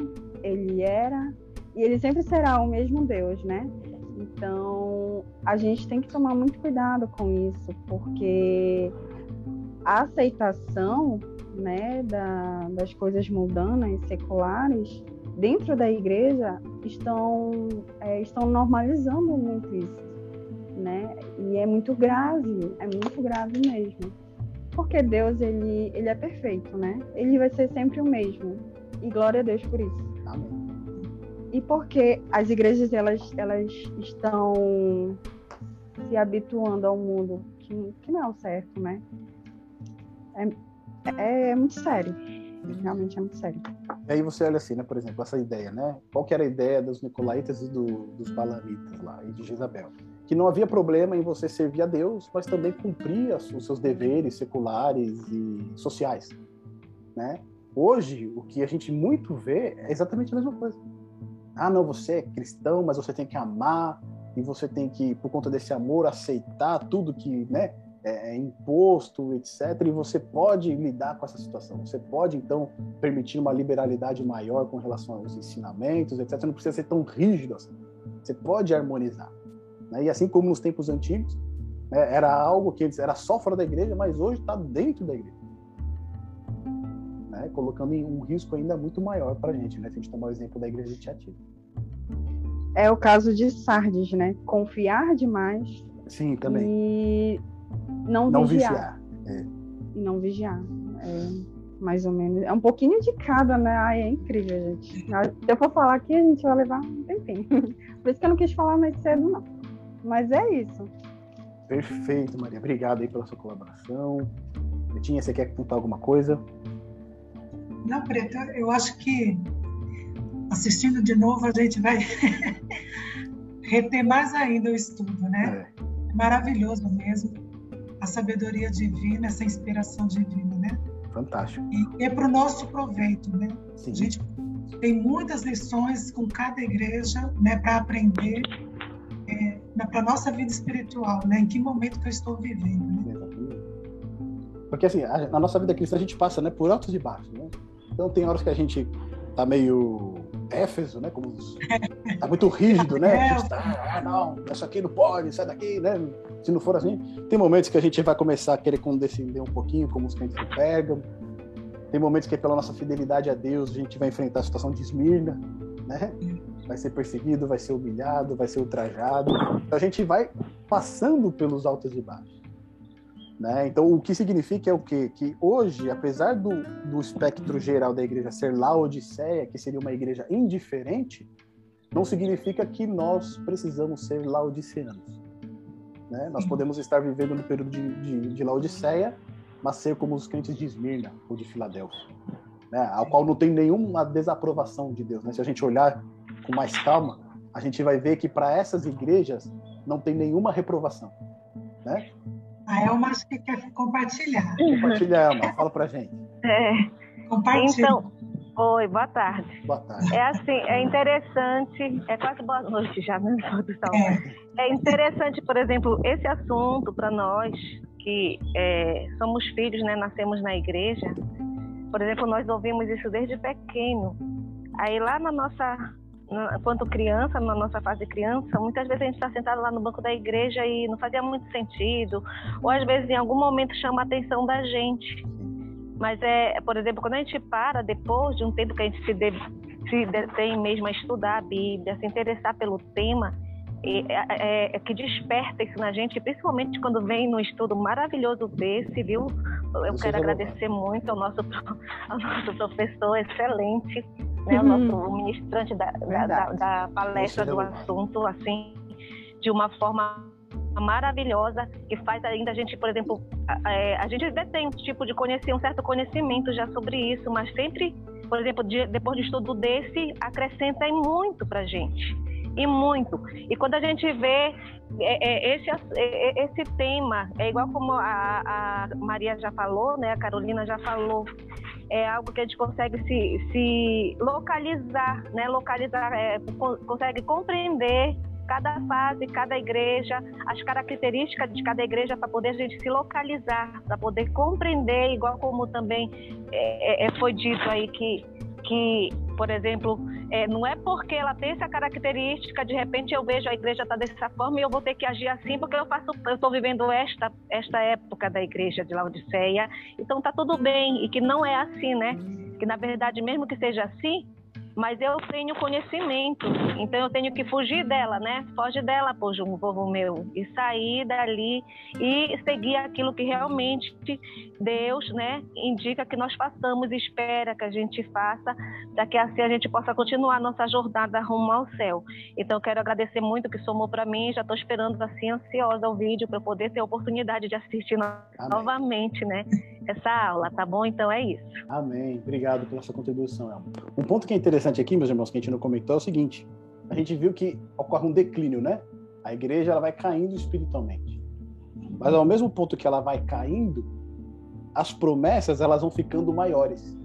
ele era e ele sempre será o mesmo Deus, né? Então, a gente tem que tomar muito cuidado com isso, porque a aceitação né, da, das coisas mundanas, seculares, dentro da igreja, estão, é, estão normalizando muito isso. Né? E é muito grave, é muito grave mesmo. porque Deus ele, ele é perfeito, né? Ele vai ser sempre o mesmo. E glória a Deus por isso. Amém. E porque as igrejas elas, elas estão se habituando ao mundo que, que não é o certo, né? É, é, é muito sério. Realmente é muito sério. E aí você olha assim, né, por exemplo, essa ideia, né? Qual que era a ideia dos Nicolaitas e do, dos Balamitas lá, e de Jezabel? Que não havia problema em você servir a Deus, mas também cumprir os seus deveres seculares e sociais, né? Hoje, o que a gente muito vê é exatamente a mesma coisa. Ah, não, você é cristão, mas você tem que amar, e você tem que, por conta desse amor, aceitar tudo que, né, é, é, imposto, etc. E você pode lidar com essa situação. Você pode, então, permitir uma liberalidade maior com relação aos ensinamentos, etc. Você não precisa ser tão rígido assim. Você pode harmonizar. Né? E assim como nos tempos antigos, né, era algo que era só fora da igreja, mas hoje está dentro da igreja. Né? Colocando em um risco ainda muito maior para a gente, né? se a gente tomar o exemplo da igreja de Tiatira. É o caso de Sardes, né? Confiar demais. Sim, também. E não, não vigiar. vigiar. É. E não vigiar. É, mais ou menos. É um pouquinho de cada, né? Ai, é incrível, gente. Se eu for falar aqui, a gente vai levar um tempinho. Por isso que eu não quis falar mais cedo, não. Mas é isso. Perfeito, Maria. Obrigado aí pela sua colaboração. Betinha, você quer contar alguma coisa? Não, Preta, eu acho que assistindo de novo a gente vai reter mais ainda o estudo, né? É. Maravilhoso mesmo a sabedoria divina, essa inspiração divina, né? Fantástico. E é para o nosso proveito, né? Sim. A gente tem muitas lições com cada igreja, né, para aprender é, para a nossa vida espiritual, né? Em que momento que eu estou vivendo, né? Porque assim, a, na nossa vida cristã a gente passa, né, por altos e baixos, né? Então tem horas que a gente tá meio Éfeso, né? Como tá muito rígido, né? Tá, ah, não, isso aqui não pode, sai daqui, né? Se não for assim, tem momentos que a gente vai começar a querer condescender um pouquinho, como os crentes do Pérgamo. Tem momentos que pela nossa fidelidade a Deus a gente vai enfrentar a situação de Esmirna, né? Vai ser perseguido, vai ser humilhado, vai ser ultrajado. A gente vai passando pelos altos e baixos. Né? Então, o que significa é o quê? Que hoje, apesar do, do espectro geral da igreja ser Laodiceia, que seria uma igreja indiferente, não significa que nós precisamos ser laodiceanos. Né? Nós podemos estar vivendo no período de, de, de Laodiceia, mas ser como os crentes de Esmirna ou de Filadélfia, né? ao qual não tem nenhuma desaprovação de Deus. Né? Se a gente olhar com mais calma, a gente vai ver que para essas igrejas não tem nenhuma reprovação. Né? A Elma acho que quer compartilhar. Compartilha, Elma, fala pra gente. É. Compartilha. Então, oi, boa tarde. Boa tarde. É assim, é interessante, é quase boa noite já, né? É. é interessante, por exemplo, esse assunto para nós que é, somos filhos, né? Nascemos na igreja. Por exemplo, nós ouvimos isso desde pequeno. Aí lá na nossa quanto criança, na nossa fase de criança, muitas vezes a gente está sentado lá no banco da igreja e não fazia muito sentido, ou às vezes em algum momento chama a atenção da gente. Mas é, por exemplo, quando a gente para depois de um tempo que a gente se, de, se tem mesmo a estudar a Bíblia, se interessar pelo tema, é, é, é, que desperta isso na gente, principalmente quando vem num estudo maravilhoso desse, viu? Eu quero agradecer muito ao nosso, ao nosso professor excelente, né, o nosso uhum. ministrante da, da, da, da palestra do assunto, assim, de uma forma maravilhosa que faz ainda a gente, por exemplo, a, é, a gente tem um tipo de conhecer um certo conhecimento já sobre isso, mas sempre, por exemplo, de, depois de estudo desse, acrescenta muito para gente e muito. E quando a gente vê é, é, esse, é, esse tema, é igual como a, a, Maria já falou, né, a Carolina já falou, é algo que a gente consegue se, se localizar, né, localizar, consegue compreender cada fase, cada igreja, as características de cada igreja para poder a gente se localizar, para poder compreender, igual como também foi dito aí que que, por exemplo, é, não é porque ela tem essa característica, de repente eu vejo a igreja está dessa forma e eu vou ter que agir assim porque eu faço, eu estou vivendo esta esta época da igreja de Laodiceia, então está tudo bem e que não é assim, né? Que na verdade mesmo que seja assim, mas eu tenho conhecimento, então eu tenho que fugir dela, né? Foge dela, povo, povo meu, e sair dali e seguir aquilo que realmente Deus, né, indica que nós façamos, espera que a gente faça, para que assim a gente possa continuar nossa jornada rumo ao céu. Então eu quero agradecer muito que somou para mim, já estou esperando assim ansiosa o vídeo para poder ter a oportunidade de assistir Amém. novamente, né, essa aula, tá bom? Então é isso. Amém. Obrigado pela sua contribuição, Elma. Um ponto que é interessante aqui, meus irmãos, que a gente não comentou é o seguinte: a gente viu que ocorre um declínio, né? A igreja ela vai caindo espiritualmente. Mas ao mesmo ponto que ela vai caindo, as promessas elas vão ficando maiores.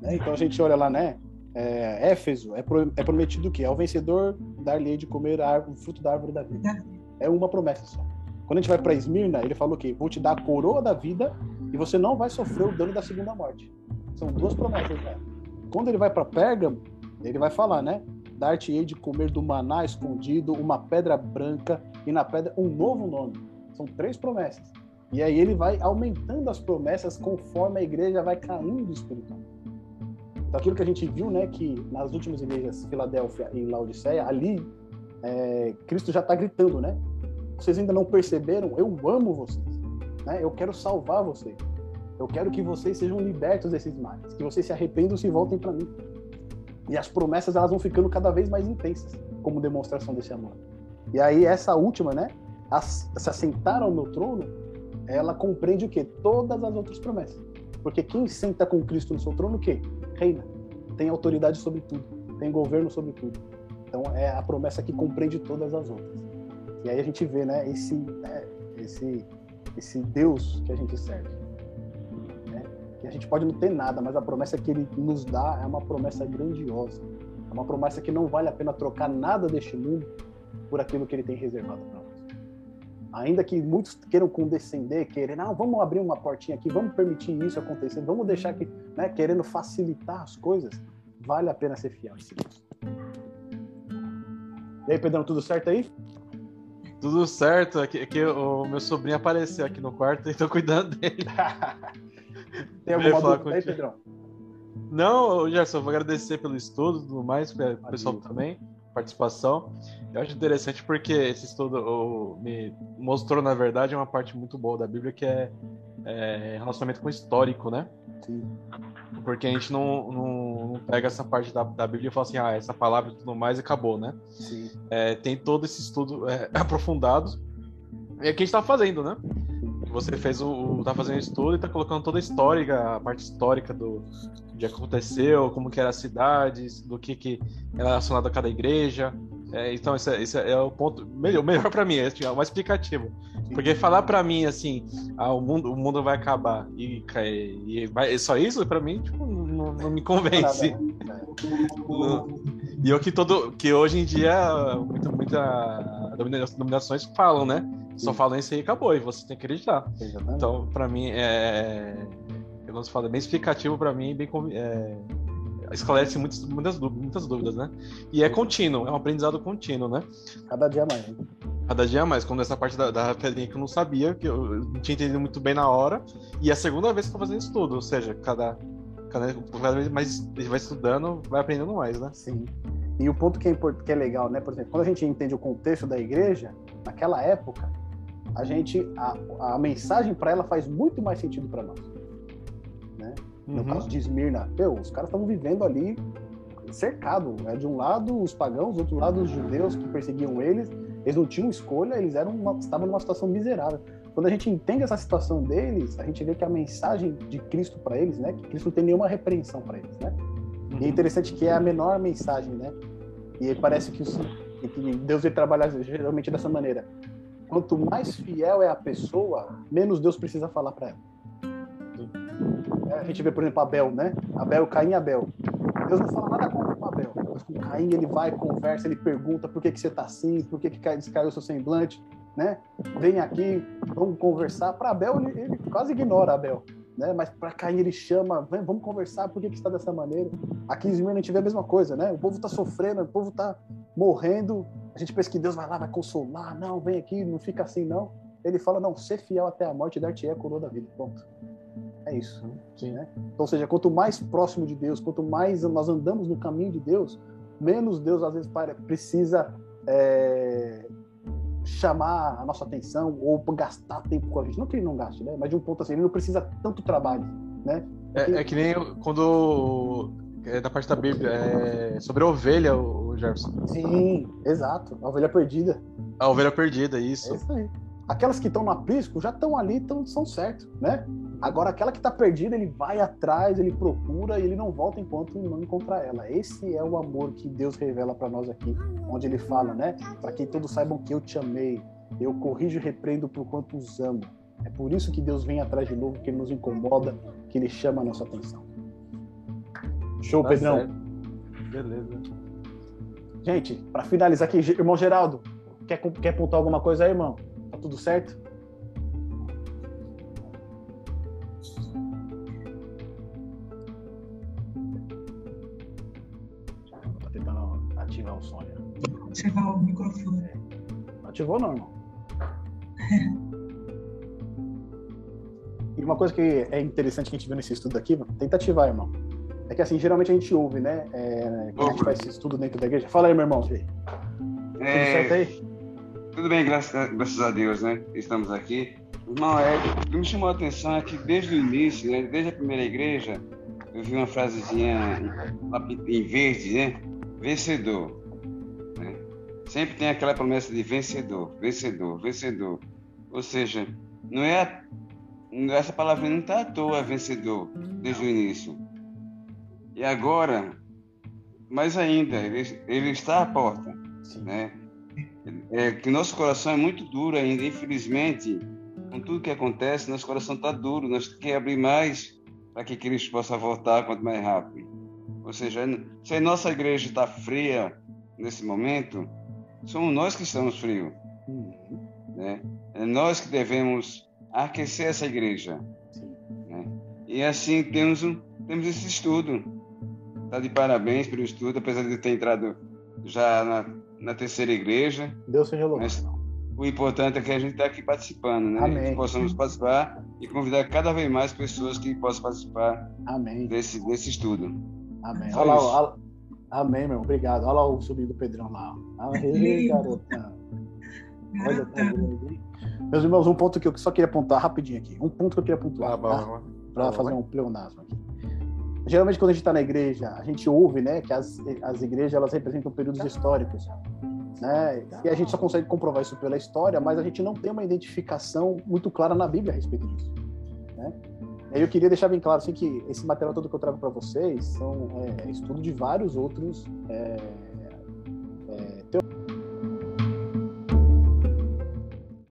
Né? Então a gente olha lá, né? É, Éfeso é, pro, é prometido o quê? Ao vencedor dar-lhe de comer o fruto da árvore da vida. É uma promessa só. Quando a gente vai para Esmirna, ele falou que vou te dar a coroa da vida e você não vai sofrer o dano da segunda morte. São duas promessas, né? Quando ele vai para Pérgamo, ele vai falar, né? Dar-te-ei de comer do maná escondido, uma pedra branca e na pedra um novo nome. São três promessas. E aí ele vai aumentando as promessas conforme a igreja vai caindo espiritualmente. Então aquilo que a gente viu, né, que nas últimas igrejas, Filadélfia e Laodiceia, ali é, Cristo já está gritando, né? Vocês ainda não perceberam? Eu amo vocês. Né? Eu quero salvar vocês. Eu quero que vocês sejam libertos desses males, que vocês se arrependam e voltem para mim. E as promessas elas vão ficando cada vez mais intensas, como demonstração desse amor. E aí essa última, né, se assentar ao meu trono, ela compreende o quê? Todas as outras promessas. Porque quem senta com Cristo no seu trono, o quê? Reina. Tem autoridade sobre tudo. Tem governo sobre tudo. Então é a promessa que compreende todas as outras. E aí a gente vê, né, esse, né, esse, esse Deus que a gente serve. Que a gente pode não ter nada, mas a promessa que ele nos dá é uma promessa grandiosa. É uma promessa que não vale a pena trocar nada deste mundo por aquilo que ele tem reservado para nós. Ainda que muitos queiram condescender, querendo, não, vamos abrir uma portinha aqui, vamos permitir isso acontecer, vamos deixar que, né, querendo facilitar as coisas, vale a pena ser fiel a esse Deus. E aí, Pedrão, tudo certo aí? Tudo certo, aqui, aqui o meu sobrinho apareceu aqui no quarto e tô cuidando dele. Tem alguma dúvida aí, Pedrão? Não, Gerson, vou agradecer pelo estudo e tudo mais, o pessoal também, participação. Eu acho interessante porque esse estudo me mostrou, na verdade, uma parte muito boa da Bíblia que é, é relacionamento com o histórico, né? Sim. Porque a gente não, não, não, pega essa parte da, da Bíblia e fala assim, ah, essa palavra e tudo mais acabou, né? Sim. É, tem todo esse estudo é, aprofundado. E é o que a gente tá fazendo, né? Você fez o. tá fazendo estudo e tá colocando toda a história, a parte histórica do que aconteceu, como que era as cidades, do que, que era relacionado a cada igreja. É, então, esse é, esse é, o ponto melhor, melhor para mim, é o é mais explicativo. Porque falar para mim assim, ah, o mundo, o mundo vai acabar e, e vai, só isso para mim tipo, não, não, me convence. e eu que todo, que hoje em dia muita, muita dominações falam, né? Só falam isso aí e acabou e você tem que acreditar. Exatamente. Então, para mim é, eu não falo, é bem explicativo para mim, bem é, esclarece muitas, muitas, muitas dúvidas, né? E é contínuo, é um aprendizado contínuo, né? Cada dia mais. Cada dia mais, como essa parte da, da pedrinha que eu não sabia, que eu não tinha entendido muito bem na hora, e é a segunda vez que eu tô fazendo estudo, ou seja, cada, cada, cada vez mais ele vai estudando, vai aprendendo mais, né? Sim. E o ponto que é, que é legal, né? Por exemplo, quando a gente entende o contexto da igreja, naquela época, a gente a, a mensagem para ela faz muito mais sentido para nós. No uhum. caso de Esmirna, meu, os caras estavam vivendo ali cercado. Né? De um lado os pagãos, do outro lado os judeus que perseguiam eles. Eles não tinham escolha, eles eram uma, estavam numa situação miserável. Quando a gente entende essa situação deles, a gente vê que a mensagem de Cristo para eles, né, que Cristo não tem nenhuma repreensão para eles, né? Uhum. E é interessante que é a menor mensagem, né? E parece que, os, que Deus vai trabalhar geralmente dessa maneira. Quanto mais fiel é a pessoa, menos Deus precisa falar para ela. É, a gente vê, por exemplo, Abel, né? Abel, Caim e Abel. Deus não fala nada contra o Abel. Mas com Caim ele vai, conversa, ele pergunta por que, que você está assim, por que, que o seu semblante, né? Vem aqui, vamos conversar. Para Abel, ele, ele, quase ignora Abel. Né? Mas para Caim ele chama, vamos conversar, por que, que está dessa maneira? Aqui em Esmirna a gente vê a mesma coisa, né? O povo está sofrendo, o povo está morrendo. A gente pensa que Deus vai lá, vai consolar. Não, vem aqui, não fica assim, não. Ele fala, não, ser fiel até a morte, dar-te-é a coroa da vida. Pronto. É isso. Sim. Né? Então, ou seja, quanto mais próximo de Deus, quanto mais nós andamos no caminho de Deus, menos Deus às vezes precisa é, chamar a nossa atenção ou gastar tempo com a gente. Não que ele não gaste, né? Mas de um ponto assim, ele não precisa tanto trabalho, né? É, é que nem quando é da parte da Bíblia é sobre a ovelha, o Jefferson. Sim, exato. A ovelha perdida. A ovelha perdida, isso. É isso aí. Aquelas que estão no aprisco já estão ali, tão, são certos, né? Agora, aquela que está perdida, ele vai atrás, ele procura e ele não volta enquanto não encontrar ela. Esse é o amor que Deus revela para nós aqui, onde ele fala, né? Para que todos saibam que eu te amei, eu corrijo e repreendo por quanto os amo. É por isso que Deus vem atrás de novo, que ele nos incomoda, que ele chama a nossa atenção. Show, tá Pedrão. Certo. Beleza. Gente, para finalizar aqui, irmão Geraldo, quer, quer apontar alguma coisa aí, irmão? Tá tudo certo? ativar o som ali. Ativar o microfone. É. Ativou não, irmão. e uma coisa que é interessante que a gente viu nesse estudo aqui, tenta ativar, irmão. É que assim, geralmente a gente ouve, né? É, quando a gente faz esse estudo dentro da igreja. Fala aí, meu irmão. Tudo é... certo aí? Tudo bem, graças, graças a Deus, né? Estamos aqui. Irmão, é, o que me chamou a atenção é que desde o início, né, desde a primeira igreja, eu vi uma frasezinha em verde, né? vencedor. Né? Sempre tem aquela promessa de vencedor, vencedor, vencedor. Ou seja, não é essa palavra não está à toa vencedor desde o início. E agora, mais ainda, ele, ele está à porta, né? É, que nosso coração é muito duro ainda, infelizmente, com tudo que acontece, nosso coração está duro, nós temos que abrir mais para que Cristo possa voltar quanto mais rápido. Ou seja, se a nossa igreja está fria nesse momento, somos nós que estamos frios. Uhum. Né? É nós que devemos aquecer essa igreja. Né? E assim temos, um, temos esse estudo. Está de parabéns pelo estudo, apesar de ter entrado já na, na terceira igreja. Deus seja louvado. O importante é que a gente está aqui participando, né? Amém. Que possamos participar e convidar cada vez mais pessoas que possam participar Amém. Desse, desse estudo. Amém. Olha lá, olha, amém, meu. Obrigado. Olha lá o sobrinho do Pedrão lá. Amém, garotão. Olha, tá Meus irmãos, um ponto que eu só queria apontar rapidinho aqui. Um ponto que eu queria pontuar, tá? Para fazer um pleonasmo aqui. Geralmente, quando a gente está na igreja, a gente ouve né, que as, as igrejas elas representam períodos históricos. Né? E a gente só consegue comprovar isso pela história, mas a gente não tem uma identificação muito clara na Bíblia a respeito disso. Né? aí eu queria deixar bem claro assim, que esse material todo que eu trago para vocês são é, estudo de vários outros é,